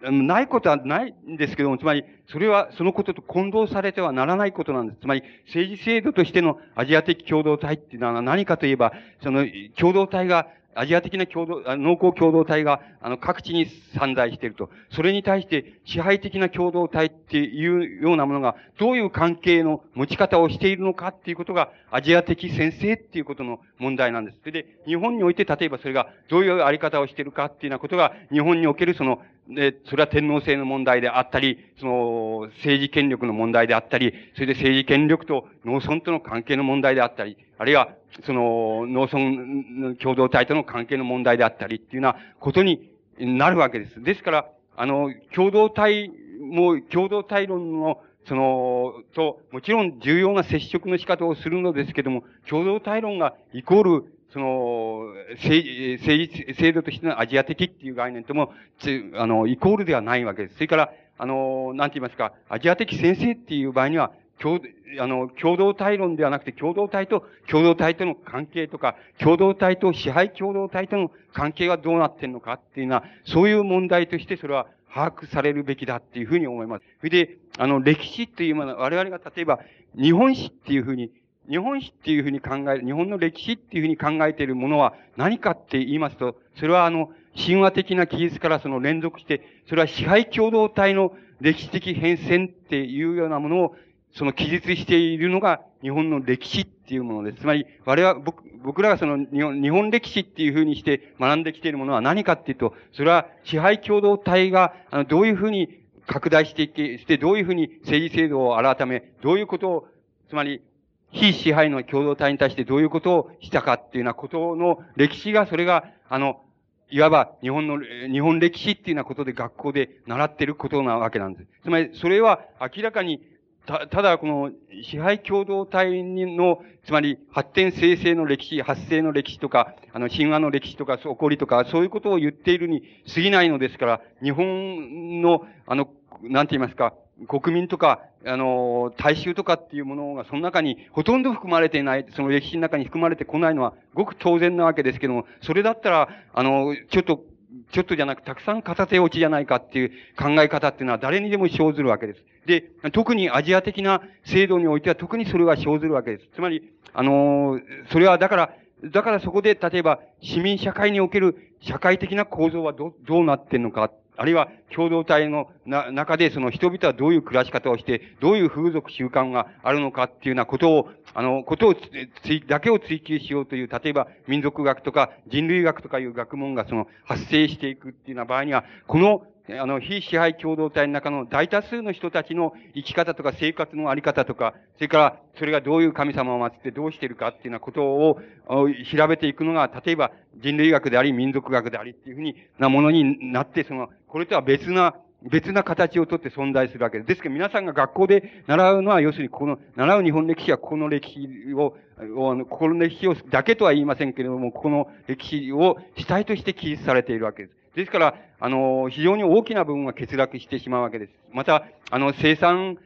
ないことはないんですけども、つまり、それはそのことと混同されてはならないことなんです。つまり、政治制度としてのアジア的共同体っていうのは何かといえば、その共同体がアジア的な共同、農耕共同体が、あの、各地に散在していると。それに対して支配的な共同体っていうようなものが、どういう関係の持ち方をしているのかっていうことが、アジア的先生っていうことの問題なんです。それで、日本において、例えばそれがどういうあり方をしているかっていうようなことが、日本におけるその、で、それは天皇制の問題であったり、その、政治権力の問題であったり、それで政治権力と農村との関係の問題であったり、あるいは、その、農村共同体との関係の問題であったりっていうようなことになるわけです。ですから、あの、共同体も、共同体論の、その、と、もちろん重要な接触の仕方をするのですけども、共同体論がイコール、その、政治、制度としてのアジア的っていう概念とも、つあの、イコールではないわけです。それから、あの、なんて言いますか、アジア的先生っていう場合には、共、あの、共同体論ではなくて、共同体と共同体との関係とか、共同体と支配共同体との関係がどうなってんのかっていうのは、そういう問題としてそれは把握されるべきだっていうふうに思います。それで、あの、歴史っていうもの、我々が例えば、日本史っていうふうに、日本史っていうふうに考える、日本の歴史っていうふうに考えているものは何かって言いますと、それはあの、神話的な記述からその連続して、それは支配共同体の歴史的変遷っていうようなものをその記述しているのが日本の歴史っていうものです。つまり、我々、僕、僕らがその日本日本歴史っていうふうにして学んできているものは何かっていうと、それは支配共同体が、あの、どういうふうに拡大していき、して、どういうふうに政治制度を改め、どういうことを、つまり、非支配の共同体に対してどういうことをしたかっていうようなことの歴史が、それが、あの、いわば日本の、日本歴史っていうようなことで学校で習ってることなわけなんです。つまり、それは明らかにた、ただこの支配共同体の、つまり発展生成の歴史、発生の歴史とか、あの、神話の歴史とか、起こりとか、そういうことを言っているに過ぎないのですから、日本の、あの、なんて言いますか、国民とか、あの、大衆とかっていうものがその中にほとんど含まれていない、その歴史の中に含まれてこないのはごく当然なわけですけども、それだったら、あの、ちょっとちょっとじゃなくたくさん片手落ちじゃないかっていう考え方っていうのは誰にでも生ずるわけです。で、特にアジア的な制度においては特にそれは生ずるわけです。つまり、あの、それはだから、だからそこで例えば市民社会における社会的な構造はどどうなってんのかあるいは共同体のな中でその人々はどういう暮らし方をして、どういう風俗習慣があるのかっていうようなことを、あの、ことをつ、つだけを追求しようという、例えば民族学とか人類学とかいう学問がその発生していくっていうような場合には、このあの、非支配共同体の中の大多数の人たちの生き方とか生活のあり方とか、それからそれがどういう神様を祀ってどうしているかっていうようなことを調べていくのが、例えば人類学であり民族学でありっていうふうになものになって、その、これとは別な別な形をとって存在するわけです。ですけど皆さんが学校で習うのは、要するにこの、習う日本歴史はここの歴史を、ここの歴史をだけとは言いませんけれども、ここの歴史を主体として記述されているわけです。ですから、あの、非常に大きな部分は欠落してしまうわけです。また、あの、生産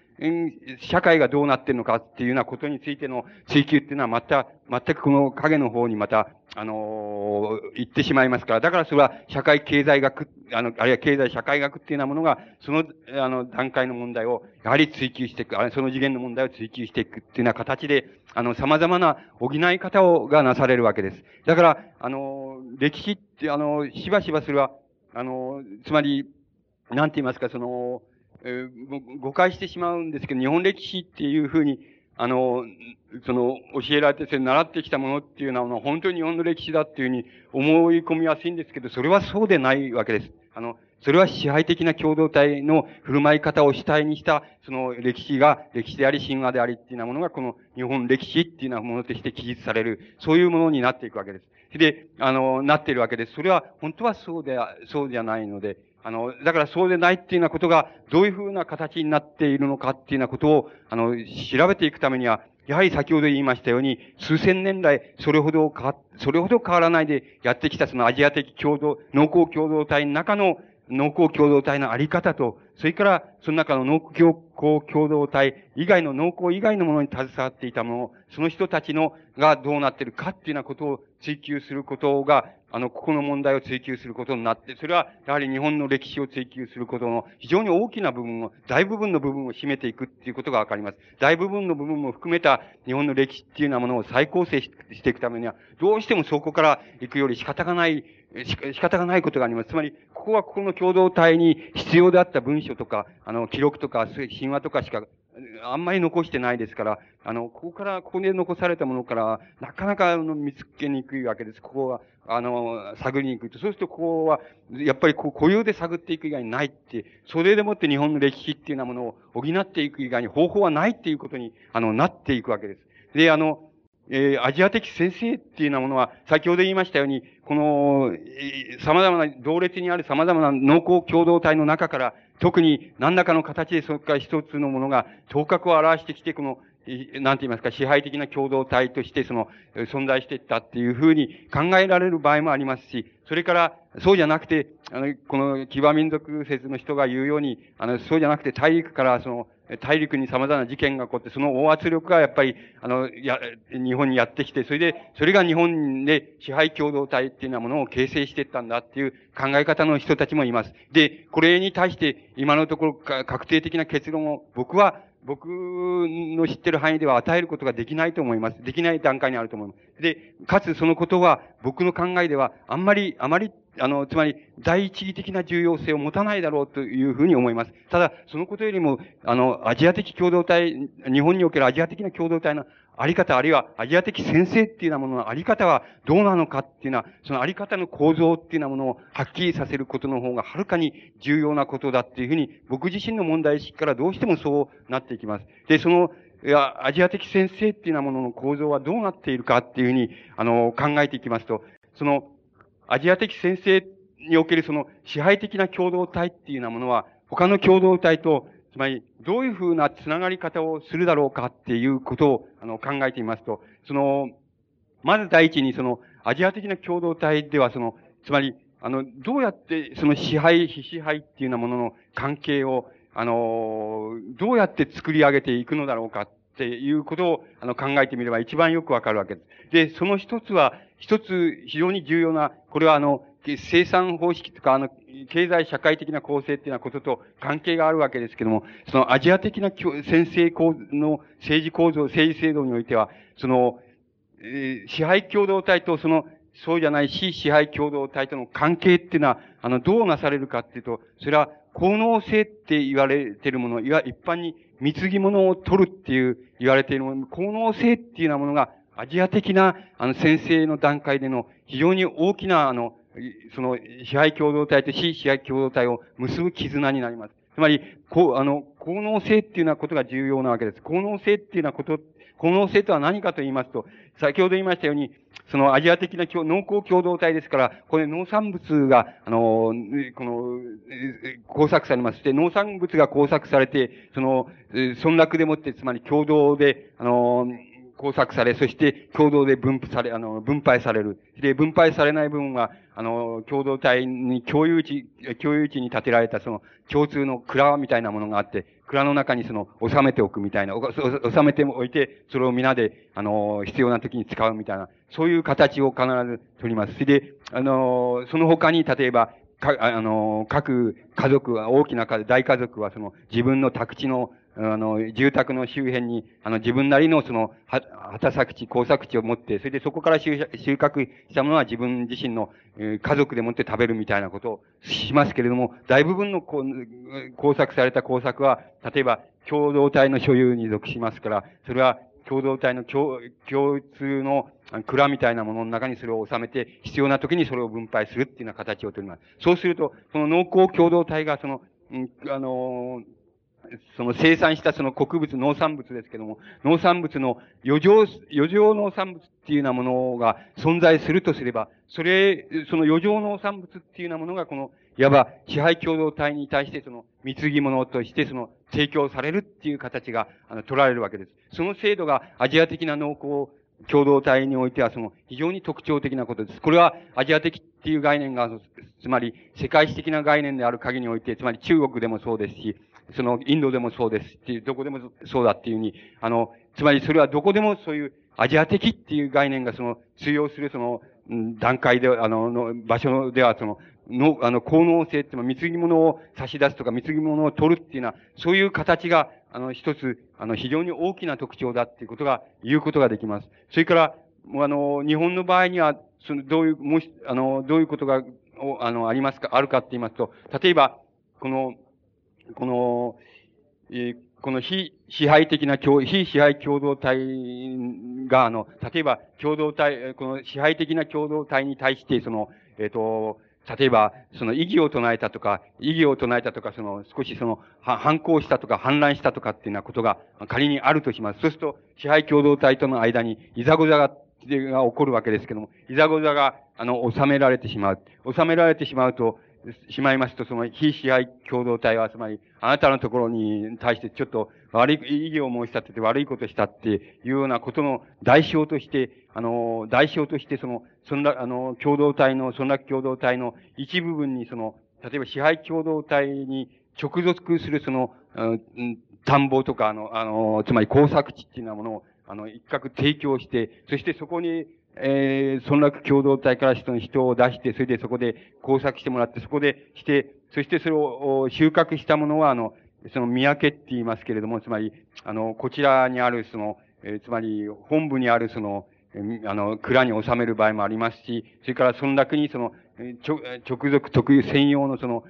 社会がどうなっているのかっていうようなことについての追求っていうのはまた、全くこの影の方にまた、あのー、行ってしまいますから、だからそれは社会経済学、あの、あるいは経済社会学っていうようなものが、その、あの、段階の問題を、やはり追求していく、あその次元の問題を追求していくっていうような形で、あの、様々な補い方を、がなされるわけです。だから、あの、歴史って、あの、しばしばそれは、あの、つまり、なんて言いますか、その、えー、誤解してしまうんですけど、日本歴史っていうふうに、あの、その、教えられて、習ってきたものっていうのは、本当に日本の歴史だっていうふうに思い込みやすいんですけど、それはそうでないわけです。あの、それは支配的な共同体の振る舞い方を主体にした、その歴史が、歴史であり神話でありっていうようなものが、この日本歴史っていうようなものとして記述される、そういうものになっていくわけです。で、あの、なっているわけです。それは、本当はそうで、そうじゃないので、あの、だからそうでないっていうようなことが、どういうふうな形になっているのかっていうようなことを、あの、調べていくためには、やはり先ほど言いましたように、数千年来、それほどか、それほど変わらないでやってきたそのアジア的共同、農耕共同体の中の農耕共同体のあり方と、それから、その中の農耕共同体以外の農耕以外のものに携わっていたもの、その人たちの、がどうなっているかっていうようなことを追求することが、あの、ここの問題を追求することになって、それは、やはり日本の歴史を追求することの非常に大きな部分を、大部分の部分を占めていくっていうことがわかります。大部分の部分も含めた日本の歴史っていうようなものを再構成していくためには、どうしてもそこから行くより仕方がない、仕方がないことがあります。つまり、ここはここの共同体に必要であった文書とか、あの、記録とか、神話とかしかあんまり残してないですから、あの、ここから、ここで残されたものから、なかなか、あの、見つけにくいわけです。ここは、あの、探りにくいと。そうすると、ここは、やっぱり、こう、固有で探っていく以外にないって、それでもって日本の歴史っていうようなものを補っていく以外に方法はないっていうことに、あの、なっていくわけです。で、あの、えー、アジア的先生っていうようなものは、先ほど言いましたように、この、えー、様々な、同列にある様々な農耕共同体の中から、特に何らかの形でそこから一つのものが、頭角を表してきて、この、なんて言いますか、支配的な共同体としてその、存在していったっていうふうに考えられる場合もありますし、それから、そうじゃなくて、あの、この、騎馬民族説の人が言うように、あの、そうじゃなくて大陸からその、大陸に様々な事件が起こって、その大圧力がやっぱり、あの、や、日本にやってきて、それで、それが日本で支配共同体っていうようなものを形成していったんだっていう考え方の人たちもいます。で、これに対して、今のところ確定的な結論を、僕は、僕の知ってる範囲では与えることができないと思います。できない段階にあると思います。で、かつそのことは、僕の考えでは、あんまり、あまりあの、つまり、第一義的な重要性を持たないだろうというふうに思います。ただ、そのことよりも、あの、アジア的共同体、日本におけるアジア的な共同体のあり方、あるいはアジア的先生っていうようなもののあり方はどうなのかっていうのは、そのあり方の構造っていうようなものをはっきりさせることの方がはるかに重要なことだっていうふうに、僕自身の問題意識からどうしてもそうなっていきます。で、その、いや、アジア的先生っていうようなものの構造はどうなっているかっていうふうに、あの、考えていきますと、その、アジア的先生におけるその支配的な共同体っていうようなものは、他の共同体と、つまり、どういうふうなつながり方をするだろうかっていうことを、あの、考えてみますと、その、まず第一にその、アジア的な共同体ではその、つまり、あの、どうやってその支配、非支配っていうようなものの関係を、あの、どうやって作り上げていくのだろうかっていうことを、あの、考えてみれば一番よくわかるわけです。で、その一つは、一つ非常に重要な、これはあの、生産方式とか、あの、経済社会的な構成っていうようなことと関係があるわけですけども、そのアジア的な先制構の政治構造、政治制度においては、その、えー、支配共同体とその、そうじゃない非支配共同体との関係っていうのは、あの、どうなされるかっていうと、それは、効能性って言われているもの、いわ、一般に貢ぎ物を取るっていう言われているもの、効能性っていうようなものが、アジア的な、あの、先生の段階での非常に大きな、あの、その支配共同体と非支配共同体を結ぶ絆になります。つまり、こう、あの、効能性っていうようなことが重要なわけです。効能性っていうようなこと、効能性とは何かと言いますと、先ほど言いましたように、そのアジア的な農耕共同体ですから、これ農産物が、あの、この、工作されます。で、農産物が工作されて、その、村落でもって、つまり共同で、あの、工作され、そして共同で分布され、あの、分配される。で、分配されない分は、あの、共同体に共有地、共有地に建てられたその共通の蔵みたいなものがあって、蔵の中にその、収めておくみたいな、収めておいて、それを皆で、あの、必要な時に使うみたいな、そういう形を必ず取ります。で、あの、その他に、例えば、か、あの、各家族は、大きな家、大家族はその、自分の宅地のあの、住宅の周辺に、あの、自分なりのその、畑作地、工作地を持って、それでそこから収穫したものは自分自身の、えー、家族でもって食べるみたいなことをしますけれども、大部分の工作された工作は、例えば、共同体の所有に属しますから、それは共同体の共共通の蔵みたいなものの中にそれを収めて、必要な時にそれを分配するっていうような形をとります。そうすると、その農耕共同体がその、あのその生産したその穀物、農産物ですけども、農産物の余剰、余剰農産物っていうようなものが存在するとすれば、それ、その余剰農産物っていうようなものがこの、いわば支配共同体に対してその貢ぎ物としてその提供されるっていう形が、あの、取られるわけです。その制度がアジア的な農耕共同体においてはその非常に特徴的なことです。これはアジア的っていう概念が、つまり世界史的な概念である限りにおいて、つまり中国でもそうですし、その、インドでもそうですっていう、どこでもそうだっていうふうに、あの、つまりそれはどこでもそういうアジア的っていう概念がその、通用するその、段階で、あの、の場所では、その、の、あの、効能性っていうのは、貢ぎ物を差し出すとか、貢ぎ物を取るっていうのは、そういう形が、あの、一つ、あの、非常に大きな特徴だっていうことが、言うことができます。それから、あの、日本の場合には、その、どういう、もし、あの、どういうことが、あの、ありますか、あるかって言いますと、例えば、この、この、えー、この非支配的な共、非支配共同体が、あの、例えば共同体、この支配的な共同体に対して、その、えっ、ー、と、例えば、その異議を唱えたとか、異議を唱えたとか、その、少しその、反抗したとか、反乱したとかっていうようなことが仮にあるとします。そうすると、支配共同体との間に、いざござが、が起こるわけですけども、いざござが、あの、収められてしまう。収められてしまうと、しまいますと、その非支配共同体は、つまり、あなたのところに対してちょっと悪い、意義を申し立てて悪いことしたっていうようなことの代償として、あの、代償として、その、そんな、あの、共同体の、そんな共同体の一部分に、その、例えば支配共同体に直属する、その、うん、田んぼとか、あの、あの、つまり工作地っていうようなものを、あの、一角提供して、そしてそこに、えー、村落共同体から人人を出して、それでそこで工作してもらって、そこでして、そしてそれを収穫したものは、あの、その三宅って言いますけれども、つまり、あの、こちらにある、その、えー、つまり、本部にある、その、あの、蔵に収める場合もありますし、それから村落にその、直属特有専用のその、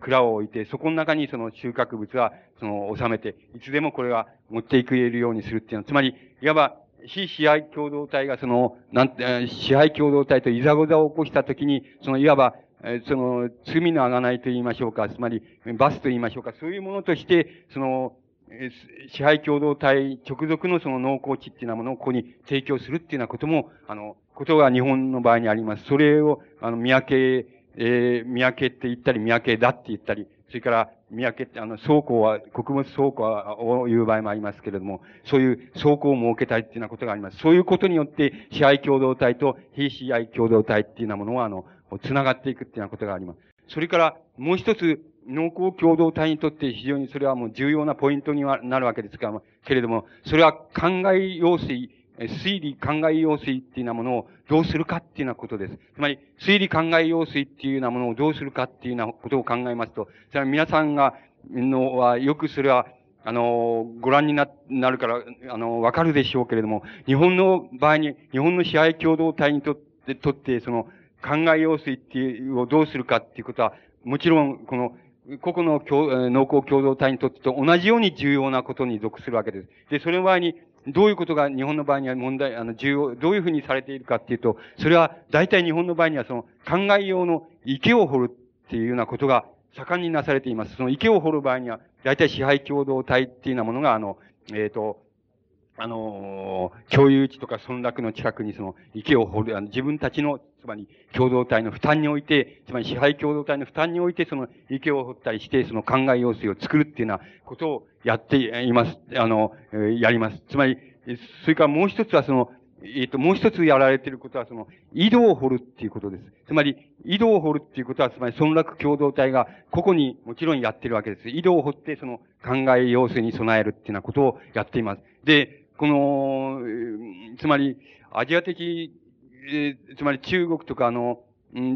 蔵を置いて、そこの中にその収穫物は、その、収めて、いつでもこれは持っていくれるようにするっていうのは、つまり、いわば、非支配共同体がその、なんて、支配共同体といざござを起こしたときに、そのいわば、その、罪のあがないと言いましょうか、つまり、バスと言いましょうか、そういうものとして、その、支配共同体直属のその農耕地っていうようなものをここに提供するっていうようなことも、あの、ことが日本の場合にあります。それを、あの、三宅、えー、三宅って言ったり、三宅だって言ったり、それから、三宅って、あの、倉庫は、穀物倉庫を言う場合もありますけれども、そういう倉庫を設けたりっていうようなことがあります。そういうことによって、支配共同体と非支配共同体っていうようなものは、あの、繋がっていくっていうようなことがあります。それから、もう一つ、農耕共同体にとって非常にそれはもう重要なポイントにはなるわけですが、けれども、それは考え用水、推理考え用水っていうようなものをどうするかっていうようなことです。つまり、推理考え用水っていうようなものをどうするかっていうようなことを考えますと、それは皆さんが、のは、よくそれは、あの、ご覧にな、なるから、あの、わかるでしょうけれども、日本の場合に、日本の支配共同体にとって、とって、その、考え用水っていう、をどうするかっていうことは、もちろん、この、個々の農耕共同体にとってと同じように重要なことに属するわけです。で、それの場合に、どういうことが日本の場合には問題、あの、重要、どういうふうにされているかっていうと、それは大体日本の場合にはその考え用の池を掘るっていうようなことが盛んになされています。その池を掘る場合には、大体支配共同体っていうようなものが、あの、えっ、ー、と、あの共有地とか村落の近くにその池を掘る、あの自分たちの、つまり共同体の負担において、つまり支配共同体の負担においてその池を掘ったりして、その考え用水を作るっていうようなことをやっています。あの、やります。つまり、それからもう一つはその、えっ、と、もう一つやられていることは、その、井戸を掘るっていうことです。つまり、井戸を掘るっていうことは、つまり、村落共同体が、個々にもちろんやってるわけです。井戸を掘って、その、考え要請に備えるっていうようなことをやっています。で、この、つまり、アジア的、つまり中国とかあの、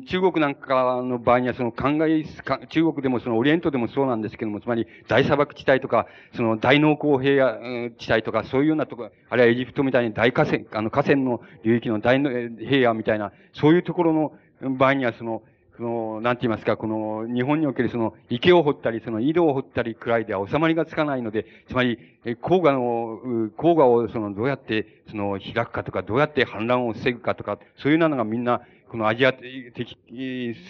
中国なんかの場合にはその考え、中国でもそのオリエントでもそうなんですけども、つまり大砂漠地帯とか、その大農耕平野地帯とか、そういうようなところ、あるいはエジプトみたいに大河川、あの河川の領域の大平野みたいな、そういうところの場合にはその、その、なんて言いますか、この、日本におけるその、池を掘ったり、その、井戸を掘ったりくらいでは収まりがつかないので、つまり、黄河の、黄河をその、どうやって、その、開くかとか、どうやって氾濫を防ぐかとか、そういうのがみんな、このアジア的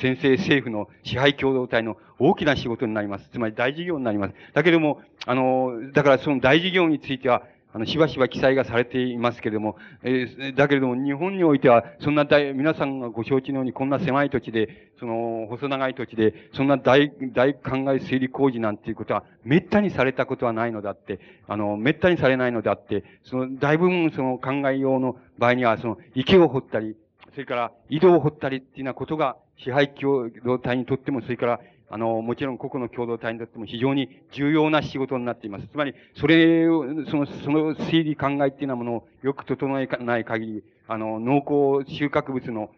先生政府の支配共同体の大きな仕事になります。つまり大事業になります。だけども、あの、だからその大事業については、あの、しばしば記載がされていますけれども、えー、だけれども、日本においては、そんな大、皆さんがご承知のように、こんな狭い土地で、その、細長い土地で、そんな大、大考え整理工事なんていうことは、滅多にされたことはないのだって、あの、滅多にされないのであって、その、大部分、その、考え用の場合には、その、池を掘ったり、それから、井戸を掘ったりっていうようなことが、支配共同体にとっても、それから、あの、もちろん個々の共同体にとっても非常に重要な仕事になっています。つまり、それを、その、その推理考えっていうようなものをよく整えない限り、あの、農耕収穫物の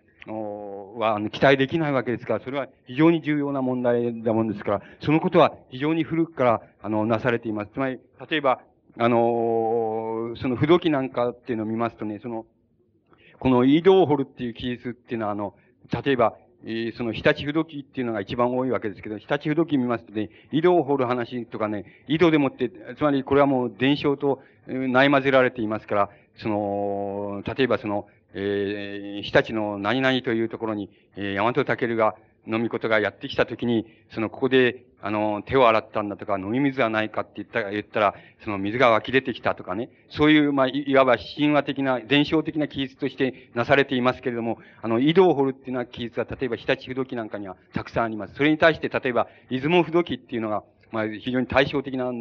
は、あの、期待できないわけですから、それは非常に重要な問題だもんですから、そのことは非常に古くから、あの、なされています。つまり、例えば、あの、その不動機なんかっていうのを見ますとね、その、この井戸を掘るっていう記述っていうのは、あの、例えば、えー、その日立不動機っていうのが一番多いわけですけど、日立不動機見ますとね、井戸を掘る話とかね、井戸でもって、つまりこれはもう伝承とない混ぜられていますから、その、例えばその、えー、日立の何々というところに、えー、大和武が飲み事がやってきたときに、その、ここで、あの、手を洗ったんだとか、飲み水はないかって言ったら言ったら、その水が湧き出てきたとかね、そういう、まあ、いわば神話的な、伝承的な記述としてなされていますけれども、あの、井戸を掘るっていうのは記述は、例えば日立不動記なんかにはたくさんあります。それに対して、例えば、出雲不動記っていうのが、まあ、非常に対照的な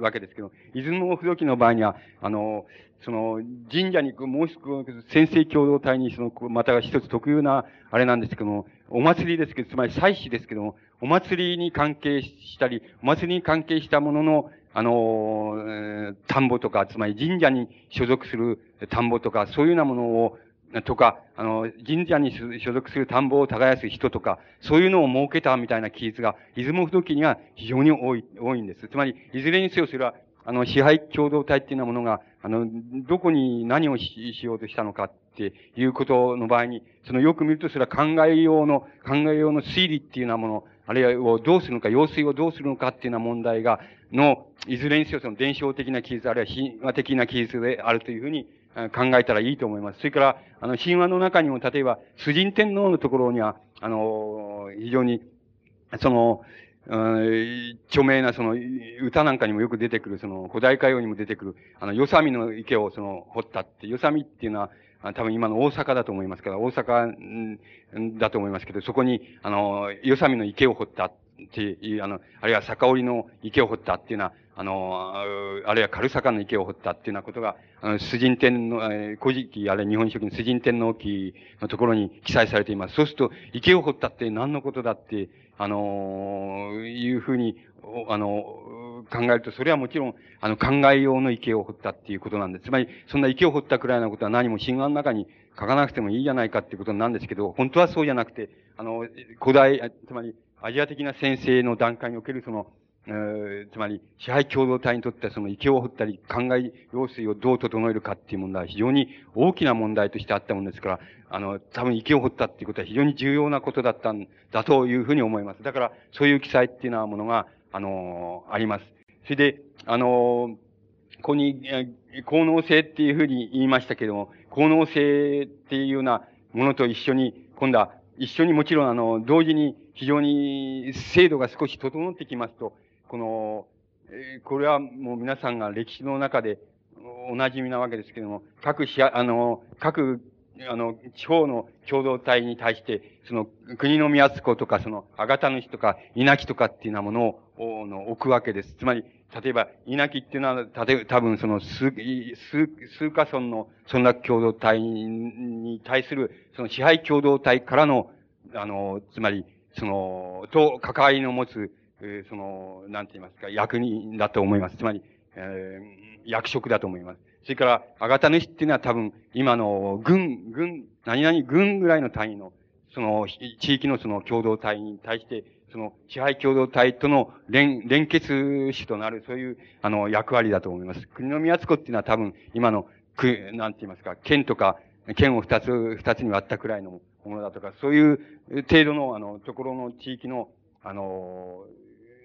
わけですけど、出雲不動機の場合には、あの、その、神社に、もう一つ、先生共同体に、その、また一つ特有な、あれなんですけども、お祭りですけど、つまり祭祀ですけども、お祭りに関係したり、お祭りに関係したものの、あの、田んぼとか、つまり神社に所属する田んぼとか、そういうようなものを、とか、あの、神社に所属する田んぼを耕す人とか、そういうのを設けたみたいな記述が、出雲不動記には非常に多い、多いんです。つまり、いずれにせよそれは、あの、支配共同体っていうようなものが、あの、どこに何をしようとしたのかっていうことの場合に、そのよく見るとそれは考えようの、考えようの推理っていうようなもの、あるいはどうするのか、用水をどうするのかっていうような問題が、の、いずれにせよその伝承的な記述、あるいは神話的な記述であるというふうに考えたらいいと思います。それから、あの、神話の中にも、例えば、崇神天皇のところには、あの、非常に、その、著名なその歌なんかにもよく出てくる、その古代歌謡にも出てくる、あの、よさみの池をその掘ったって、よさみっていうのは、多分今の大阪だと思いますから、大阪だと思いますけど、そこに、あの、よさみの池を掘ったっていう、あの、あるいは逆織の池を掘ったっていうのは、あの、あるいは軽坂の池を掘ったっていうようなことが、あの、崇神天皇、え古事記、あるいは日本書紀の崇神天皇記のところに記載されています。そうすると、池を掘ったって何のことだって、あの、いうふうに、あの、考えると、それはもちろん、あの、考え用の池を掘ったっていうことなんです。つまり、そんな池を掘ったくらいのことは何も神話の中に書かなくてもいいじゃないかっていうことなんですけど、本当はそうじゃなくて、あの、古代、つまり、アジア的な先生の段階におけるその、つまり、支配共同体にとってはその池を掘ったり、考え用水をどう整えるかっていう問題は非常に大きな問題としてあったもんですから、あの、多分池を掘ったっていうことは非常に重要なことだったんだというふうに思います。だから、そういう記載っていうようなものが、あの、あります。それで、あの、ここに、効能性っていうふうに言いましたけれども、効能性っていうようなものと一緒に、今度は一緒にもちろんあの、同時に非常に制度が少し整ってきますと、この、えこれはもう皆さんが歴史の中でお馴染みなわけですけれども、各市、あの、各、あの、地方の共同体に対して、その、国の宮津子とか、その、あがた主とか、稲城とかっていうようなものを、の置くわけです。つまり、例えば、稲城っていうのは、例え、多分その、数、数、数家村の村落共同体に対する、その支配共同体からの、あの、つまり、その、と関わりの持つ、えー、その、なんて言いますか、役人だと思います。つまり、えー、役職だと思います。それから、あがた主っていうのは多分、今の軍、軍、何々軍ぐらいの単位の、その、地域のその共同体に対して、その、支配共同体との連、連結主となる、そういう、あの、役割だと思います。国の宮津子っていうのは多分、今の、く、なんて言いますか、県とか、県を二つ、二つに割ったくらいのものだとか、そういう程度の、あの、ところの地域の、あの、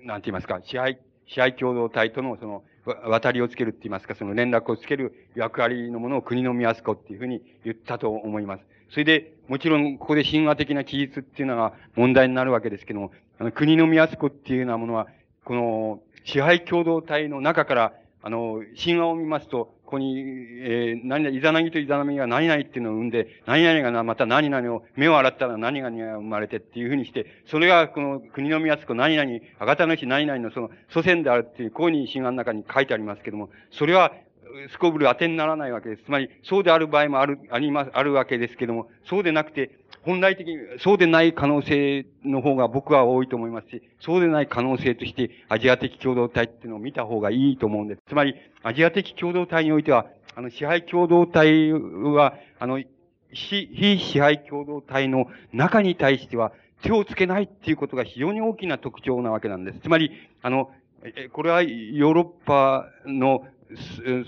なんて言いますか、支配、支配共同体とのその、渡りをつけるって言いますか、その連絡をつける役割のものを国の宮津子っていうふうに言ったと思います。それで、もちろん、ここで神話的な記述っていうのが問題になるわけですけども、あの、国の宮津子っていうようなものは、この、支配共同体の中から、あの、神話を見ますと、ここに、えー、何々、イザナギとイザナミが何々っていうのを生んで、何々がなまた何々を、目を洗ったら何々が生まれてっていうふうにして、それがこの国の宮津子何々、あがたの日何々のその祖先であるっていう、こういう神話の中に書いてありますけども、それは、すこぶる当てにならないわけです。つまり、そうである場合もある、あります、あるわけですけども、そうでなくて、本来的にそうでない可能性の方が僕は多いと思いますし、そうでない可能性としてアジア的共同体っていうのを見た方がいいと思うんです。つまり、アジア的共同体においては、あの、支配共同体は、あの、非、支配共同体の中に対しては手をつけないっていうことが非常に大きな特徴なわけなんです。つまり、あの、これはヨーロッパの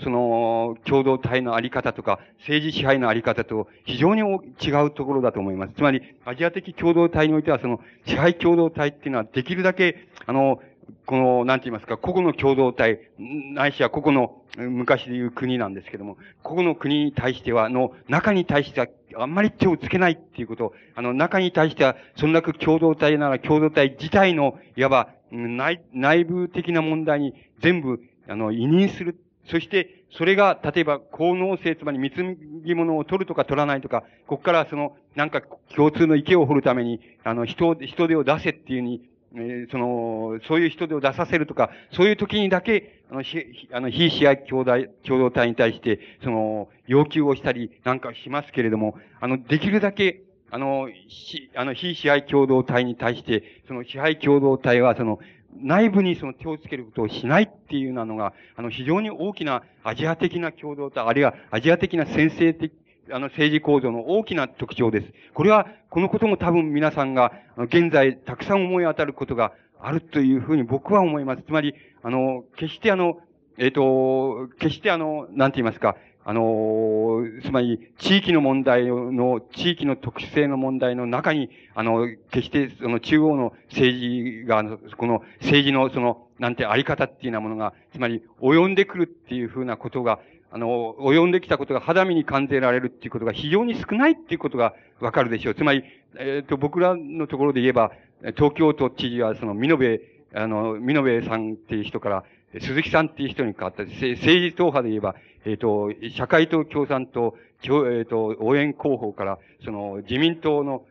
その、共同体のあり方とか、政治支配のあり方と非常に違うところだと思います。つまり、アジア的共同体においては、その、支配共同体っていうのはできるだけ、あの、この、なんて言いますか、個々の共同体、ないしは個々の昔でいう国なんですけども、個々の国に対しては、の、中に対しては、あんまり手をつけないっていうこと、あの、中に対しては、そんなく共同体なら共同体自体の、いわば、内、内部的な問題に全部、あの、委任するそして、それが、例えば、効能性、つまり貢ぎ物を取るとか取らないとか、ここからその、なんか共通の池を掘るために、あの、人、人手を出せっていうに、えー、その、そういう人手を出させるとか、そういう時にだけ、あの、ひ、あの、非試合共同共同体に対して、その、要求をしたりなんかしますけれども、あの、できるだけ、あの、し、あの、非支配共同体に対して、その支配共同体は、その、内部にその手をつけることをしないっていうなのが、あの、非常に大きなアジア的な共同体、あるいはアジア的な先制的、あの、政治構造の大きな特徴です。これは、このことも多分皆さんが、現在、たくさん思い当たることがあるというふうに僕は思います。つまり、あの、決してあの、えっ、ー、と、決してあの、なんて言いますか、あの、つまり、地域の問題の、地域の特殊性の問題の中に、あの、決して、その中央の政治が、この政治のその、なんてあり方っていうようなものが、つまり、及んでくるっていうふうなことが、あの、及んできたことが肌身に感じられるっていうことが非常に少ないっていうことがわかるでしょう。つまり、えっ、ー、と、僕らのところで言えば、東京都知事は、その、美濃部、あの、美濃部さんっていう人から、鈴木さんっていう人に変わった。政治党派で言えば、えっ、ー、と、社会党共産党、えっ、ー、と、応援候補から、その、自民党の、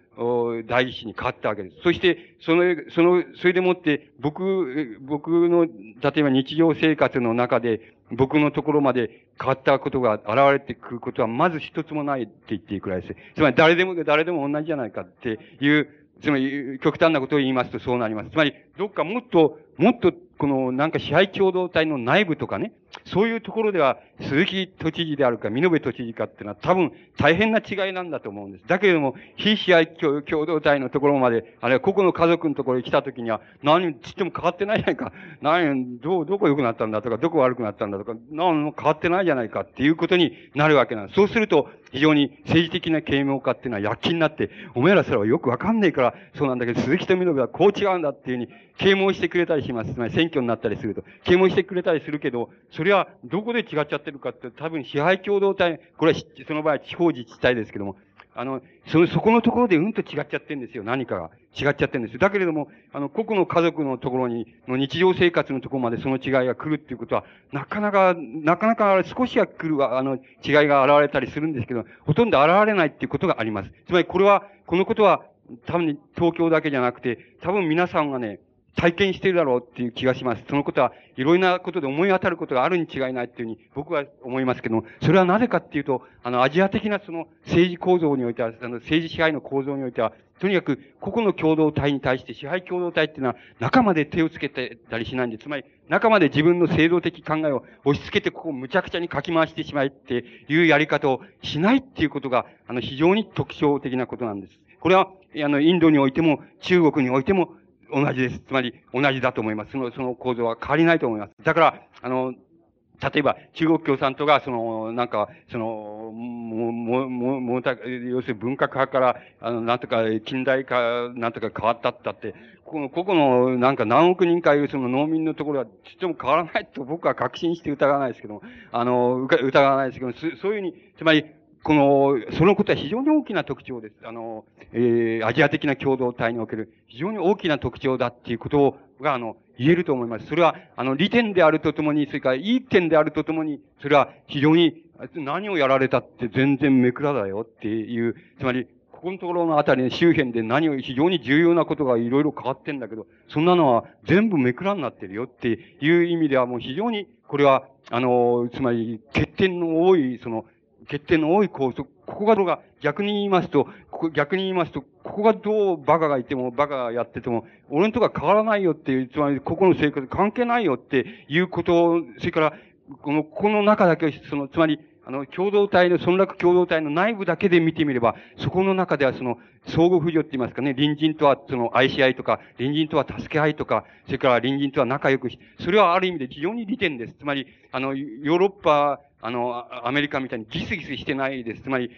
大臣に変わったわけです。そして、その、その、それでもって、僕、僕の、例えば日常生活の中で、僕のところまで変わったことが現れてくることは、まず一つもないって言っていいくらいです。つまり、誰でも、誰でも同じじゃないかっていう、つまり、極端なことを言いますとそうなります。つまり、どっかもっと、もっとこのなんか支配共同体の内部とかね、そういうところでは鈴木都知事であるか、美濃部都知事かっていうのは多分大変な違いなんだと思うんです。だけれども、非支配共同体のところまで、あるいは個々の家族のところに来た時には、何ちっても変わってないじゃないか。何、どう、どこ良くなったんだとか、どこ悪くなったんだとか、何も変わってないじゃないかっていうことになるわけなんです。そうすると、非常に政治的な啓蒙家っていうのは躍起になって、お前らそれはよくわかんねえから、そうなんだけど、鈴木と美濃部はこう違うんだっていうふうに啓蒙してくれたりします。つまり選挙になったりすると。啓蒙してくれたりするけど、それはどこで違っちゃってるかって、多分支配共同体、これはその場合地方自治体ですけども、あの、その、そこのところでうんと違っちゃってるんですよ、何かが。違っちゃってるんですよ。だけれども、あの、個々の家族のところに、の日常生活のところまでその違いが来るっていうことは、なかなか、なかなか少しは来る、あの、違いが現れたりするんですけど、ほとんど現れないっていうことがあります。つまりこれは、このことは、多分東京だけじゃなくて、多分皆さんがね、体験しているだろうっていう気がします。そのことはいろいろなことで思い当たることがあるに違いないっていうふうに僕は思いますけども、それはなぜかっていうと、あの、アジア的なその政治構造においては、あの、政治支配の構造においては、とにかく個々の共同体に対して支配共同体っていうのは中まで手をつけてたりしないんで、つまり中まで自分の制度的考えを押し付けてここをむちゃくちゃに書き回してしまいっていうやり方をしないっていうことが、あの、非常に特徴的なことなんです。これは、あの、インドにおいても、中国においても、同じです。つまり、同じだと思います。その、その構造は変わりないと思います。だから、あの、例えば、中国共産党が、その、なんか、その、も、も、も、も、要するに文革派から、あの、なんとか、近代化、なんとか変わったったって、この、個々の、なんか何億人かいるその農民のところは、ちっとも変わらないと僕は確信して疑わないですけども、あの、疑わないですけども、そういうふうに、つまり、この、そのことは非常に大きな特徴です。あの、えー、アジア的な共同体における非常に大きな特徴だっていうことが、あの、言えると思います。それは、あの、利点であるとともに、それからいい点であるとともに、それは非常に、何をやられたって全然めくらだよっていう、つまり、ここのところのあたりの周辺で何を非常に重要なことがいろいろ変わってんだけど、そんなのは全部めくらになってるよっていう意味ではもう非常に、これは、あの、つまり、欠点の多い、その、欠点の多い構造ここがどうが、逆に言いますと、ここ逆に言いますと、ここがどうバカがいても、バカがやってても、俺のとこは変わらないよっていう、つまり、ここの生活関係ないよっていうことを、それから、この、この中だけ、その、つまり、あの、共同体の、村落共同体の内部だけで見てみれば、そこの中ではその、相互扶助って言いますかね、隣人とはその愛し合いとか、隣人とは助け合いとか、それから隣人とは仲良くし、それはある意味で非常に利点です。つまり、あの、ヨーロッパ、あの、アメリカみたいにギスギスしてないです。つまり、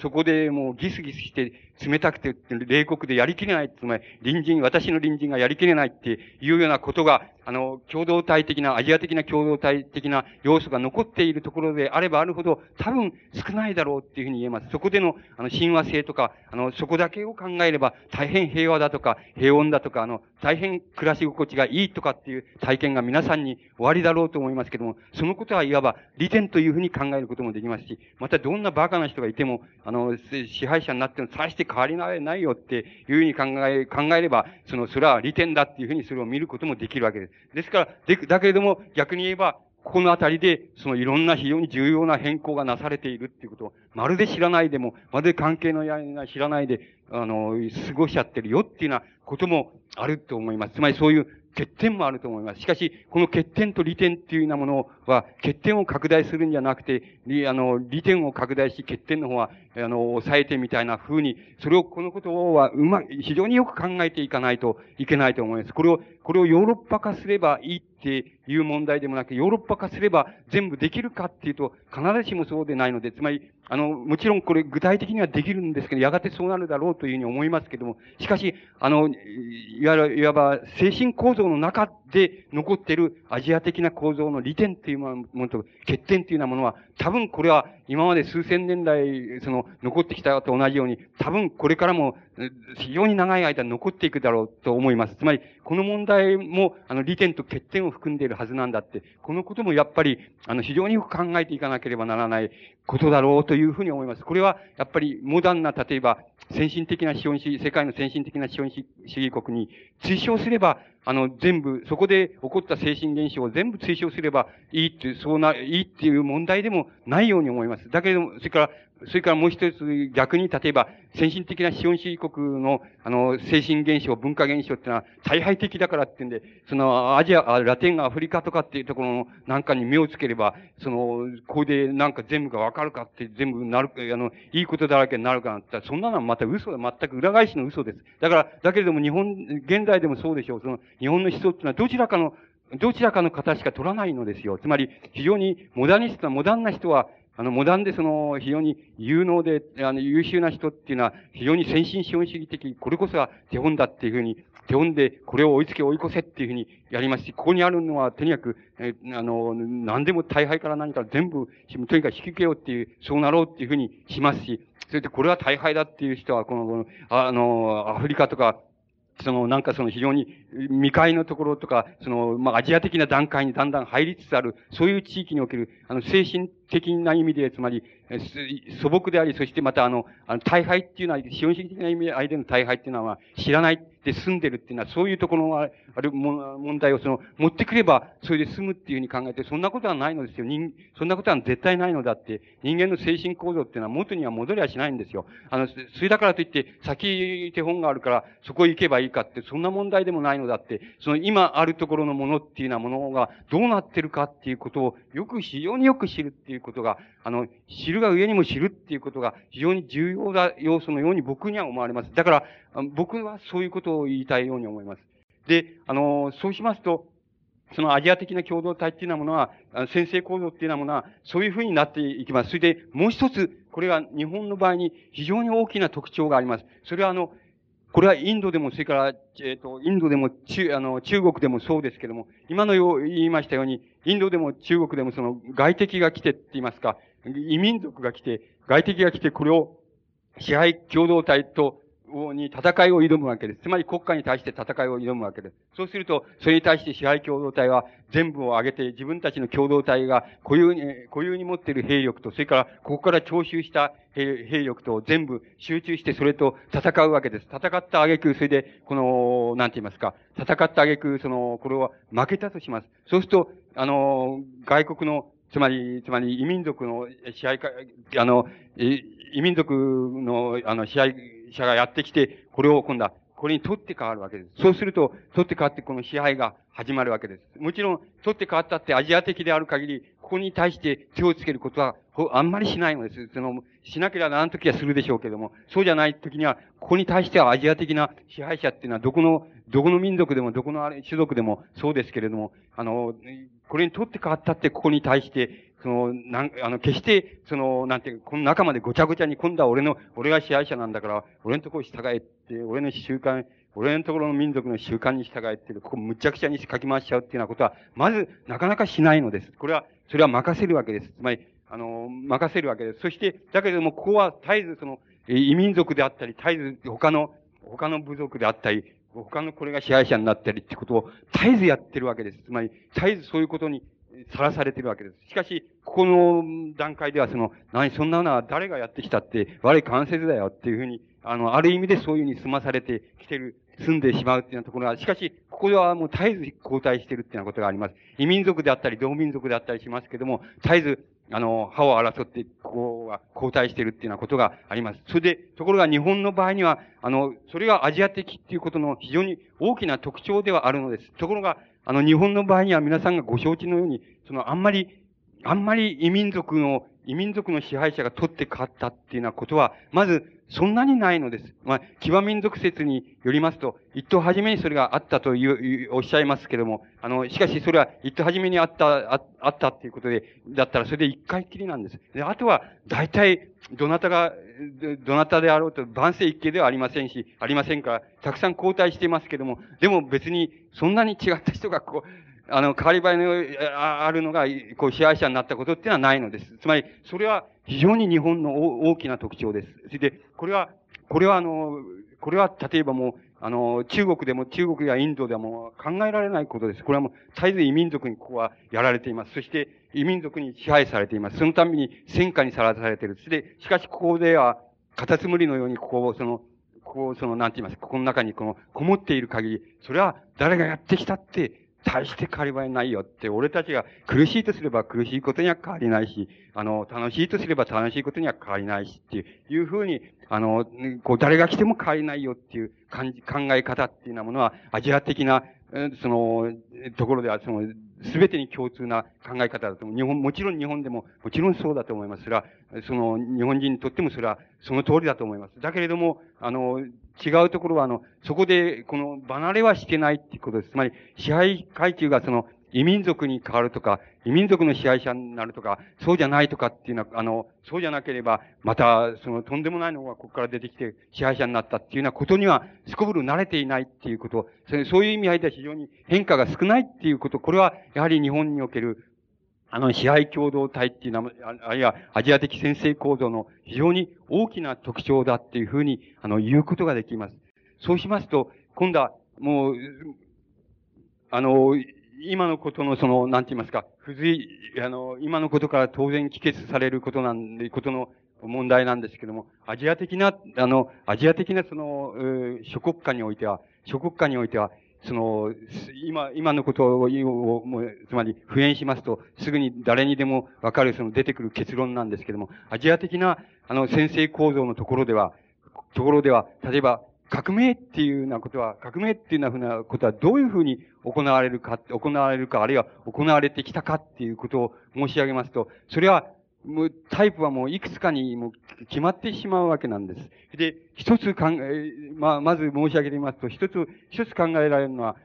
そこでもうギスギスして冷たくて、冷酷でやりきれない。つまり、隣人、私の隣人がやりきれないっていうようなことが、あの、共同体的な、アジア的な共同体的な要素が残っているところであればあるほど、多分少ないだろうっていうふうに言えます。そこでの、あの、親和性とか、あの、そこだけを考えれば、大変平和だとか、平穏だとか、あの、大変暮らし心地がいいとかっていう体験が皆さんに終わりだろうと思いますけども、そのことはいわば利点というふうに考えることもできますし、またどんな馬鹿な人がいても、あの、支配者になっても大して変わりないよっていうふうに考え、考えれば、その、それは利点だっていうふうにそれを見ることもできるわけです。ですから、で、だけれども、逆に言えば、ここのあたりで、そのいろんな非常に重要な変更がなされているっていうことを、まるで知らないでも、まるで関係のやりが知らないで、あの、過ごしちゃってるよっていうようなこともあると思います。つまりそういう欠点もあると思います。しかし、この欠点と利点っていうようなものは、欠点を拡大するんじゃなくて、あの、利点を拡大し、欠点の方は、あの、抑えてみたいな風に、それを、このことは、うま、非常によく考えていかないといけないと思います。これを、これをヨーロッパ化すればいいっていう問題でもなく、ヨーロッパ化すれば全部できるかっていうと、必ずしもそうでないので、つまり、あの、もちろんこれ具体的にはできるんですけど、やがてそうなるだろうというふうに思いますけども、しかし、あの、いわゆる、いわば精神構造の中で残っているアジア的な構造の利点というものと欠点というようなものは、多分これは今まで数千年来、その、残ってきたと同じように、多分これからも非常に長い間残っていくだろうと思います。つまり、この問題も、あの、利点と欠点を含んでいるはずなんだって、このこともやっぱり、あの、非常によく考えていかなければならないことだろうというふうに思います。これは、やっぱり、モダンな、例えば、先進的な資本主義、世界の先進的な資本主義国に追奨すれば、あの、全部、そこで起こった精神現象を全部追奨すればいいっていう、そうな、いいっていう問題でもないように思います。だけれども、それから、それからもう一つ逆に、例えば、先進的な資本主義国の、あの、精神現象、文化現象ってのは、大敗的だからってんで、その、アジア、ラテンアフリカとかっていうところ、なんかに目をつければ、その、ここでなんか全部がわかるかって全部なる、あの、いいことだらけになるかなってそんなのはまた嘘だ、全く裏返しの嘘です。だから、だけれども日本、現代でもそうでしょう。その、日本の思想ってのはどちらかの、どちらかの方しか取らないのですよ。つまり、非常にモダニストな、モダンな人は、あの、モダンでその、非常に有能で、あの、優秀な人っていうのは、非常に先進資本主義的、これこそが手本だっていうふうに、手本で、これを追いつけ追い越せっていうふうにやりますし、ここにあるのは、とにかく、えあの、何でも大敗から何から全部、とにかく引き受けようっていう、そうなろうっていうふうにしますし、それでこれは大敗だっていう人は、この、あの、アフリカとか、その、なんかその非常に未開のところとか、その、まあ、アジア的な段階にだんだん入りつつある、そういう地域における、あの、精神的な意味で、つまり、素朴であり、そしてまたあの、あの大敗っていうのは、資本主義的な意味合いでの大敗っていうのは、知らないで済んでるっていうのは、そういうところのある問題をその、持ってくれば、それで済むっていうふうに考えて、そんなことはないのですよ。人、そんなことは絶対ないのだって、人間の精神構造っていうのは元には戻りはしないんですよ。あの、それだからといって、先手本があるから、そこへ行けばいいかって、そんな問題でもないのだって、その今あるところのものっていうようなものがどうなってるかっていうことを、よく、非常によく知るっていういうことが、あの、知るが上にも知るっていうことが非常に重要な要素のように僕には思われます。だから、僕はそういうことを言いたいように思います。で、あの、そうしますと、そのアジア的な共同体っていうようなものは、先制構造っていうようなものは、そういうふうになっていきます。それで、もう一つ、これは日本の場合に非常に大きな特徴があります。それはあの、これはインドでも、それから、えっ、ー、と、インドでも、中、あの、中国でもそうですけども、今のよう言いましたように、インドでも中国でもその外敵が来てって言いますか、異民族が来て、外敵が来てこれを支配共同体とに戦いを挑むわけです。つまり国家に対して戦いを挑むわけです。そうすると、それに対して支配共同体は全部を挙げて自分たちの共同体が固有に、固有に持っている兵力と、それからここから徴収した兵力と全部集中してそれと戦うわけです。戦った挙句、それで、この、なんて言いますか、戦った挙句、その、これは負けたとします。そうすると、あの、外国のつまり、つまり移民族の支配か、あの、移民族の、あの、支配者がやってきて、これを今度は、これに取って変わるわけです。そうすると、取って変わってこの支配が始まるわけです。もちろん、取って変わったってアジア的である限り、ここに対して手をつけることは、あんまりしないのです。その、しなければならんときはするでしょうけども、そうじゃないときには、ここに対してはアジア的な支配者っていうのは、どこの、どこの民族でも、どこの種族でもそうですけれども、あの、これに取って変わったって、ここに対して、その、なん、あの、決して、その、なんていうこの中までごちゃごちゃに、今度は俺の、俺が支配者なんだから、俺のところ従えって、俺の習慣、俺のところの民族の習慣に従えってここむちゃくちゃに書き回しちゃうっていうようなことは、まず、なかなかしないのです。これは、それは任せるわけです。つまり、あの、任せるわけです。そして、だけれども、ここは絶えずその、異民族であったり、絶えず他の、他の部族であったり、他のこれが支配者になったりってことを絶えずやってるわけです。つまり、絶えずそういうことにさらされてるわけです。しかし、ここの段階ではその、何、そんなのは誰がやってきたって、悪い関節だよっていうふうに、あの、ある意味でそういうふうに済まされてきてる、住んでしまうっていうようなところが、しかし、ここではもう絶えず交代してるっていうようなことがあります。異民族であったり、同民族であったりしますけども、絶えず、あの、歯を争って、ここは交代してるっていうようなことがあります。それで、ところが日本の場合には、あの、それがアジア的っていうことの非常に大きな特徴ではあるのです。ところが、あの、日本の場合には皆さんがご承知のように、その、あんまり、あんまり異民族の、異民族の支配者が取って変わったっていうようなことは、まず、そんなにないのです。まあ、騎馬民族説によりますと、一等初めにそれがあったという、おっしゃいますけども、あの、しかしそれは一等初めにあった、ああったっていうことで、だったらそれで一回きりなんです。で、あとは、大体、どなたが、どなたであろうと、万世一系ではありませんし、ありませんから、たくさん交代していますけども、でも別に、そんなに違った人が、こう、あの、変わり映えのあるのが、こう、支配者になったことっていうのはないのです。つまり、それは非常に日本の大きな特徴です。それで、これは、これはあの、これは例えばもう、あの、中国でも、中国やインドでも考えられないことです。これはもう、絶えず異民族にここはやられています。そして、異民族に支配されています。そのために戦火にさらされている。で、しかしここでは、カタツムリのようにここを、その、ここを、その、なんて言いますか、ここの中にこの、こもっている限り、それは誰がやってきたって、大して変わり映えないよって、俺たちが苦しいとすれば苦しいことには変わりないし、あの、楽しいとすれば楽しいことには変わりないしっていう、いうふうに、あの、こう、誰が来ても変わりないよっていう感じ、考え方っていうようなものは、アジア的な、その、ところでは、その、すべてに共通な考え方だと思う。日本、もちろん日本でも、もちろんそうだと思います。それは、その、日本人にとってもそれは、その通りだと思います。だけれども、あの、違うところは、あの、そこで、この、離れはしてないっていうことです。つまり、支配階級がその、異民族に変わるとか、異民族の支配者になるとか、そうじゃないとかっていうのは、あの、そうじゃなければ、また、その、とんでもないのがここから出てきて支配者になったっていうようなことには、すこぶる慣れていないっていうこと、そういう意味合いでは非常に変化が少ないっていうこと、これは、やはり日本における、あの、支配共同体っていうのは、あるいはアジア的先制構造の非常に大きな特徴だっていうふうに、あの、言うことができます。そうしますと、今度は、もう、あの、今のことのその、なんて言いますか、不随、あの、今のことから当然帰結されることなんで、ことの問題なんですけども、アジア的な、あの、アジア的なその、諸国家においては、諸国家においては、その、今、今のことを、もうつまり、普遍しますと、すぐに誰にでもわかる、その出てくる結論なんですけども、アジア的な、あの、先制構造のところでは、ところでは、例えば、革命っていうようなことは、革命っていうようなことはどういうふうに行われるか、行われるか、あるいは行われてきたかっていうことを申し上げますと、それは、もうタイプはもういくつかにもう決まってしまうわけなんです。で、一つ考え、まあ、まず申し上げてみますと、一つ、一つ考えられるのは、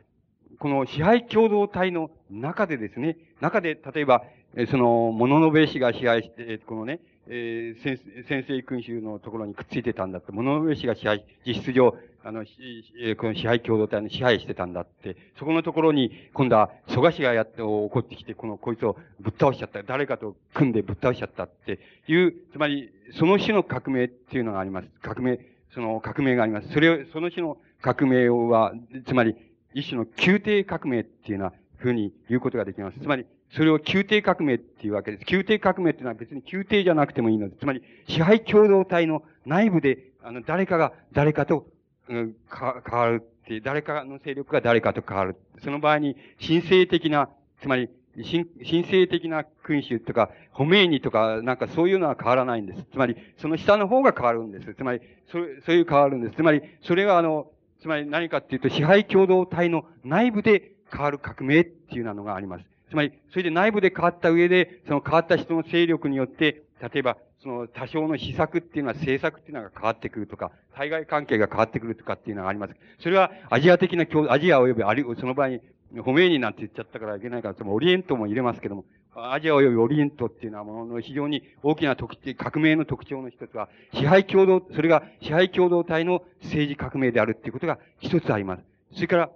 この支配共同体の中でですね、中で、例えば、その、物のべ氏が支配して、このね、えー、先生君主のところにくっついてたんだって、物上氏が支配、実質上、あの、この支配共同体の支配してたんだって、そこのところに、今度は、蘇我氏がやって、怒ってきて、この、こいつをぶっ倒しちゃった。誰かと組んでぶっ倒しちゃったっていう、つまり、その種の革命っていうのがあります。革命、その革命があります。それを、その種の革命は、つまり、一種の宮廷革命っていうようなふうに言うことができます。つまり、それを宮廷革命っていうわけです。宮廷革命っていうのは別に宮廷じゃなくてもいいので。つまり、支配共同体の内部で、あの、誰かが誰かと、うん、か、変わるっていう、誰かの勢力が誰かと変わる。その場合に、神聖的な、つまり、神聖的な君主とか、ホメイニとか、なんかそういうのは変わらないんです。つまり、その下の方が変わるんです。つまり、そそういう変わるんです。つまり、それがあの、つまり何かっていうと、支配共同体の内部で変わる革命っていうようなのがあります。つまり、それで内部で変わった上で、その変わった人の勢力によって、例えば、その多少の施策っていうのは政策っていうのが変わってくるとか、対外関係が変わってくるとかっていうのがあります。それはアジア的な共、アジア及びある、その場合に、ホメイニなんて言っちゃったからいけないから、そのオリエントも入れますけども、アジア及びオリエントっていうのはものの非常に大きな特徴、革命の特徴の一つは、支配共同、それが支配共同体の政治革命であるっていうことが一つあります。それから、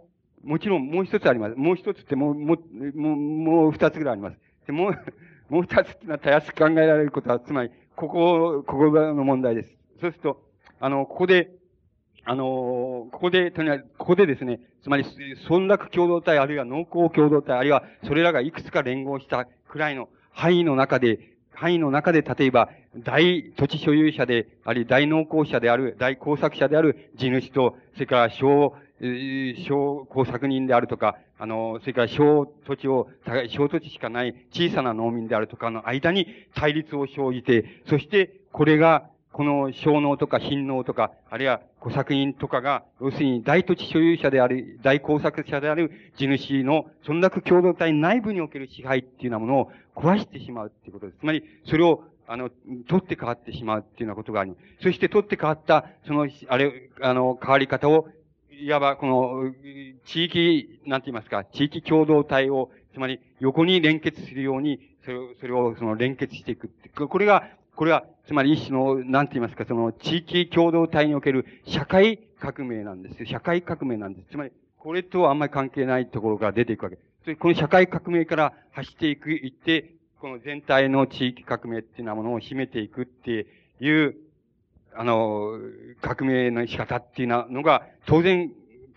もちろんもう一つあります。もう一つってもう、もう、もう、二つぐらいあります。で、もう、もう二つってのはたやすく考えられることは、つまり、ここ、ここがの問題です。そうすると、あの、ここで、あの、ここで、とにかく、ここでですね、つまり、村落共同体、あるいは農耕共同体、あるいは、それらがいくつか連合したくらいの範囲の中で、範囲の中で、例えば、大土地所有者であり、大農耕者である、大工作者である地主と、それから小、小工作人であるとか、あの、それから小土地を、小土地しかない小さな農民であるとかの間に対立を生じて、そしてこれが、この小農とか貧農とか、あるいは工作人とかが、要するに大土地所有者である、大工作者である地主の村落共同体内部における支配っていうようなものを壊してしまうっていうことです。つまり、それをあの、取って変わってしまうっていうようなことがあり。そして取って変わった、その、あれ、あの、変わり方をいわばこの、地域、なんて言いますか、地域共同体を、つまり横に連結するように、それを、それをその連結していく。これが、これは、つまり一種の、なんて言いますか、その地域共同体における社会革命なんです社会革命なんです。つまり、これとあんまり関係ないところが出ていくわけ。それこの社会革命から走っていく、いって、この全体の地域革命っていうようなものを秘めていくっていう、あの、革命の仕方っていうのが、当然、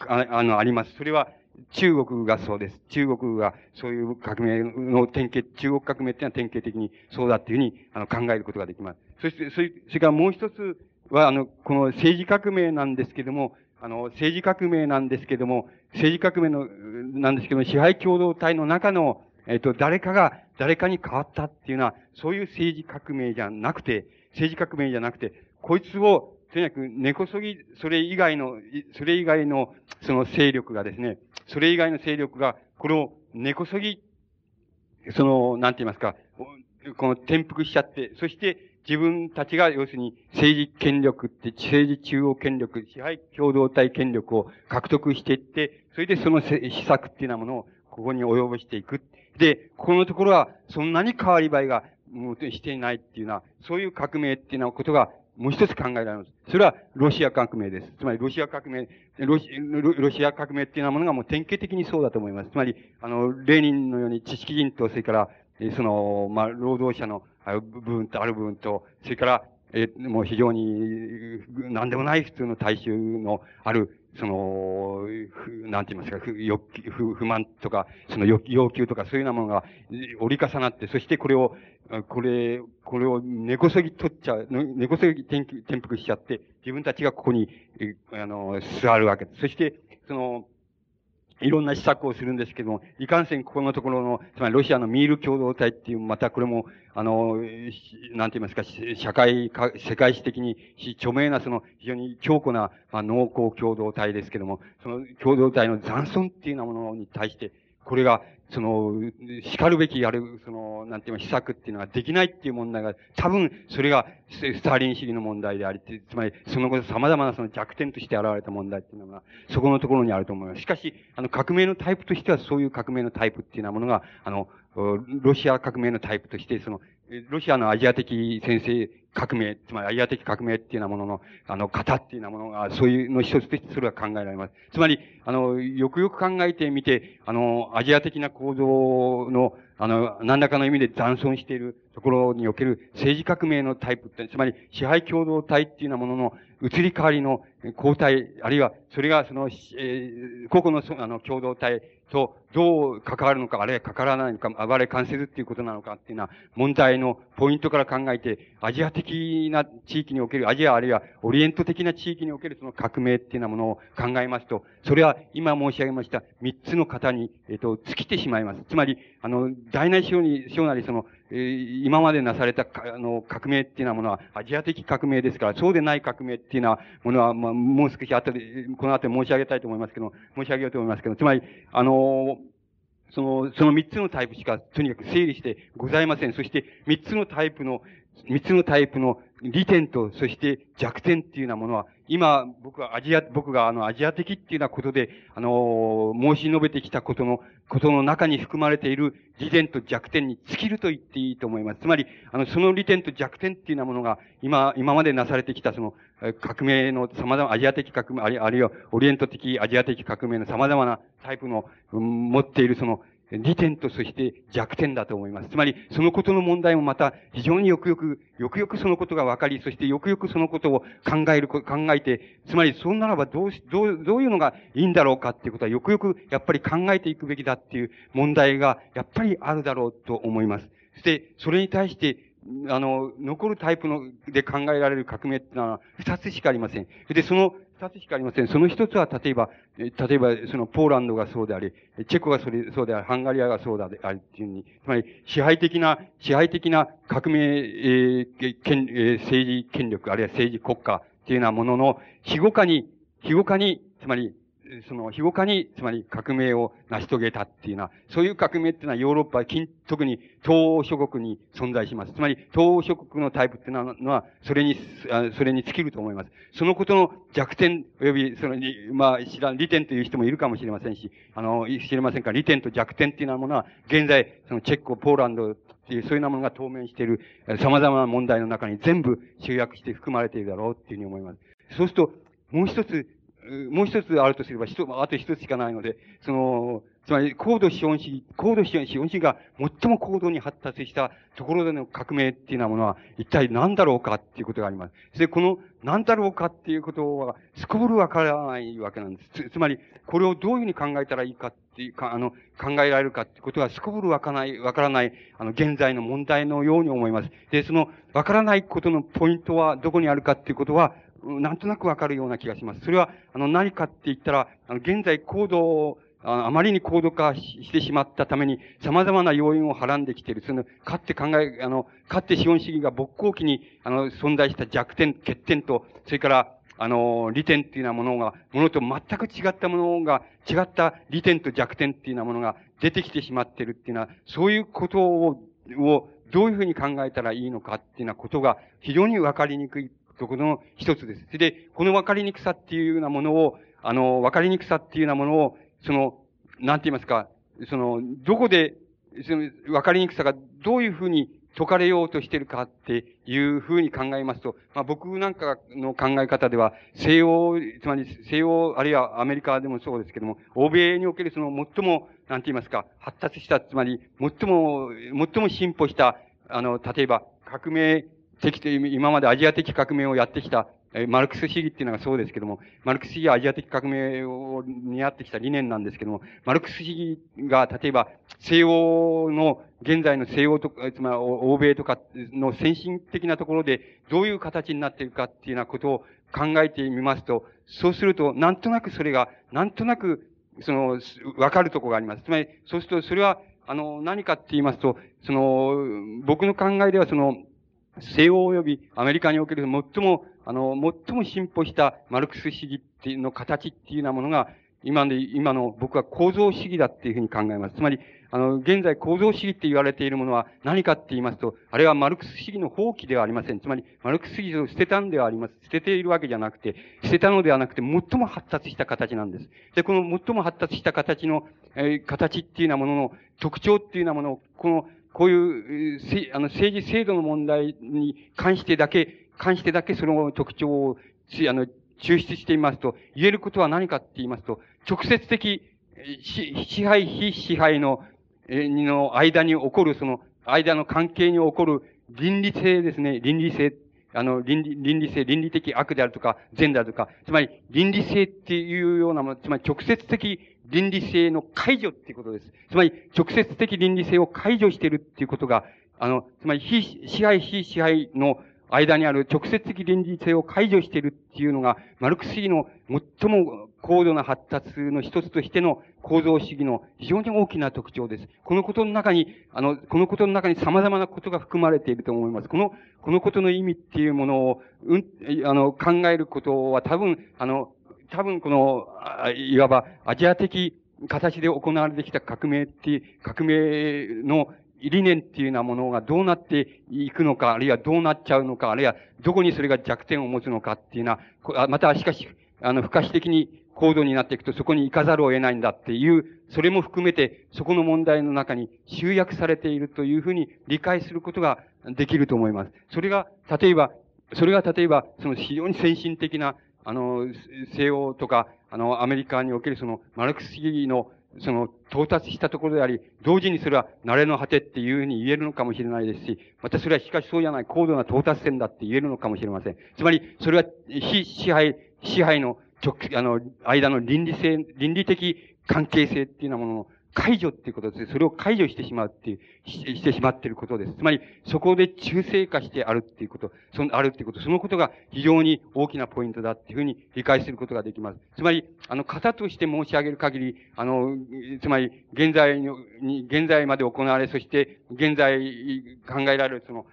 ああの、あります。それは、中国がそうです。中国がそういう革命の典型、中国革命っていうのは典型的にそうだっていうふうにあの考えることができます。そして、それそれからもう一つは、あの、この政治革命なんですけども、あの、政治革命なんですけども、政治革命の、なんですけども、支配共同体の中の、えっ、と、誰かが、誰かに変わったっていうのは、そういう政治革命じゃなくて、政治革命じゃなくて、こいつを、とにかく根こそぎ、それ以外の、それ以外の、その勢力がですね、それ以外の勢力が、これを根こそぎ、その、なんて言いますか、この転覆しちゃって、そして自分たちが要するに政治権力って、政治中央権力、支配共同体権力を獲得していって、それでその施策っていうようなものをここに及ぼしていく。で、ここのところはそんなに変わり映えがしていないっていうのは、そういう革命っていうようなことがもう一つ考えられます。それはロシア革命です。つまりロシア革命、ロシロシア革命っていうようなものがもう典型的にそうだと思います。つまり、あの、レーニンのように知識人と、それから、その、まあ、労働者の部分とある部分と、それから、え、もう非常に、何でもない普通の大衆のある、その、なんて言いますか、欲不不満とか、その要求とかそういうようなものが折り重なって、そしてこれを、これ、これを根こそぎ取っちゃう、根こそぎ転転覆しちゃって、自分たちがここに、あの、座るわけです。そして、その、いろんな施策をするんですけども、いかんせんここのところの、つまりロシアのミール共同体っていう、またこれも、あの、なんて言いますか、社会か、世界史的に著名なその非常に強固な、まあ、農耕共同体ですけども、その共同体の残存っていうようなものに対して、これが、その、叱るべきやる、その、なんていうの、施策っていうのができないっていう問題が、多分、それが、スターリン主義の問題であり、つまり、その後様々なその弱点として現れた問題っていうのが、そこのところにあると思います。しかし、あの、革命のタイプとしては、そういう革命のタイプっていうようなものが、あの、ロシア革命のタイプとして、その、ロシアのアジア的先生革命、つまりアジア的革命っていうようなものの、あの、型っていうようなものが、そういうの一つとしてそれは考えられます。つまり、あの、よくよく考えてみて、あの、アジア的な構造の、あの、何らかの意味で残存しているところにおける政治革命のタイプって、つまり支配共同体っていうようなものの移り変わりの交代、あるいはそれがその、えー、個々のあの共同体とどう関わるのか、あるいは関わらないのか、あるいは関せるっていうことなのかっていうのは問題のポイントから考えて、アジア的な地域における、アジアあるいはオリエント的な地域におけるその革命っていうようなものを考えますと、それは今申し上げました三つの型に、えっ、ー、と、尽きてしまいます。つまり、あの、大なり小に、小なりその、えー、今までなされたあの革命っていうようなものはアジア的革命ですから、そうでない革命っていうようなものは、まあ、もう少し後で、この後申し上げたいと思いますけど、申し上げようと思いますけど、つまり、あのその、その三つのタイプしか、とにかく整理してございません。そして、三つのタイプの、三つのタイプの利点と、そして弱点っていうようなものは、今、僕はアジア、僕があの、アジア的っていうようなことで、あの、申し述べてきたことの、ことの中に含まれている利点と弱点に尽きると言っていいと思います。つまり、あの、その利点と弱点っていうようなものが、今、今までなされてきたその、革命の様々、アジア的革命、あるいはオリエント的アジア的革命の様々なタイプの、持っているその、利点とそして弱点だと思います。つまり、そのことの問題もまた非常によくよく、よくよくそのことが分かり、そしてよくよくそのことを考える、考えて、つまり、そんならばどうし、どう、どういうのがいいんだろうかっていうことはよくよくやっぱり考えていくべきだっていう問題がやっぱりあるだろうと思います。そして、それに対して、あの、残るタイプの、で考えられる革命ってのは二つしかありません。で、その二つしかありません。その一つは、例えば、例えば、その、ポーランドがそうであり、チェコがそれ、そうであり、ハンガリアがそうであり、っていうふうに、つまり、支配的な、支配的な革命、えー、権、えー、政治権力、あるいは政治国家っていうようなものの、非語化に、非語化に、つまり、その、非語化に、つまり革命を成し遂げたっていうのは、そういう革命っていうのはヨーロッパ、特に東欧諸国に存在します。つまり、東欧諸国のタイプっていうのは、それに、それに尽きると思います。そのことの弱点、及び、その、まあ、知らん、利点という人もいるかもしれませんし、あの、知れませんか、利点と弱点っていうようなものは、現在、そのチェッコ、ポーランドっていう、そういうようなものが当面している、様々な問題の中に全部集約して含まれているだろうっていうふうに思います。そうすると、もう一つ、もう一つあるとすれば、一あと一つしかないので、その、つまり、高度資本主義、高度資本主義が最も高度に発達したところでの革命っていうようなものは、一体何だろうかっていうことがあります。で、この何だろうかっていうことは、すこぶるわからないわけなんです。つつまり、これをどういうふうに考えたらいいかっていうか、あの、考えられるかってことは、すこぶるわからない、わからない、あの、現在の問題のように思います。で、その、わからないことのポイントはどこにあるかっていうことは、なんとなくわかるような気がします。それは、あの、何かって言ったら、あの、現在高度をあまりに高度化してしまったために、様々な要因をはらんできている。その、かって考え、あの、かって資本主義が勃興期に、あの、存在した弱点、欠点と、それから、あの、利点っていうようなものが、ものと全く違ったものが、違った利点と弱点っていうようなものが出てきてしまってるっていうのは、そういうことを、をどういうふうに考えたらいいのかっていうようなことが非常にわかりにくいとこの一つです。で、この分かりにくさっていうようなものを、あの、分かりにくさっていうようなものを、その、なんて言いますか、その、どこで、その、分かりにくさがどういうふうに解かれようとしてるかっていうふうに考えますと、まあ僕なんかの考え方では、西洋、つまり西洋、あるいはアメリカでもそうですけども、欧米におけるその最も、なんて言いますか、発達した、つまり、最も、最も進歩した、あの、例えば、革命的と、今までアジア的革命をやってきた、えマルクス主義っていうのがそうですけども、マルクス主義はアジア的革命を担ってきた理念なんですけども、マルクス主義が、例えば、西洋の、現在の西洋とか、つまり欧米とかの先進的なところで、どういう形になっているかっていうようなことを考えてみますと、そうすると、なんとなくそれが、なんとなく、その、わかるところがあります。つまり、そうすると、それは、あの、何かって言いますと、その、僕の考えでは、その、西欧及びアメリカにおける最も、あの、最も進歩したマルクス主義っていうの形っていうようなものが、今で、今の僕は構造主義だっていうふうに考えます。つまり、あの、現在構造主義って言われているものは何かって言いますと、あれはマルクス主義の放棄ではありません。つまり、マルクス主義を捨てたんではあります。捨てているわけじゃなくて、捨てたのではなくて、最も発達した形なんです。で、この最も発達した形の、えー、形っていうようなものの特徴っていうようなものを、このこういう、あの、政治制度の問題に関してだけ、関してだけその特徴を、あの、抽出していますと、言えることは何かって言いますと、直接的、支配、非支配の、え、の間に起こる、その、間の関係に起こる倫理性ですね、倫理性、あの、倫理、倫理性、倫理的悪であるとか、善であるとか、つまり、倫理性っていうようなもの、つまり直接的倫理性の解除っていうことです。つまり、直接的倫理性を解除しているっていうことが、あの、つまり、非支配、非支配の間にある直接的倫理性を解除しているっていうのが、マルクス主義の最も、高度な発達の一つとしての構造主義の非常に大きな特徴です。このことの中に、あの、このことの中に様々なことが含まれていると思います。この、このことの意味っていうものを、うん、あの、考えることは多分、あの、多分この、いわばアジア的形で行われてきた革命っていう、革命の理念っていうようなものがどうなっていくのか、あるいはどうなっちゃうのか、あるいはどこにそれが弱点を持つのかっていうのは、またしかし、あの、不可視的に高度になっていくとそこに行かざるを得ないんだっていう、それも含めてそこの問題の中に集約されているというふうに理解することができると思います。それが、例えば、それが例えば、その非常に先進的な、あの、西欧とか、あの、アメリカにおけるその、マルクス主義のその、到達したところであり、同時にそれは、慣れの果てっていうふうに言えるのかもしれないですし、またそれはしかしそうじゃない高度な到達点だって言えるのかもしれません。つまり、それは、非支配、支配の直、あの、間の倫理性、倫理的関係性っていうようなものの解除っていうことです。それを解除してしまうっていう、してしまっていることです。つまり、そこで中性化してあるっていうこと、その、あるっていうこと、そのことが非常に大きなポイントだっていうふうに理解することができます。つまり、あの、型として申し上げる限り、あの、つまり、現在に、現在まで行われ、そして、現在考えられる、その、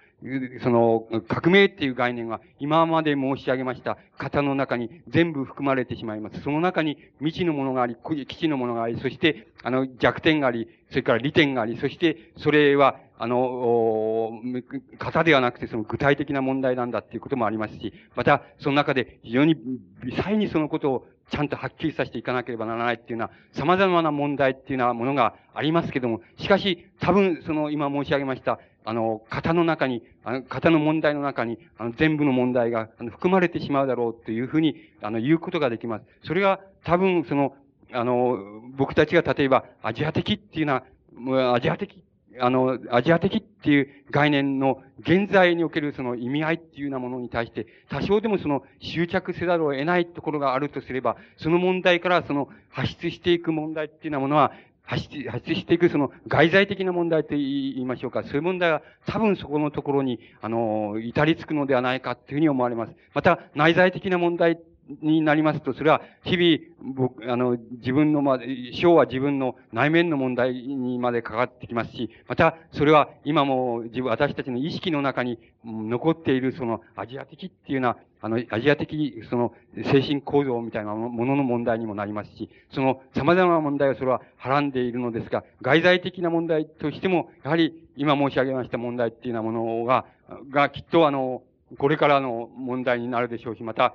その、革命っていう概念は、今まで申し上げました型の中に全部含まれてしまいます。その中に未知のものがあり、基地のものがあり、そして、あの、弱点があり、それから利点があり、そして、それは、あの、型ではなくてその具体的な問題なんだっていうこともありますし、また、その中で非常に微細にそのことをちゃんとはっきりさせていかなければならないっていうのは、様々な問題っていうようなものがありますけども、しかし、多分、その、今申し上げました、あの、型の中に、あの、型の問題の中に、あの、全部の問題が、あの、含まれてしまうだろうというふうに、あの、言うことができます。それが、多分、その、あの、僕たちが例えば、アジア的っていうのは、アジア的、あの、アジア的っていう概念の現在におけるその意味合いっていうようなものに対して、多少でもその執着せざるを得ないところがあるとすれば、その問題からその発出していく問題っていうようなものは、発出、発出していくその外在的な問題と言いましょうか。そういう問題は多分そこのところに、あの、至りつくのではないかというふうに思われます。また、内在的な問題になりますと、それは日々、僕、あの、自分の、ま、章は自分の内面の問題にまでかかってきますし、また、それは今も自分、私たちの意識の中に残っているそのアジア的っていうような、あの、アジア的、その、精神構造みたいなものの問題にもなりますし、その、様々な問題をそれははらんでいるのですが、外在的な問題としても、やはり、今申し上げました問題っていうようなものが、がきっとあの、これからの問題になるでしょうし、また、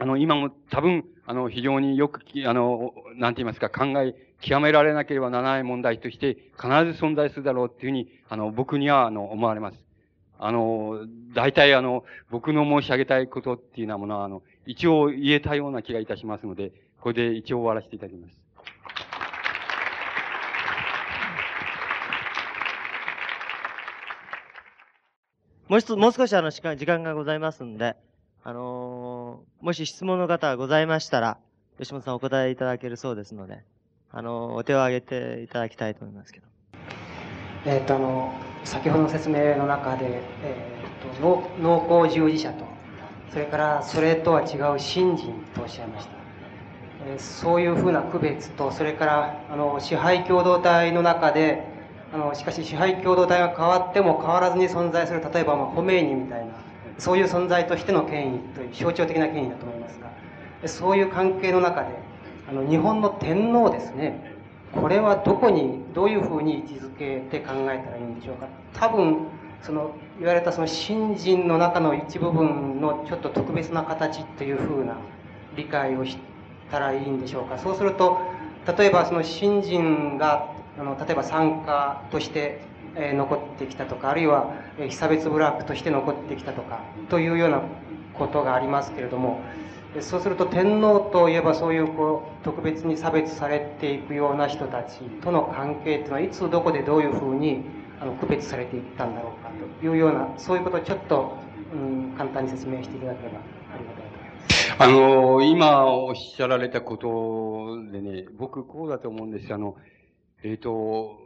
あの、今も多分、あの、非常によく、あの、なんて言いますか、考え、極められなければならない問題として、必ず存在するだろうっていうふうに、あの、僕には、あの、思われます。あの、大体、あの、僕の申し上げたいことっていうようなものは、あの、一応言えたような気がいたしますので、これで一応終わらせていただきます。もう一つ、もう少しあの、時間、がございますんで、あのー、もし質問の方がございましたら、吉本さんお答えいただけるそうですので、あの、お手を挙げていただきたいと思いますけど。えっ、と、あの、先ほどの説明の中で、えっ、ー、と、農耕従事者と、それからそれとは違う信心とおっしゃいました。えそういうふうな区別と、それから、あの、支配共同体の中で、あの、しかし支配共同体が変わっても変わらずに存在する、例えば、まあ、ホメイニみたいな、そういう存在としての権威という象徴的な権威だと思いますがそういう関係の中であの日本の天皇ですねこれはどこにどういうふうに位置づけて考えたらいいんでしょうか。多分その言われたその信心の中の一部分のちょっと特別な形というふうな理解をしたらいいんでしょうか。そうすると例えばその信心があの例えば参加としてえ残ってきたとかあるいは、え被差別部落として残ってきたとかというようなことがありますけれどもそうすると天皇といえばそういうこう特別に差別されていくような人たちとの関係というのはいつどこでどういうふうにあの区別されていったんだろうかというようなそういうことをちょっと、うん、簡単に説明していただければありがたいと思います。あの、今おっしゃられたことでね、僕こうだと思うんです。あの、えっ、ー、と、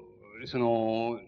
その、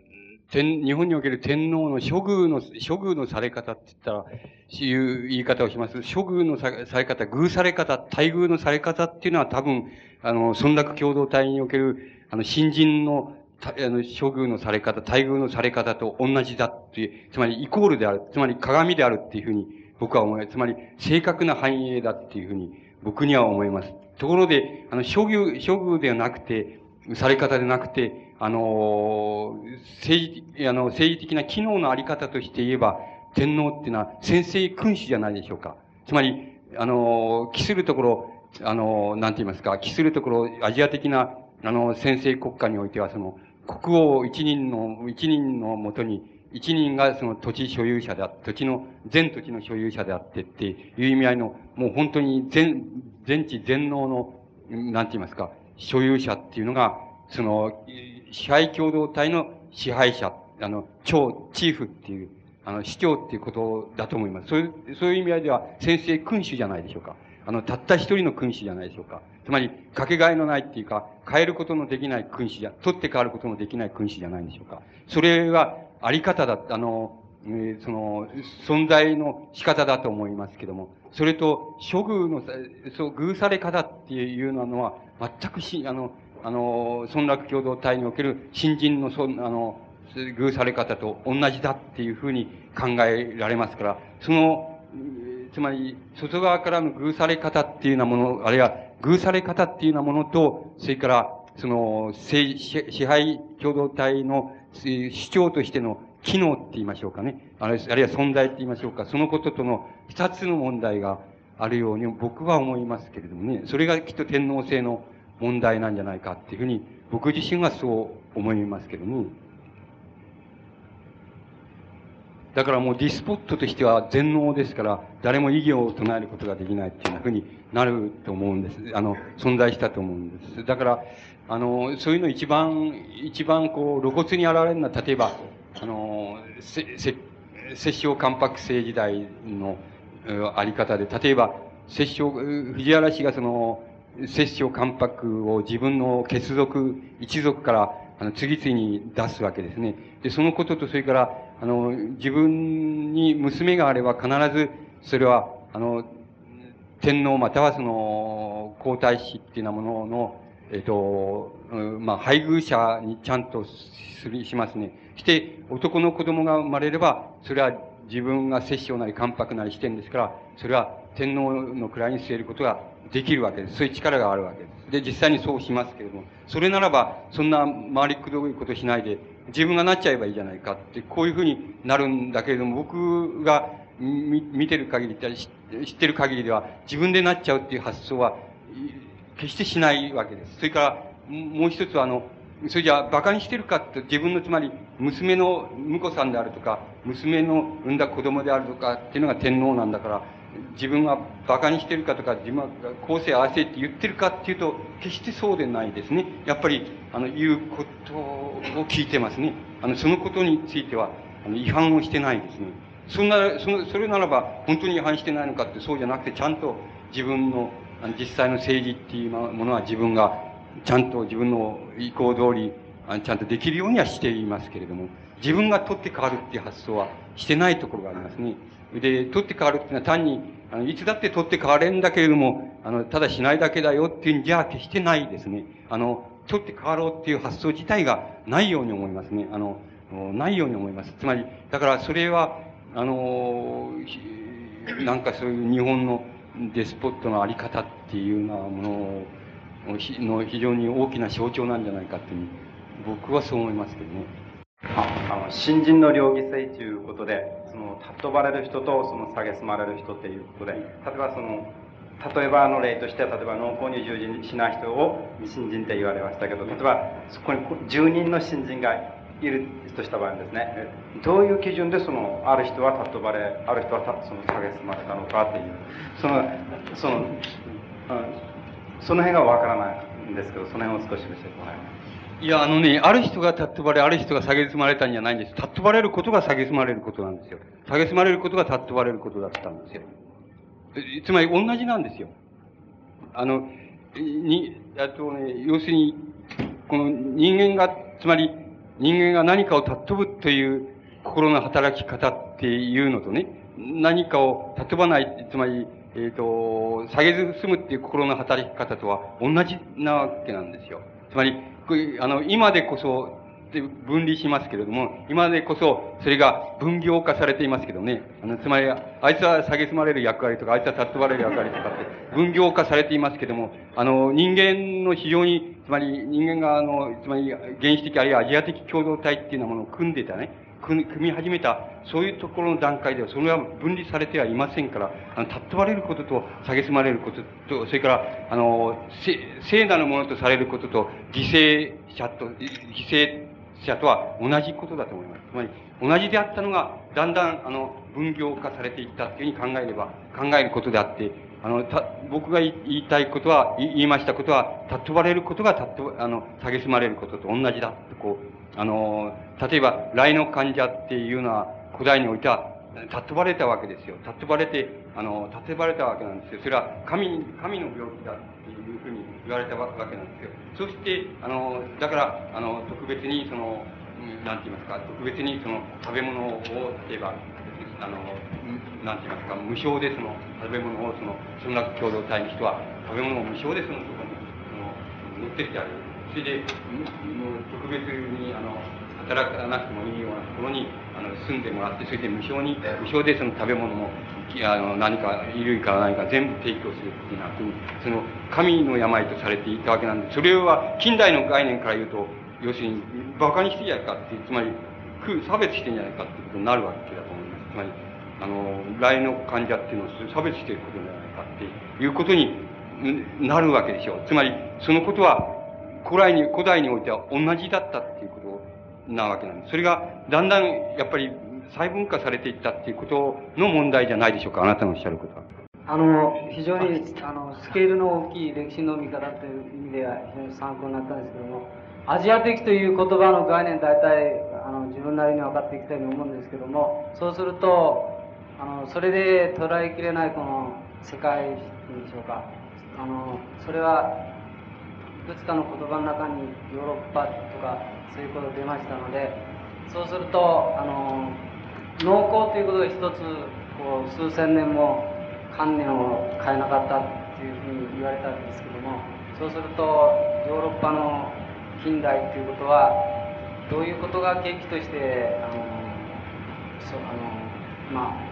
天、日本における天皇の処遇の、処遇のされ方って言ったら、いう言い方をします。処遇のされ方、偶され方、待遇のされ方っていうのは多分、あの、村落共同体における、あの、新人の、あの、処遇のされ方、待遇のされ方と同じだっていう、つまりイコールである、つまり鏡であるっていうふうに僕は思います。つまり正確な反映だっていうふうに僕には思います。ところで、あの、処遇、処遇ではなくて、され方でなくて、あの、政治、あの、政治的な機能のあり方として言えば、天皇っていうのは先制君主じゃないでしょうか。つまり、あの、期するところ、あの、なんて言いますか、期するところ、アジア的な、あの、先制国家においては、その、国王一人の、一人のもとに、一人がその土地所有者であって、土地の、全土地の所有者であってっていう意味合いの、もう本当に全、全知全能の、なんて言いますか、所有者っていうのが、その、支配共同体の支配者、あの、超、チーフっていう、あの、市長っていうことだと思います。そういう、そういう意味合いでは、先生君主じゃないでしょうか。あの、たった一人の君主じゃないでしょうか。つまり、かけがえのないっていうか、変えることのできない君主じゃ、取って変わることのできない君主じゃないでしょうか。それは、あり方だ、あの、えー、その、存在の仕方だと思いますけども、それと、処遇の、そう、偶され方っていうのは、全くし、あの、あの、村落共同体における新人の、そあの、偶され方と同じだっていうふうに考えられますから、その、つまり、外側からの偶され方っていうようなもの、あるいは偶され方っていうようなものと、それから、その、支配共同体の主張としての機能って言いましょうかね。あるいは存在って言いましょうか。そのこととの二つの問題があるように僕は思いますけれどもね。それがきっと天皇制の問題なんじゃないかっていうふうに僕自身はそう思いますけども。だからもうディスポットとしては全能ですから、誰も異議を唱えることができないっていうふうになると思うんです。あの、存在したと思うんです。だから、あの、そういうの一番、一番こう、露骨に現れるのは、例えば、あの、せ、せ、摂政関白制時代のあり方で、例えば、摂政、藤原氏がその、摂政関白を自分の血族、一族から、あの、次々に出すわけですね。で、そのことと、それから、あの、自分に娘があれば必ず、それは、あの、天皇またはその、皇太子っていうようなものの、えっ、と、まあ、配偶者にちゃんとする、しますね。して、男の子供が生まれれば、それは自分が摂政なり関白なりしてるんですから、それは天皇の位に据えることができるわけです。そういう力があるわけです。で、実際にそうしますけれども、それならば、そんな回りくどいことしないで、自分がなっちゃえばいいじゃないかって、こういうふうになるんだけれども、僕が見てる限り、知ってる限りでは、自分でなっちゃうっていう発想は、決してしないわけです。それから、もう一つは、あの、それじゃあ、馬鹿にしてるかって、自分の、つまり、娘の婿さんであるとか、娘の産んだ子供であるとかっていうのが天皇なんだから、自分は馬鹿にしてるかとか、自分は後世合わせって言ってるかっていうと、決してそうでないですね。やっぱり、あの、言うことを聞いてますね。あの、そのことについては、あの、違反をしてないですね。そんな、その、それならば、本当に違反してないのかって、そうじゃなくて、ちゃんと自分の、あの実際の政治っていうものは自分が、ちゃんと自分の意向通り、あちゃんとできるようにはしていますけれども、自分が取って変わるっていう発想はしてないところがありますね。で、取って変わるっていうのは単に、あの、いつだって取って変われんだけれども、あの、ただしないだけだよっていうんじゃ決してないですね。あの、取って変わろうっていう発想自体がないように思いますね。あの、ないように思います。つまり、だからそれは、あの、なんかそういう日本のデスポットのあり方っていうようなものの非常に大きな象徴なんじゃないかっていう、僕はそう思いますけどね。あの新人の両義性ということでその尊ばれる人とその蔑まれる人っていうことで例えばその例えばの例として例えば農耕に従事しない人を新人って言われましたけど例えばそこに10人の新人がいるとした場合ですねどういう基準でそのある人は尊ばれある人はその蔑まれたのかっていうそのその、うん、その辺がわからないんですけどその辺を少し教えてもらいますいや、あのね、ある人が尊ばれ、ある人が蔑まれたんじゃないんです。尊ばれることが蔑まれることなんですよ。蔑まれることが尊ばれることだったんですよ。つまり同じなんですよ。あの、に、あとね、要するに、この人間が、つまり人間が何かを尊ぶという心の働き方っていうのとね、何かを叫ばない、つまり、えっ、ー、と、下げず済むっていう心の働き方とは同じなわけなんですよ。つまり、あの、今でこそ、分離しますけれども、今でこそ、それが分業化されていますけどね。あの、つまり、あいつは蔑まれる役割とか、あいつは尊ばれる役割とかって、分業化されていますけども、あの、人間の非常に、つまり人間が、あの、つまり原始的あるいはアジア的共同体っていうようなものを組んでたね、組み始めた、そういうところの段階では、それは分離されてはいませんから、あの、尊ばれることと、蔑まれることと、それから、あの、聖なるものとされることと、犠牲者と、犠牲者とは同じことだと思います。つまり、同じであったのが、だんだん、あの、分業化されていったというふうに考えれば、考えることであって、あの、た、僕が言いたいことは、言いましたことは、尊ばれることが、たっと、あの、蔑まれることと同じだと、こう、あの、例えば、来の患者っていうのは、古代においては、尊ばれたわけですよ。尊ばれて、あの、尊ばれたわけなんですよ。それは神、神の病気だっていうふうに言われたわけなんですよ。そして、あの、だから、あの、特別に、その、なんて言いますか、特別にその食べ物を、例えば、あの、なんて言いますか、無償でその食べ物を、その、村落共同体の人は、食べ物を無償でそのそこに、その、持ってってあげる。それで、もう特別に、あの、働かなくてもいいようなところにあの住んでもらってそれで無償に無償でその食べ物もあの何か衣類から何か全部提供するっていうようなふうにその神の病とされていたわけなんでそれは近代の概念から言うと要するに馬鹿にしてんじゃないかってつまり差別してんじゃないかってことになるわけだと思います。つまりあの来の患者っていうのを差別してることじゃないかっていうことになるわけでしょう。つまりそのことは古来に古代においては同じだったっていうことなわけなんです。それが、だんだん、やっぱり、細分化されていったっていうことの問題じゃないでしょうか、あなたのおっしゃることは。あの、非常に、あの、スケールの大きい歴史の見方という意味では非常に参考になったんですけども、アジア的という言葉の概念、大体、あの、自分なりに分かっていきたいと思うんですけども、そうすると、あの、それで捉えきれないこの世界でしょうか。あの、それは、いくつかの言葉の中にヨーロッパとかそういうこと出ましたのでそうするとあの農耕ということで一つこう数千年も観念を変えなかったっていうふうに言われたんですけどもそうするとヨーロッパの近代ということはどういうことが契機としてあのそあのまあ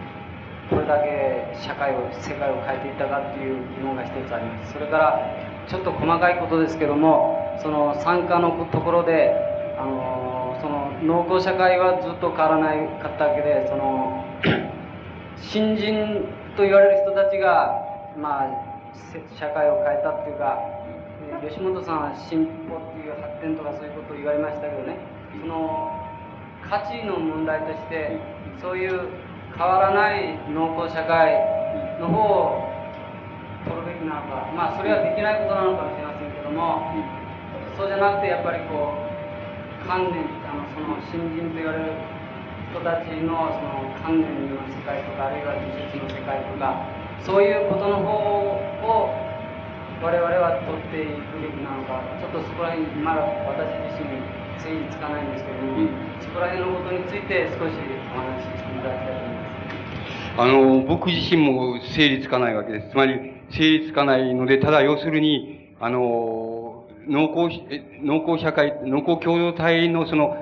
これだけ社会を世界を変えていったかっていう疑問が一つあります。それからちょっと細かいことですけどもその参加のところであのその農耕社会はずっと変わらないかったわけでその [COUGHS] 新人と言われる人たちがまあ社会を変えたっていうか吉本さんは進歩っていう発展とかそういうことを言われましたけどね。その価値の問題としてそういう変わらない農耕社会の方を取るべきなのかまあそれはできないことなのかもしれませんけどもそうじゃなくてやっぱりこう観念あのその新人と言われる人たちのその観念の世界とかあるいは技術の世界とかそういうことの方を我々は取っていくべきなのかちょっとそこら辺まだ私自身整理つかないんですけども、うん、そこら辺のことについて少しお話ししていただきたいと思います。あの、僕自身も整理つかないわけです。つまり、整理つかないので、ただ要するに、あの、農耕、農耕社会、農耕共同体のその、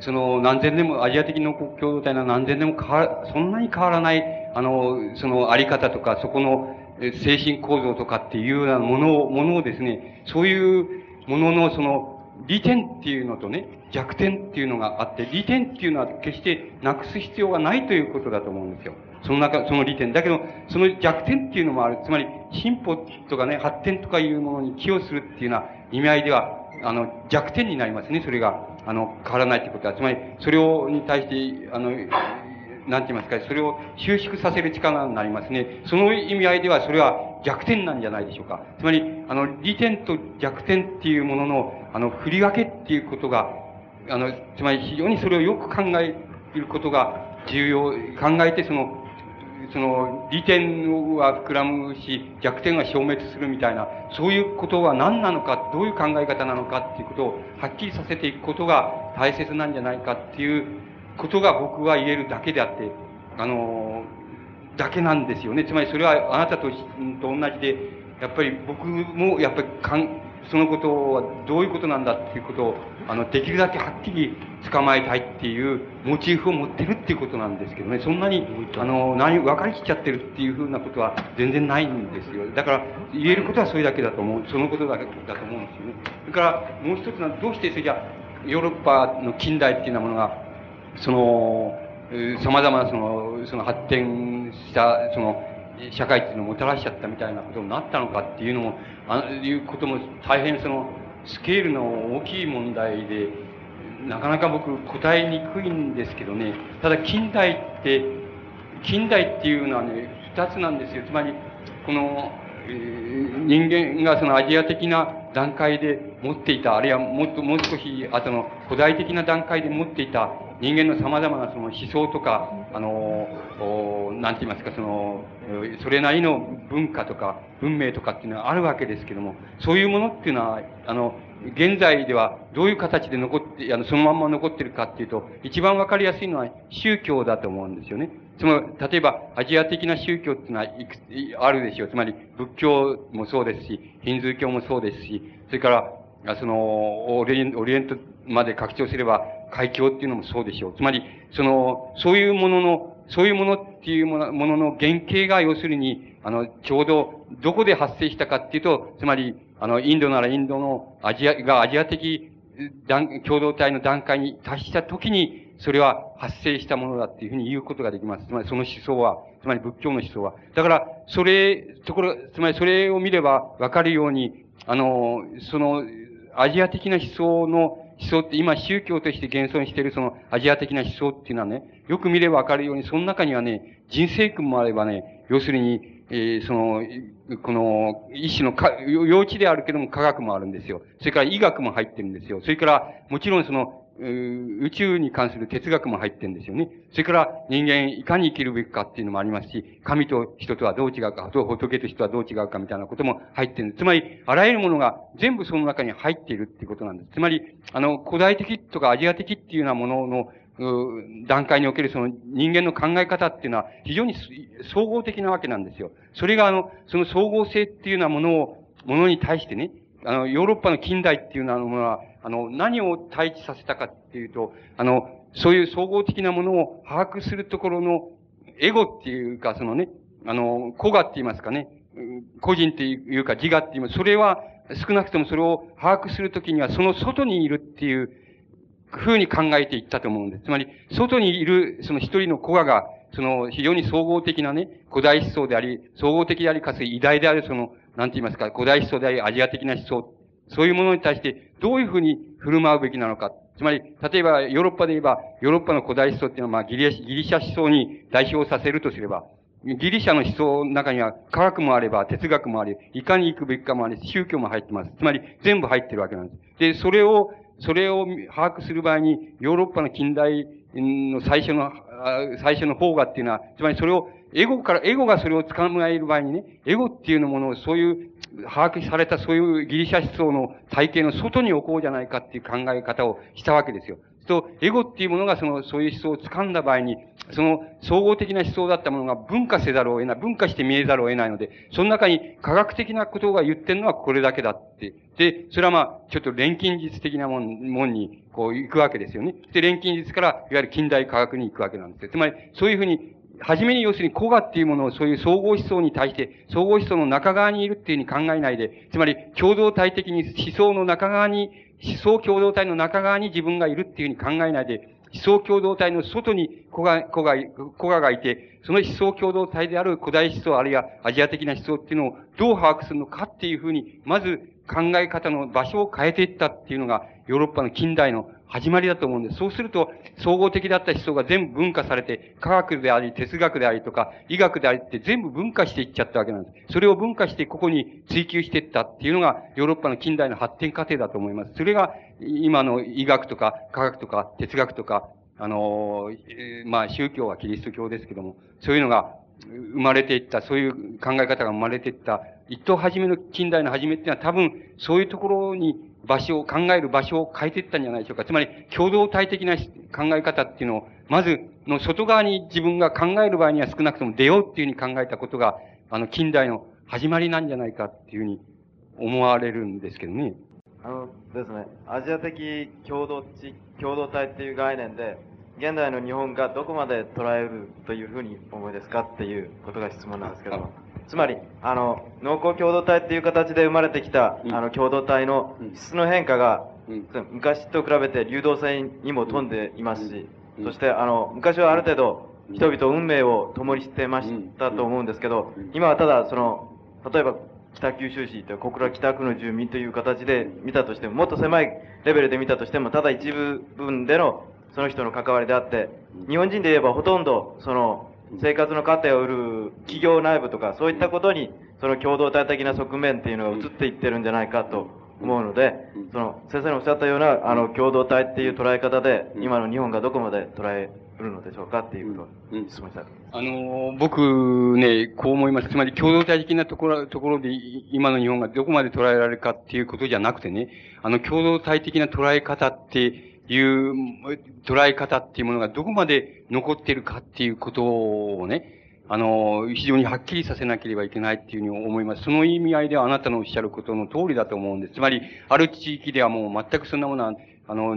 その何千年も、アジア的農耕共同体の何千年も変わそんなに変わらない、あの、そのあり方とか、そこの精神構造とかっていうようなものを、ものをですね、そういうもののその、利点っていうのとね、弱点っていうのがあって、利点っていうのは決してなくす必要がないということだと思うんですよ。その中、その利点。だけど、その弱点っていうのもある。つまり、進歩とかね、発展とかいうものに寄与するっていうのは、意味合いでは、あの、弱点になりますね、それが。あの、変わらないということは。つまり、それを、に対して、あの、なんて言いますか、それを収縮させる力になりますね。その意味合いでは、それは弱点なんじゃないでしょうか。つまり、あの、利点と弱点っていうものの、あの、振り分けっていうことが、あの、つまり非常にそれをよく考えることが重要、考えてその、その、利点は膨らむし、弱点は消滅するみたいな、そういうことは何なのか、どういう考え方なのかっていうことをはっきりさせていくことが大切なんじゃないかっていうことが僕は言えるだけであって、あの、だけなんですよね。つまりそれはあなたとと同じで、やっぱり僕もやっぱりそのことはどういうことなんだっていうことを、あの、できるだけはっきり捕まえたいっていうモチーフを持ってるっていうことなんですけどね、そんなに、あの、何、分かりきっちゃってるっていうふうなことは全然ないんですよ。だから、言えることはそれだけだと思う、そのことだけだと思うんですよね。それから、もう一つは、どうしてそれじゃヨーロッパの近代っていうようなものが、その、様々なその、その発展した、その、社会っていうのをもたらしちゃったみたいなことになったのかっていうのも、あいうことも大変その、スケールの大きい問題で、なかなか僕答えにくいんですけどね、ただ近代って、近代っていうのはね、二つなんですよ。つまり、この、えー、人間がそのアジア的な段階で持っていた、あるいはもっともう少し後の古代的な段階で持っていた人間の様々なその思想とか、あの、なんて言いますか、その、それなりの文化とか文明とかっていうのはあるわけですけども、そういうものっていうのは、あの、現在ではどういう形で残って、あの、そのまんま残ってるかっていうと、一番わかりやすいのは宗教だと思うんですよね。つまり、例えば、アジア的な宗教っていうのはいくつ、あるでしょう。つまり、仏教もそうですし、ヒンズー教もそうですし、それから、その、オリエンオリエントまで拡張すれば、海峡っていうのもそうでしょう。つまり、その、そういうものの、そういうものっていうものものの原型が要するに、あの、ちょうどどこで発生したかっていうと、つまり、あの、インドならインドのアジア、がアジア的共同体の段階に達したときに、それは発生したものだっていうふうに言うことができます。つまりその思想は、つまり仏教の思想は。だから、それ、ところ、つまりそれを見ればわかるように、あの、その、アジア的な思想の思想って今宗教として現存しているそのアジア的な思想っていうのはね、よく見ればわかるように、その中にはね、人生訓もあればね、要するに、えー、その、この、一種のか、幼稚であるけども科学もあるんですよ。それから医学も入ってるんですよ。それから、もちろんその、宇宙に関する哲学も入ってるんですよね。それから人間いかに生きるべきかっていうのもありますし、神と人とはどう違うか、仏と人はどう違うかみたいなことも入ってるんです。つまり、あらゆるものが全部その中に入っているっていうことなんです。つまり、あの、古代的とかアジア的っていうようなものの段階におけるその人間の考え方っていうのは非常に総合的なわけなんですよ。それがあの、その総合性っていうようなものを、ものに対してね、あの、ヨーロッパの近代っていうようなものは、あの、何を対峙させたかっていうと、あの、そういう総合的なものを把握するところのエゴっていうか、そのね、あの、個我って言いますかね、個人っていうか自我って言います。それは少なくともそれを把握するときにはその外にいるっていう風に考えていったと思うんです。つまり、外にいるその一人の個我が、その非常に総合的なね、古代思想であり、総合的であり、かつ偉大であるその、なんて言いますか、古代思想であり、アジア的な思想そういうものに対してどういうふうに振る舞うべきなのか。つまり、例えばヨーロッパで言えば、ヨーロッパの古代思想っていうのは、まあギリギリシャ思想に代表させるとすれば、ギリシャの思想の中には科学もあれば哲学もあり、いかに行くべきかもあり、宗教も入ってます。つまり全部入ってるわけなんです。で、それを、それを把握する場合に、ヨーロッパの近代の最初の、最初の方がっていうのは、つまりそれを、エゴから、エゴがそれを捕まえる場合にね、エゴっていうのものをそういう把握されたそういうギリシャ思想の体系の外に置こうじゃないかっていう考え方をしたわけですよ。と、エゴっていうものがその、そういう思想を掴んだ場合に、その総合的な思想だったものが分化せざるを得ない、分化して見えざるを得ないので、その中に科学的なことが言ってるのはこれだけだって。で、それはまあ、ちょっと錬金術的なもん、もんに、こう行くわけですよね。で、錬金術から、いわゆる近代科学に行くわけなんですよ。つまり、そういうふうにはじめに要するに古賀っていうものをそういう総合思想に対して、総合思想の中側にいるっていうふうに考えないで、つまり共同体的に思想の中側に、思想共同体の中側に自分がいるっていうふうに考えないで、思想共同体の外に古賀、古賀、古賀がいて、その思想共同体である古代思想あるいはアジア的な思想っていうのをどう把握するのかっていうふうに、まず考え方の場所を変えていったっていうのが、ヨーロッパの近代の始まりだと思うんです。そうすると、総合的だった思想が全部分化されて、科学であり、哲学でありとか、医学でありって全部分化していっちゃったわけなんです。それを分化してここに追求していったっていうのが、ヨーロッパの近代の発展過程だと思います。それが、今の医学とか、科学とか、哲学とか、あの、まあ、宗教はキリスト教ですけども、そういうのが生まれていった、そういう考え方が生まれていった、一等初めの近代の初めっていうのは多分、そういうところに場所を、考える場所を変えていったんじゃないでしょうか。つまり、共同体的な考え方っていうのを、まず、の外側に自分が考える場合には少なくとも出ようっていうふうに考えたことが、あの、近代の始まりなんじゃないかっていうふうに思われるんですけどね。あのですね、アジア的共同地、共同体っていう概念で、現代の日本がどこまで捉えるというふうに思いですかっていうことが質問なんですけども。つまり、あの、農耕共同体っていう形で生まれてきた、うん。あの、共同体の質の変化が、うん。昔と比べて流動性にも富んでいますし、うん。そして、あの、昔はある程度、人々運命を共にしてましたと思うんですけど、今はただ、その、例えば、北九州市という小倉北区の住民という形で見たとしても、もっと狭いレベルで見たとしても、ただ一部分でのその人の関わりであって、日本人で言えばほとんど、その、生活の糧を売る企業内部とか、そういったことに、その共同体的な側面っていうのが移っていってるんじゃないかと思うので、その、先生のおっしゃったような、あの、共同体っていう捉え方で、今の日本がどこまで捉えるのでしょうかっていうことを質問した。いと思います。あの、僕ね、こう思います。つまり共同体的なところ、ところでい今の日本がどこまで捉えられるかっていうことじゃなくてね、あの共同体的な捉え方っていう、捉え方っていうものがどこまで残っているかっていうことをね、あの、非常にはっきりさせなければいけないっていうふうに思います。その意味合いではあなたのおっしゃることの通りだと思うんです。つまり、ある地域ではもう全くそんなものは、あの、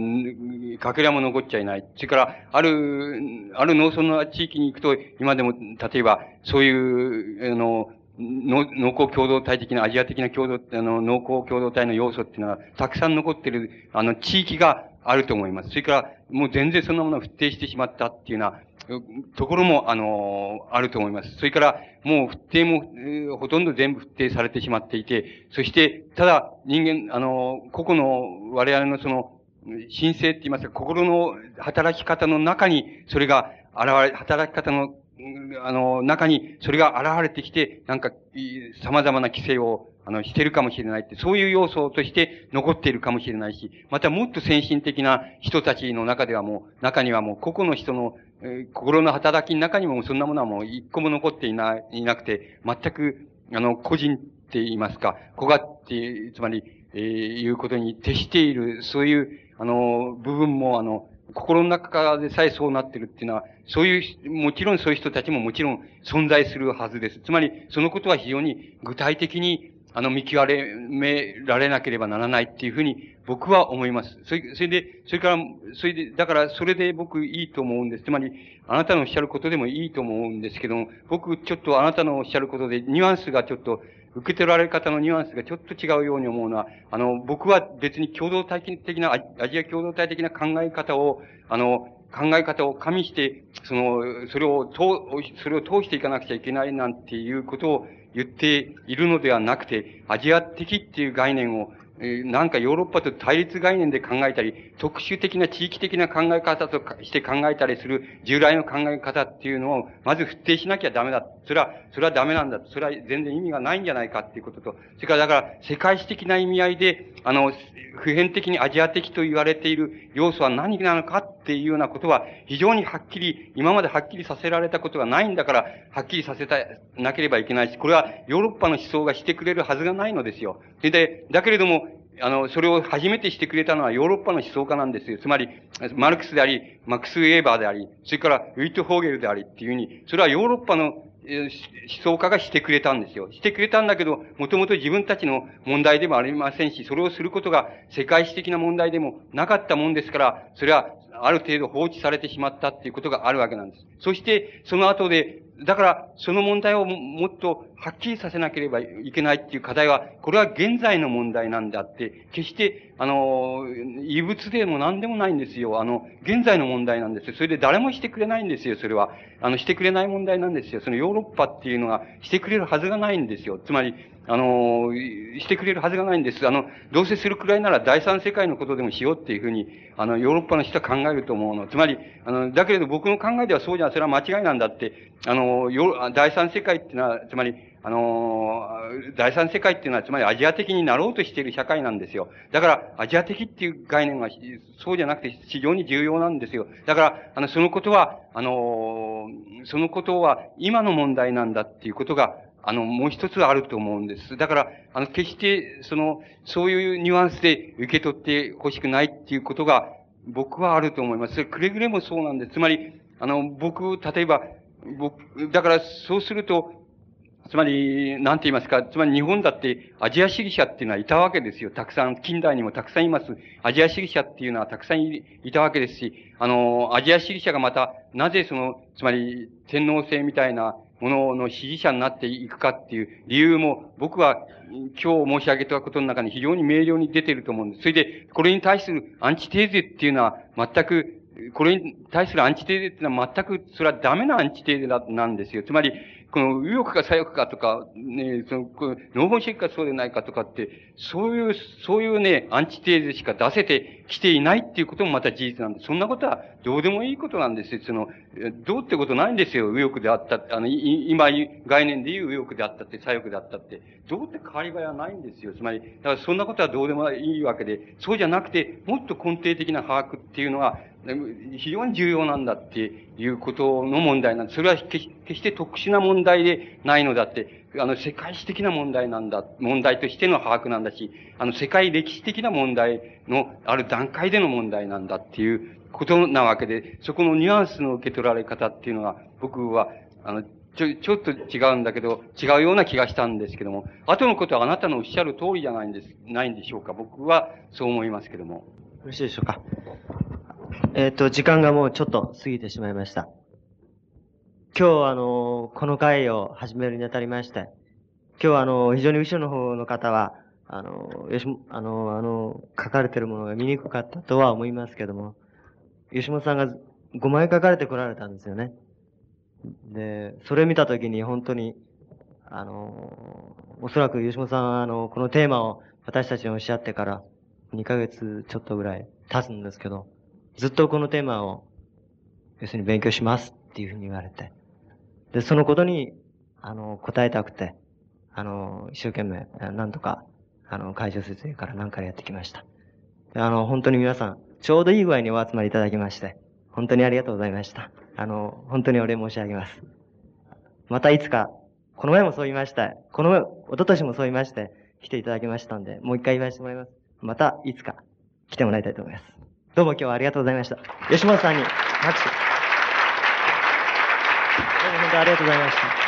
かけらも残っちゃいない。それから、ある、ある農村の地域に行くと、今でも、例えば、そういう、あの、の農耕共同体的な、アジア的な共同、あの、農耕共同体の要素っていうのは、たくさん残ってる、あの、地域があると思います。それから、もう全然そんなものを不定してしまったっていうような、ところも、あの、あると思います。それから、もう、不定も、ほとんど全部不定されてしまっていて、そして、ただ、人間、あの、個々の、我々のその、神聖って言いますか、心の働き方の中に、それが現れ、働き方の、あの、中に、それが現れてきて、なんか、様々な規制を、あの、してるかもしれないって、そういう要素として残っているかもしれないし、またもっと先進的な人たちの中ではもう、中にはもう個々の人の、えー心の働きの中にもそんなものはもう一個も残っていない、いなくて、全く、あの、個人って言いますか、子がって、つまり、えーいうことに徹している、そういう、あの、部分も、あの、心の中からでさえそうなってるっていうのは、そういう、もちろんそういう人たちももちろん存在するはずです。つまり、そのことは非常に具体的に、あの、見極められなければならないっていうふうに僕は思います。それそれで、それから、それで、だからそれで僕いいと思うんです。つまり、あなたのおっしゃることでもいいと思うんですけども、僕ちょっとあなたのおっしゃることでニュアンスがちょっと、受け取られ方のニュアンスがちょっと違うように思うのは、あの、僕は別に共同体的な、アジア共同体的な考え方を、あの、考え方を加味して、その、それを、と、それを通していかなくちゃいけないなんていうことを言っているのではなくて、アジア的っていう概念を、なんかヨーロッパと対立概念で考えたり、特殊的な地域的な考え方として考えたりする従来の考え方っていうのを、まず否定しなきゃダメだ。それは、それはダメなんだ。それは全然意味がないんじゃないかっていうことと、それからだから、世界史的な意味合いで、あの、普遍的にアジア的と言われている要素は何なのかっていうようなことは、非常にはっきり、今まではっきりさせられたことがないんだから、はっきりさせた、なければいけないし、これはヨーロッパの思想がしてくれるはずがないのですよ。それで、だけれども、あの、それを初めてしてくれたのはヨーロッパの思想家なんですよ。つまり、マルクスであり、マックス・ウェーバーであり、それからウィット・ホーゲルでありっていうふうに、それはヨーロッパの思想家がしてくれたんですよ。してくれたんだけど、もともと自分たちの問題でもありませんし、それをすることが世界史的な問題でもなかったもんですから、それはある程度放置されてしまったっていうことがあるわけなんです。そして、その後で、だから、その問題をもっとはっきりさせなければいけないっていう課題は、これは現在の問題なんであって、決して、あの、異物でも何でもないんですよ。あの、現在の問題なんですよ。それで誰もしてくれないんですよ、それは。あの、してくれない問題なんですよ。そのヨーロッパっていうのがしてくれるはずがないんですよ。つまり、あの、してくれるはずがないんです。あの、どうせするくらいなら第三世界のことでもしようっていうふうに、あの、ヨーロッパの人は考えると思うの。つまり、あの、だけれど僕の考えではそうじゃ、それは間違いなんだって、あの、ヨ第三世界っていうのは、つまり、あの、第三世界っていうのは、つまりアジア的になろうとしている社会なんですよ。だから、アジア的っていう概念は、そうじゃなくて非常に重要なんですよ。だから、あの、そのことは、あの、そのことは今の問題なんだっていうことが、あの、もう一つあると思うんです。だから、あの、決して、その、そういうニュアンスで受け取ってほしくないっていうことが、僕はあると思います。くれぐれもそうなんです。つまり、あの、僕、例えば、僕、だからそうすると、つまり、なんて言いますか、つまり日本だってアジア主義者っていうのはいたわけですよ。たくさん、近代にもたくさんいます。アジア主義者っていうのはたくさんいたわけですし、あの、アジア主義者がまた、なぜその、つまり、天皇制みたいなものの支持者になっていくかっていう理由も、僕は今日申し上げたことの中に非常に明瞭に出ていると思うんです。それで、これに対するアンチテーゼっていうのは全く、これに対するアンチテーゼっていうのは全く、それはダメなアンチテーゼなんですよ。つまり、この右翼か左翼かとか、ね、その、ノー本主義かそうでないかとかって、そういう、そういうね、アンチテーゼしか出せてきていないっていうこともまた事実なんで。そんなことはどうでもいいことなんですよ。その、どうってことないんですよ。右翼であったってあの、今、概念で言う右翼であったって、左翼であったって。どうって変わり映えはないんですよ。つまり、だからそんなことはどうでもいいわけで、そうじゃなくて、もっと根底的な把握っていうのは、非常に重要なんだっていうことの問題なんです。それは決して特殊な問題でないのだって、あの、世界史的な問題なんだ、問題としての把握なんだし、あの、世界歴史的な問題のある段階での問題なんだっていうことなわけで、そこのニュアンスの受け取られ方っていうのは、僕は、あの、ちょ、ちょっと違うんだけど、違うような気がしたんですけども、後のことはあなたのおっしゃる通りじゃないんです、ないんでしょうか。僕はそう思いますけども。よろしいでしょうか。えっ、ー、と、時間がもうちょっと過ぎてしまいました。今日、あの、この会を始めるにあたりまして、今日、あの、非常に後ろの方の方は、あの、よし、あの、あの、書かれてるものが見にくかったとは思いますけども、吉本さんが5枚書かれてこられたんですよね。で、それ見たときに本当に、あの、おそらく吉本さんは、あの、このテーマを私たちにおっしゃってから2ヶ月ちょっとぐらい経つんですけど、ずっとこのテーマを、要するに勉強しますっていうふうに言われて、で、そのことに、あの、答えたくて、あの、一生懸命、なんとか、あの、会場設営から何回やってきました。あの、本当に皆さん、ちょうどいい具合にお集まりいただきまして、本当にありがとうございました。あの、本当にお礼申し上げます。またいつか、この前もそう言いました。この前、一昨年もそう言いまして、来ていただきましたんで、もう一回言わせてもらいます。またいつか来てもらいたいと思います。どうも今日はありがとうございました。吉本さんに拍手。どうも本当にありがとうございました。